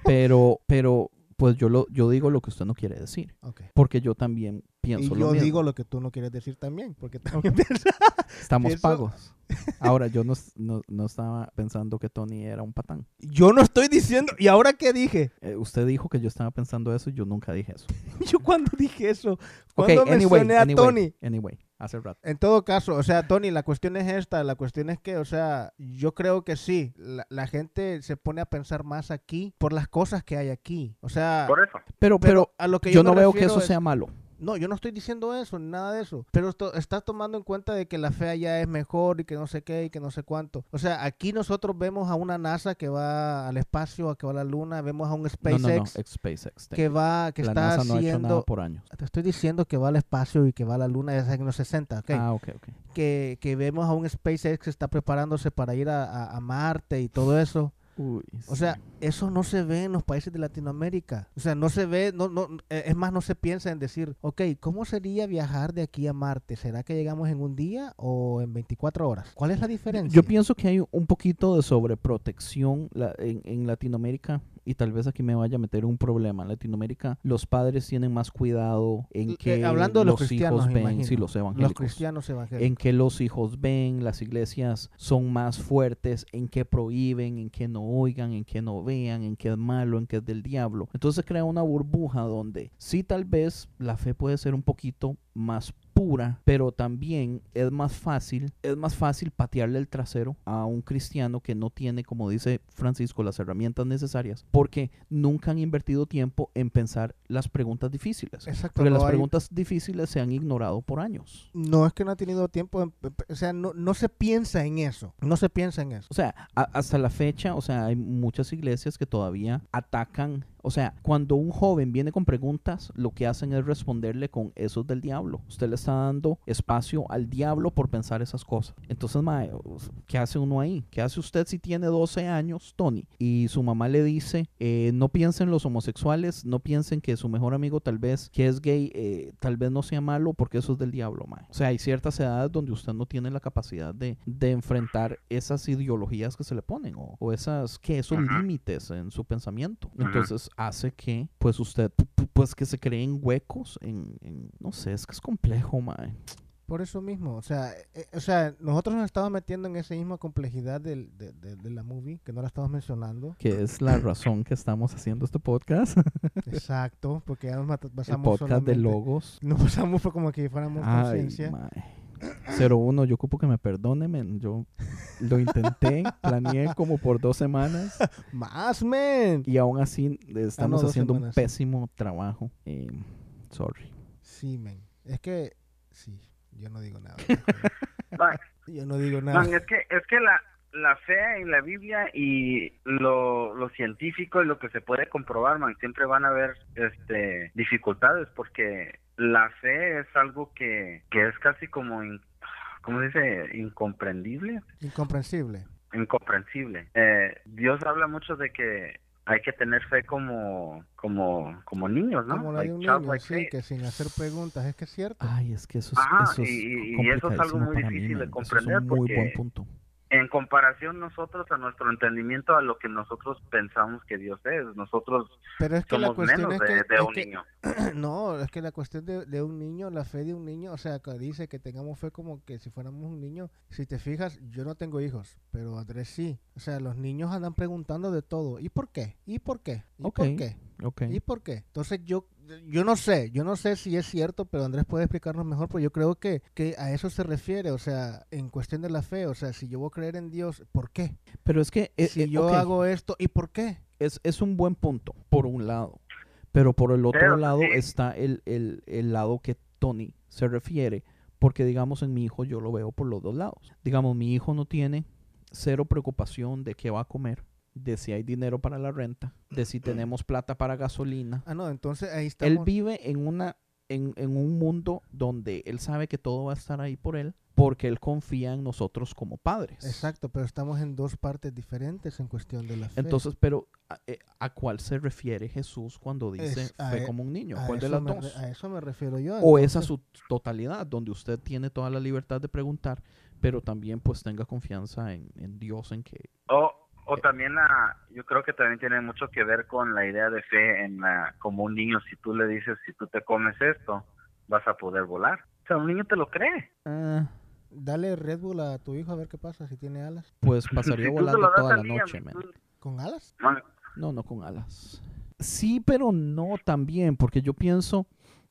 Pero, pero, pues yo lo, yo digo lo que usted no quiere decir. Porque yo también pienso y lo yo mismo. digo lo que tú no quieres decir también, porque también Estamos pienso- pagos. Ahora, yo no, no, no estaba pensando que Tony era un patán. Yo no estoy diciendo. ¿Y ahora qué dije? Eh, usted dijo que yo estaba pensando eso y yo nunca dije eso. Yo cuando dije eso, cuando anyway, mencioné a anyway, Tony. Anyway, hace rato. En todo caso, o sea, Tony, la cuestión es esta, la cuestión es que, o sea, yo creo que sí, la, la gente se pone a pensar más aquí por las cosas que hay aquí. O sea, Por eso. Pero, pero, a lo que yo, yo, no veo que eso es- sea malo. No, yo no estoy diciendo eso, ni nada de eso. Pero esto, estás tomando en cuenta de que la fe allá es mejor y que no sé qué y que no sé cuánto. O sea, aquí nosotros vemos a una NASA que va al espacio, a que va a la luna, vemos a un SpaceX no, no, ex- SpaceX. que va, que la está NASA no ha hecho haciendo... nada por años. Te estoy diciendo que va al espacio y que va a la luna en los 60, ¿ok? Ah, ok, ok. Que, que vemos a un SpaceX que está preparándose para ir a, a- a Marte y todo eso. Uy, O sea, eso no se ve en los países de Latinoamérica. O sea, no se ve, no, no, eh, es más, no se piensa en decir, ok, ¿cómo sería viajar de aquí a Marte? ¿Será que llegamos en un día o en 24 horas? ¿Cuál es la diferencia? Yo pienso que hay un poquito de sobreprotección en, en Latinoamérica y tal vez aquí me vaya a meter un problema. En Latinoamérica los padres tienen más cuidado en Eh, que hablando de los cristianos, hijos ven, sí, los Los evangélicos. cristianos evangélicos. en que los hijos ven, las iglesias son más fuertes, en que prohíben, en que no oigan, en que no vean, en que es malo, en que es del diablo. Entonces se crea una burbuja donde sí tal vez la fe puede ser un poquito más pura, pero también es más fácil, es más fácil patearle el trasero a un cristiano que no tiene, como dice Francisco, las herramientas necesarias, porque nunca han invertido tiempo en pensar las preguntas difíciles. Exacto, Porque no las hay- preguntas difíciles se han ignorado por años. No es que no ha tenido tiempo, en- o sea, no, no se piensa en eso, no se piensa en eso. O sea, a- hasta la fecha, o sea, hay muchas iglesias que todavía atacan. O sea, cuando un joven viene con preguntas, lo que hacen es responderle con eso es del diablo. Usted le está dando espacio al diablo por pensar esas cosas. Entonces, mae, ¿qué hace uno ahí? ¿Qué hace usted si tiene 12 años, Tony? Y su mamá le dice, eh, no piensen los homosexuales, no piensen que su mejor amigo tal vez que es gay, eh, tal vez no sea malo porque eso es del diablo, mae. O sea, hay ciertas edades donde usted no tiene la capacidad de, de enfrentar esas ideologías que se le ponen o, o esas, que esos límites en su pensamiento. Entonces hace que, pues usted, pu- pu- pues que se creen huecos en, en- no sé, es que es complejo, mae. Por eso mismo, o sea, eh, o sea, nosotros nos estamos metiendo en esa misma complejidad del, de, de- de la movie, que no la estamos mencionando. Que es la razón que estamos haciendo este podcast. Exacto, porque ya nos mata- El podcast de logos. Nos pasamos fue como que fuéramos conciencia. Mae. 01, yo ocupo que me perdone, men. Yo lo intenté, planeé como por dos semanas Más, men. y aún así estamos dos haciendo un semanas. pésimo trabajo. Eh, sorry. Sí, men. Es que, sí, yo no digo nada. Yo no digo nada. man, es que, es que la, la fe en la Biblia y lo, lo científico y lo que se puede comprobar, man, siempre van a haber este, dificultades porque la fe es algo que, que es casi como, in- ¿cómo se dice? Incomprendible. Incomprensible. incomprensible. Eh, Dios habla mucho de que hay que tener fe como como como niños, ¿no? Como la de Like un niño, sí, faith. que sin hacer preguntas, es que es cierto. Ay, es que eso es, Ajá, eso es y- eso es algo muy mí, difícil de comprender es un muy porque- buen punto. En comparación nosotros a nuestro entendimiento a lo que nosotros pensamos que Dios es, nosotros Pero es que la somos cuestión menos es de, que, de es un que- niño. no, es que la cuestión de, de un niño, la fe de un niño, o sea, que dice que tengamos fe como que si fuéramos un niño. Si te fijas, yo no tengo hijos, pero Andrés sí. O sea, los niños andan preguntando de todo. ¿Y por qué? ¿Y por qué? ¿Y por qué? ¿Y por qué? Entonces yo yo no sé, yo no sé si es cierto, pero Andrés puede explicarnos mejor, pero yo creo que, que a eso se refiere, o sea, en cuestión de la fe, o sea, si yo voy a creer en Dios, ¿por qué? Pero es que eh, si eh, yo hago esto, ¿y por qué? es, es un buen punto, por un lado. Pero por el otro Pero lado sí. está el, el, el lado que Tony se refiere. Porque, digamos, en mi hijo yo lo veo por los dos lados. Digamos, mi hijo no tiene cero preocupación de qué va a comer, de si hay dinero para la renta, de si tenemos plata para gasolina. Ah, no, entonces ahí Él estamos. vive en una en, en un mundo donde él sabe que todo va a estar ahí por él porque él confía en nosotros como padres. Exacto, pero estamos en dos partes diferentes en cuestión de la fe. Entonces, pero ¿a, eh, ¿a cuál se refiere Jesús cuando dice Es- fe e- como un niño? ¿Cuál de las me dos? re- a eso me refiero yo. O es a entonces- su totalidad, donde usted tiene toda la libertad de preguntar, pero también pues tenga confianza en, en Dios, en que... O, o también la, yo creo que también tiene mucho que ver con la idea de fe en la, como un niño, si tú le dices, si tú te comes esto, vas a poder volar. O sea, un niño te lo cree. ah, Dale Red Bull a tu hijo a ver qué pasa si tiene alas. pues pasaría Si volando toda la noche, man. ¿Con alas? No, no con alas. Sí, pero no también, porque yo pienso,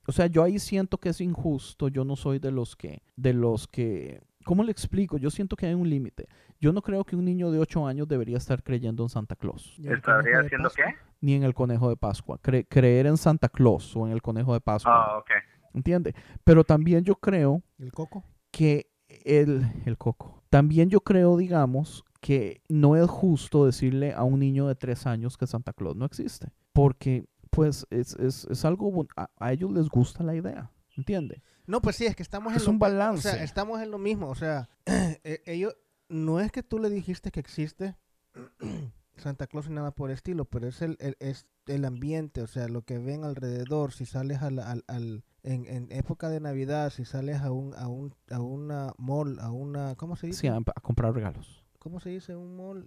o sea, yo ahí siento que es injusto. Yo no soy de los que, de los que, ¿cómo le explico? Yo siento que hay un límite. Yo no creo que un niño de 8 años debería estar creyendo en Santa Claus, ¿Y el ¿Estaría haciendo Pascua? qué? ni en el conejo de Pascua. Cre- creer en Santa Claus o en el conejo de Pascua, Ah, ok. ¿entiende? Pero también yo creo ¿El coco? que el, el coco. También yo creo, digamos, que no es justo decirle a un niño de tres años que Santa Claus no existe. Porque, pues, es, es, es algo, a, a ellos les gusta la idea, ¿entiende? No, pues sí, es que estamos en Es lo un O balance. sea, estamos en lo mismo. O sea, eh, ellos, no es que tú le dijiste que existe Santa Claus ni nada por el estilo, pero es el, el- es el ambiente, o sea, lo que ven alrededor. Si sales al, al, al- en, en época de Navidad, si sales a un, a un, a una mall, a una, ¿cómo se dice? Sí, a, a comprar regalos. ¿Cómo se dice? Un mall,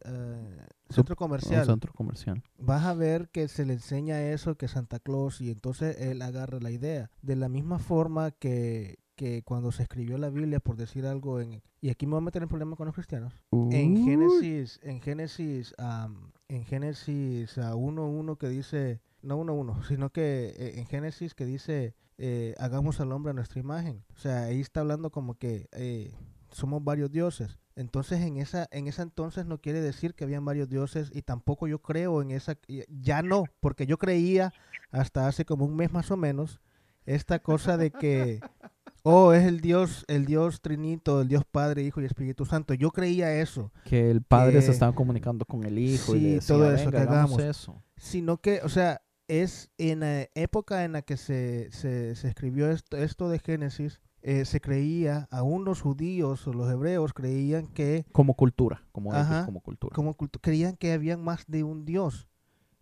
Sup- centro Un comercial. centro comercial. vas a ver que se le enseña eso que Santa Claus y entonces él agarra la idea. De la misma forma que, que cuando se escribió la Biblia, por decir algo, en, y aquí me voy a meter en problema con los cristianos, en. Génesis, en Génesis, am, en Génesis ah, 1.1 que dice, no uno uno, sino que eh, en Génesis que dice, eh, hagamos al hombre a nuestra imagen. O sea, ahí está hablando como que eh, somos varios dioses. Entonces, en esa, en esa entonces no quiere decir que habían varios dioses y tampoco yo creo en esa, ya no, porque yo creía hasta hace como un mes más o menos esta cosa de que, oh, es el Dios, el Dios Trinito, el Dios Padre, Hijo y Espíritu Santo. Yo creía eso. Que el padre se estaba comunicando con el hijo y le Sí, decía, todo eso, "Venga, que hagamos hagamos". eso. sino que, o sea, es en la época en la que se, se, se escribió esto, esto de Génesis, eh, se creía, aún los judíos o los hebreos creían que, Como cultura, como Ajá, como cultura. como cultu- creían que habían más de un dios.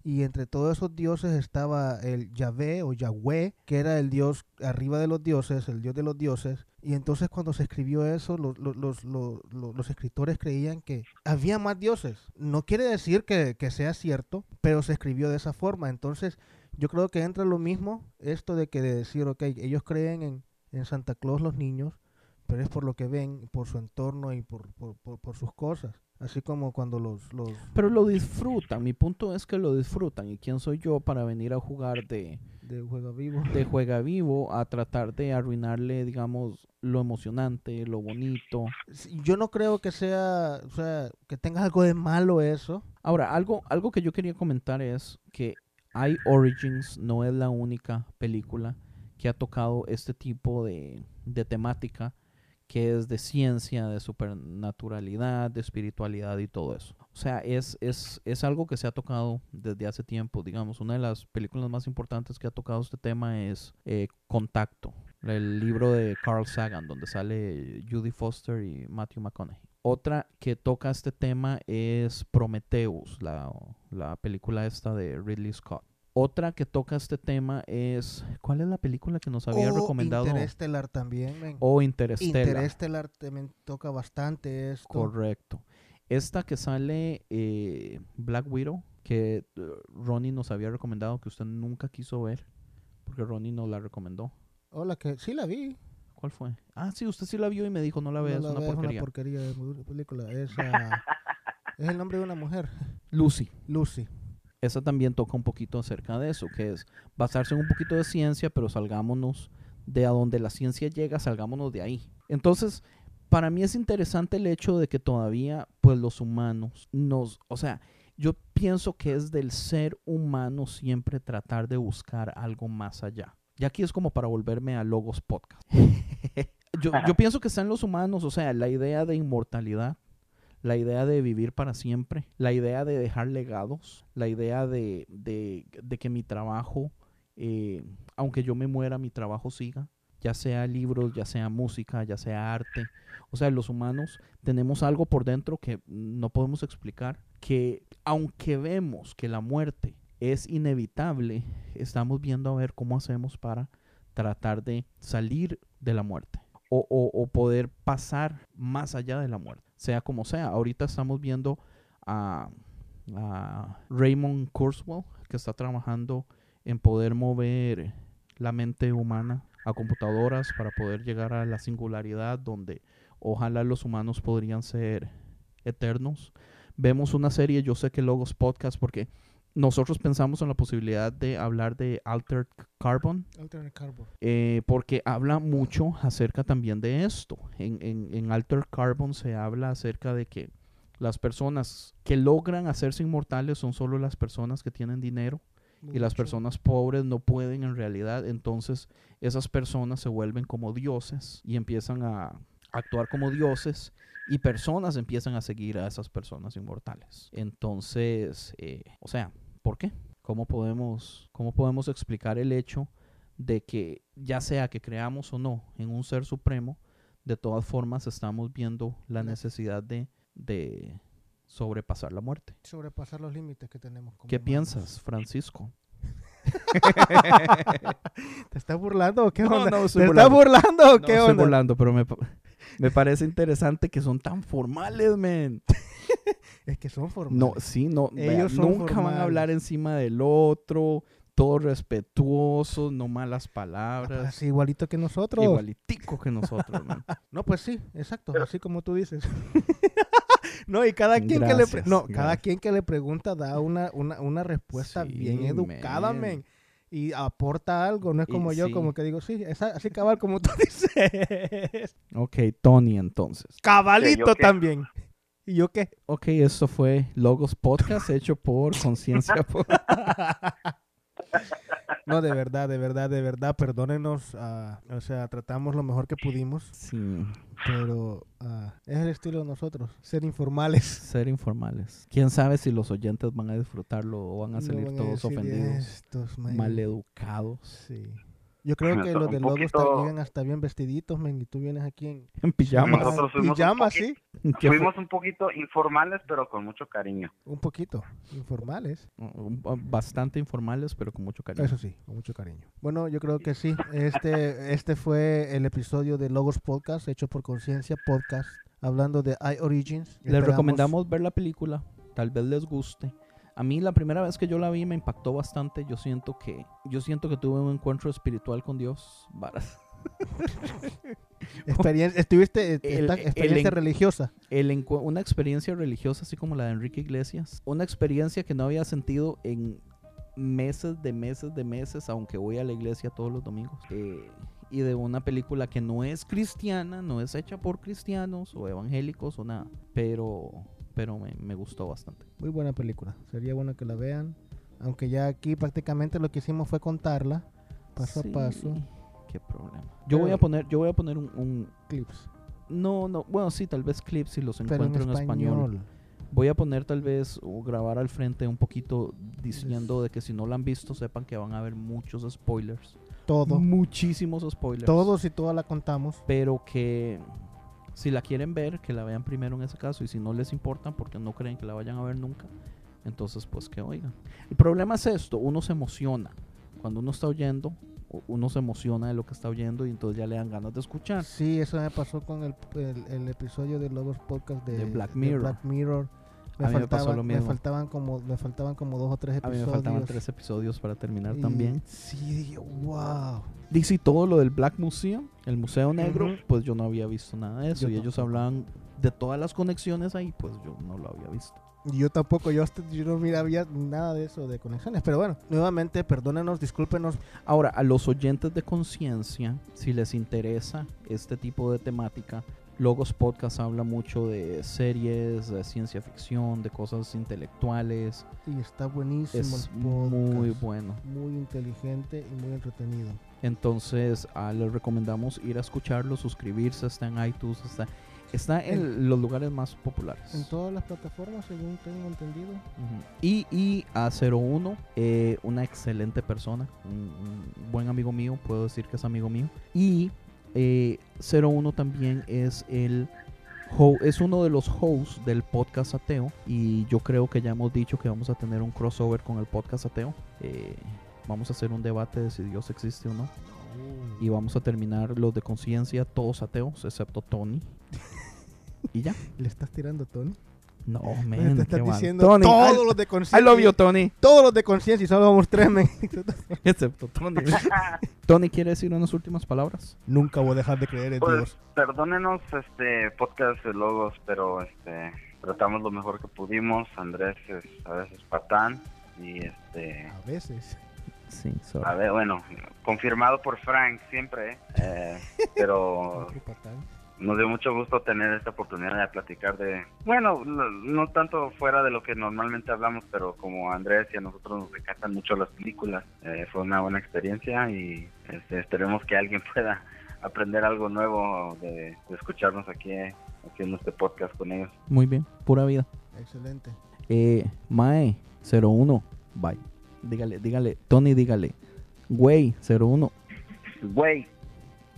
Y entre todos esos dioses estaba el Yahvé o Yahweh, que era el dios arriba de los dioses, el dios de los dioses. Y entonces cuando se escribió eso, los, los, los, los, escritores creían que había más dioses. No quiere decir que, que sea cierto, pero se escribió de esa forma. Entonces yo creo que entra lo mismo esto de que de decir, ok, ellos creen en, en Santa Claus los niños, pero es por lo que ven, por su entorno y por, por, por sus cosas. Así como cuando los... los Pero lo disfrutan, mi punto es que lo disfrutan. ¿Y quién soy yo para venir a jugar de, de juego vivo. de juega vivo a tratar de arruinarle, digamos, lo emocionante, lo bonito? Yo no creo que sea, o sea, que tenga algo de malo eso. Ahora, algo, algo que yo quería comentar es que hay Origins, no es la única película que ha tocado este tipo de, de temática que es de ciencia, de supernaturalidad, de espiritualidad y todo eso. O sea, es, es, es algo que se ha tocado desde hace tiempo. Digamos, una de las películas más importantes que ha tocado este tema es eh, Contacto, el libro de Carl Sagan, donde sale Judy Foster y Matthew McConaughey. Otra que toca este tema es Prometheus, la, la película esta de Ridley Scott. Otra que toca este tema es. ¿Cuál es la película que nos había O recomendado? Interestelar también, men. O Interstellar. Interestelar también toca bastante esto. Correcto. Esta que sale eh, Black Widow, que eh, Ronnie nos había recomendado, que usted nunca quiso ver, porque Ronnie nos la recomendó. Hola, que sí la vi. ¿Cuál fue? Ah, sí, usted sí la vio y me dijo, no la veas, es una porquería. porquería de película. Es, es el nombre de una mujer. Lucy. Lucy. Esa también toca un poquito acerca de eso, que es basarse en un poquito de ciencia, pero salgámonos de a donde la ciencia llega, salgámonos de ahí. Entonces, para mí es interesante el hecho de que todavía, pues los humanos nos, o sea, yo pienso que es del ser humano siempre tratar de buscar algo más allá. Y aquí es como para volverme a Logos Podcast. yo, yo pienso que está en los humanos, o sea, la idea de inmortalidad, la idea de vivir para siempre, la idea de dejar legados, la idea de, de- de que mi trabajo, eh, aunque yo me muera, mi trabajo siga, ya sea libros, ya sea música, ya sea arte. O sea, los humanos tenemos algo por dentro que no podemos explicar, que aunque vemos que la muerte es inevitable, estamos viendo a ver cómo hacemos para tratar de salir de la muerte o, o- o poder pasar más allá de la muerte, sea como sea. Ahorita estamos viendo a, Raymond Kurzweil, que está trabajando en poder mover la mente humana a computadoras para poder llegar a la singularidad donde ojalá los humanos podrían ser eternos. Vemos una serie, yo sé que Logos Podcast, porque nosotros pensamos en la posibilidad de hablar de Altered Carbon, Alternate Carbon. eh, porque habla mucho acerca también de esto. En, en, en Altered Carbon se habla acerca de que las personas que logran hacerse inmortales son solo las personas que tienen dinero y las personas pobres no pueden en realidad. Entonces esas personas se vuelven como dioses y empiezan a actuar como dioses y personas empiezan a seguir a esas personas inmortales. Entonces, eh, o sea, ¿por qué? ¿Cómo podemos, ¿Cómo podemos explicar el hecho de que ya sea que creamos o no en un ser supremo, de todas formas estamos viendo la necesidad de, de sobrepasar la muerte? Sobrepasar los límites que tenemos. como ¿Qué humanos. piensas, Francisco? ¿Te estás burlando o qué No, onda? no, ¿Te estoy estás burlando. o No, qué estoy onda? burlando, pero me, me parece interesante que son tan formales, men. Es que son formales. No, sí, no. vea, Ellos son nunca van a hablar encima del otro, todos respetuosos, no malas palabras. Así igualito que nosotros. Igualitico que nosotros, man. No, pues sí, exacto, así como tú dices. No, y cada quien que le Gracias, no, cada quien que le pregunta da una, una, una respuesta Sí, bien educada, man. men. Y aporta algo, no es Y como yo, sí. como que digo, sí, es así cabal como tú dices. Ok, Tony entonces. Cabalito también. ¿Y yo qué? Ok, esto fue Logos Podcast hecho por Conciencia. No, de verdad, de verdad, de verdad, perdónenos. ah, o sea, tratamos lo mejor que pudimos, Sí, pero ah, es el estilo de nosotros, ser informales. ser informales. Quién sabe si los oyentes van a disfrutarlo o van a No salir van a todos ofendidos, "Estos, man". maleducados, Sí. Yo creo que los de Logos poquito- llegan hasta bien vestiditos, men, y tú vienes aquí en en pijamas. Nosotros fuimos un pijama, poquito- sí. Fuimos un poquito informales, pero con mucho cariño. Un poquito, informales. Bastante informales, pero con mucho cariño. Eso sí, con mucho cariño. Bueno, yo creo que sí. Este, este fue el episodio de Logos Podcast, hecho por Conciencia Podcast, hablando de iOrigins. Les Esperamos- recomendamos ver la película, tal vez les guste. A mí la primera vez que yo la vi me impactó bastante. Yo siento que yo siento que tuve un encuentro espiritual con Dios. Varas. Experien- ¿Estuviste El- el experiencia en- religiosa? El una experiencia religiosa así como la de Enrique Iglesias. Una experiencia que no había sentido en meses de meses de meses, aunque voy a la iglesia todos los domingos. Eh, y de una película que no es cristiana, no es hecha por cristianos o evangélicos o nada. Pero, pero me, me gustó bastante. Muy buena película. Sería bueno que la vean. Aunque ya aquí prácticamente lo que hicimos fue contarla paso Sí, a paso. Qué problema. Yo voy a poner, yo voy a poner un, un- Clips. no, no, bueno sí, tal vez clips si los Pero encuentro en español. español. Voy a poner tal vez o grabar al frente un poquito diciendo de que si no la han visto sepan que van a haber muchos spoilers. Todo. Muchísimos spoilers. Todos y todas la contamos. Pero que si la quieren ver, que la vean primero en ese caso. Y si no les importa porque no creen que la vayan a ver nunca, entonces pues que oigan. El problema es esto, uno se emociona. Cuando uno está oyendo, uno se emociona de lo que está oyendo y entonces ya le dan ganas de escuchar. Sí, eso me pasó con el, el- el episodio de Logos Podcast de, De Black Mirror. Black Mirror. Me, A mí me pasó faltaban, lo me mismo. faltaban como me faltaban como dos o tres A mí episodios. me faltaban tres episodios para terminar y también. Sí, dije, wow. Dice todo lo del Black Museum, el Museo Negro, Ujú. pues yo no había visto nada de eso. Yo y ellos hablaban de todas las conexiones ahí, pues yo no lo había visto. Y Yo tampoco, yo, hasta- yo no mira, había nada de eso de conexiones. Pero bueno, nuevamente, perdónenos, discúlpenos. Ahora, a los oyentes de conciencia, si les interesa este tipo de temática, Logos Podcast habla mucho de series, de ciencia ficción, de cosas intelectuales. Y está buenísimo Es el podcast. muy bueno. Muy inteligente y muy entretenido. Entonces, ah, les recomendamos ir a escucharlo, suscribirse, está en iTunes, está, está en los lugares más populares. En todas las plataformas, según tengo entendido. Y, y a 01, eh, una excelente persona, un, un buen amigo mío, puedo decir que es amigo mío. Y eh, 01 también es el es uno de los hosts del podcast ateo. Y yo creo que ya hemos dicho que vamos a tener un crossover con el podcast ateo. Eh, vamos a hacer un debate de si Dios existe o no. Y vamos a terminar los de conciencia, todos ateos, excepto Tony. y ya. ¿Le estás tirando, Tony? No, Me man, te estás qué diciendo Tony, todos I- los de I conciencia. love you, Tony. Todos los de conciencia y solo vamos tres, men. Excepto Tony. Tony quiere decir unas últimas palabras. Nunca voy a dejar de creer en Pues, Dios. perdónenos este podcast de logos, pero este tratamos lo mejor que pudimos. Andrés es a veces patán y este A veces. Sí, sorry. a ver, bueno, confirmado por Frank siempre, ¿eh? Pero. Nos dio mucho gusto tener esta oportunidad de platicar de, bueno, no, no tanto fuera de lo que normalmente hablamos, pero como a Andrés y a nosotros nos encantan mucho las películas, eh, fue una buena experiencia y este, esperemos que alguien pueda aprender algo nuevo de, de escucharnos aquí, eh, en este podcast con ellos. Muy bien, pura vida. Excelente. Eh, Mae 01, bye. Dígale, dígale, Tony, dígale. Güey 01, Güey,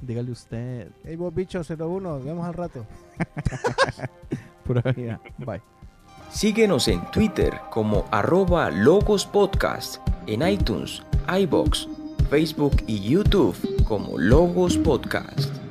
dígale usted. Hey, vos bicho 01, nos vemos al rato. Pura vida, bye. Síguenos en Twitter como arroba Logos Podcast, en iTunes, iBox, Facebook y YouTube como Logos Podcast.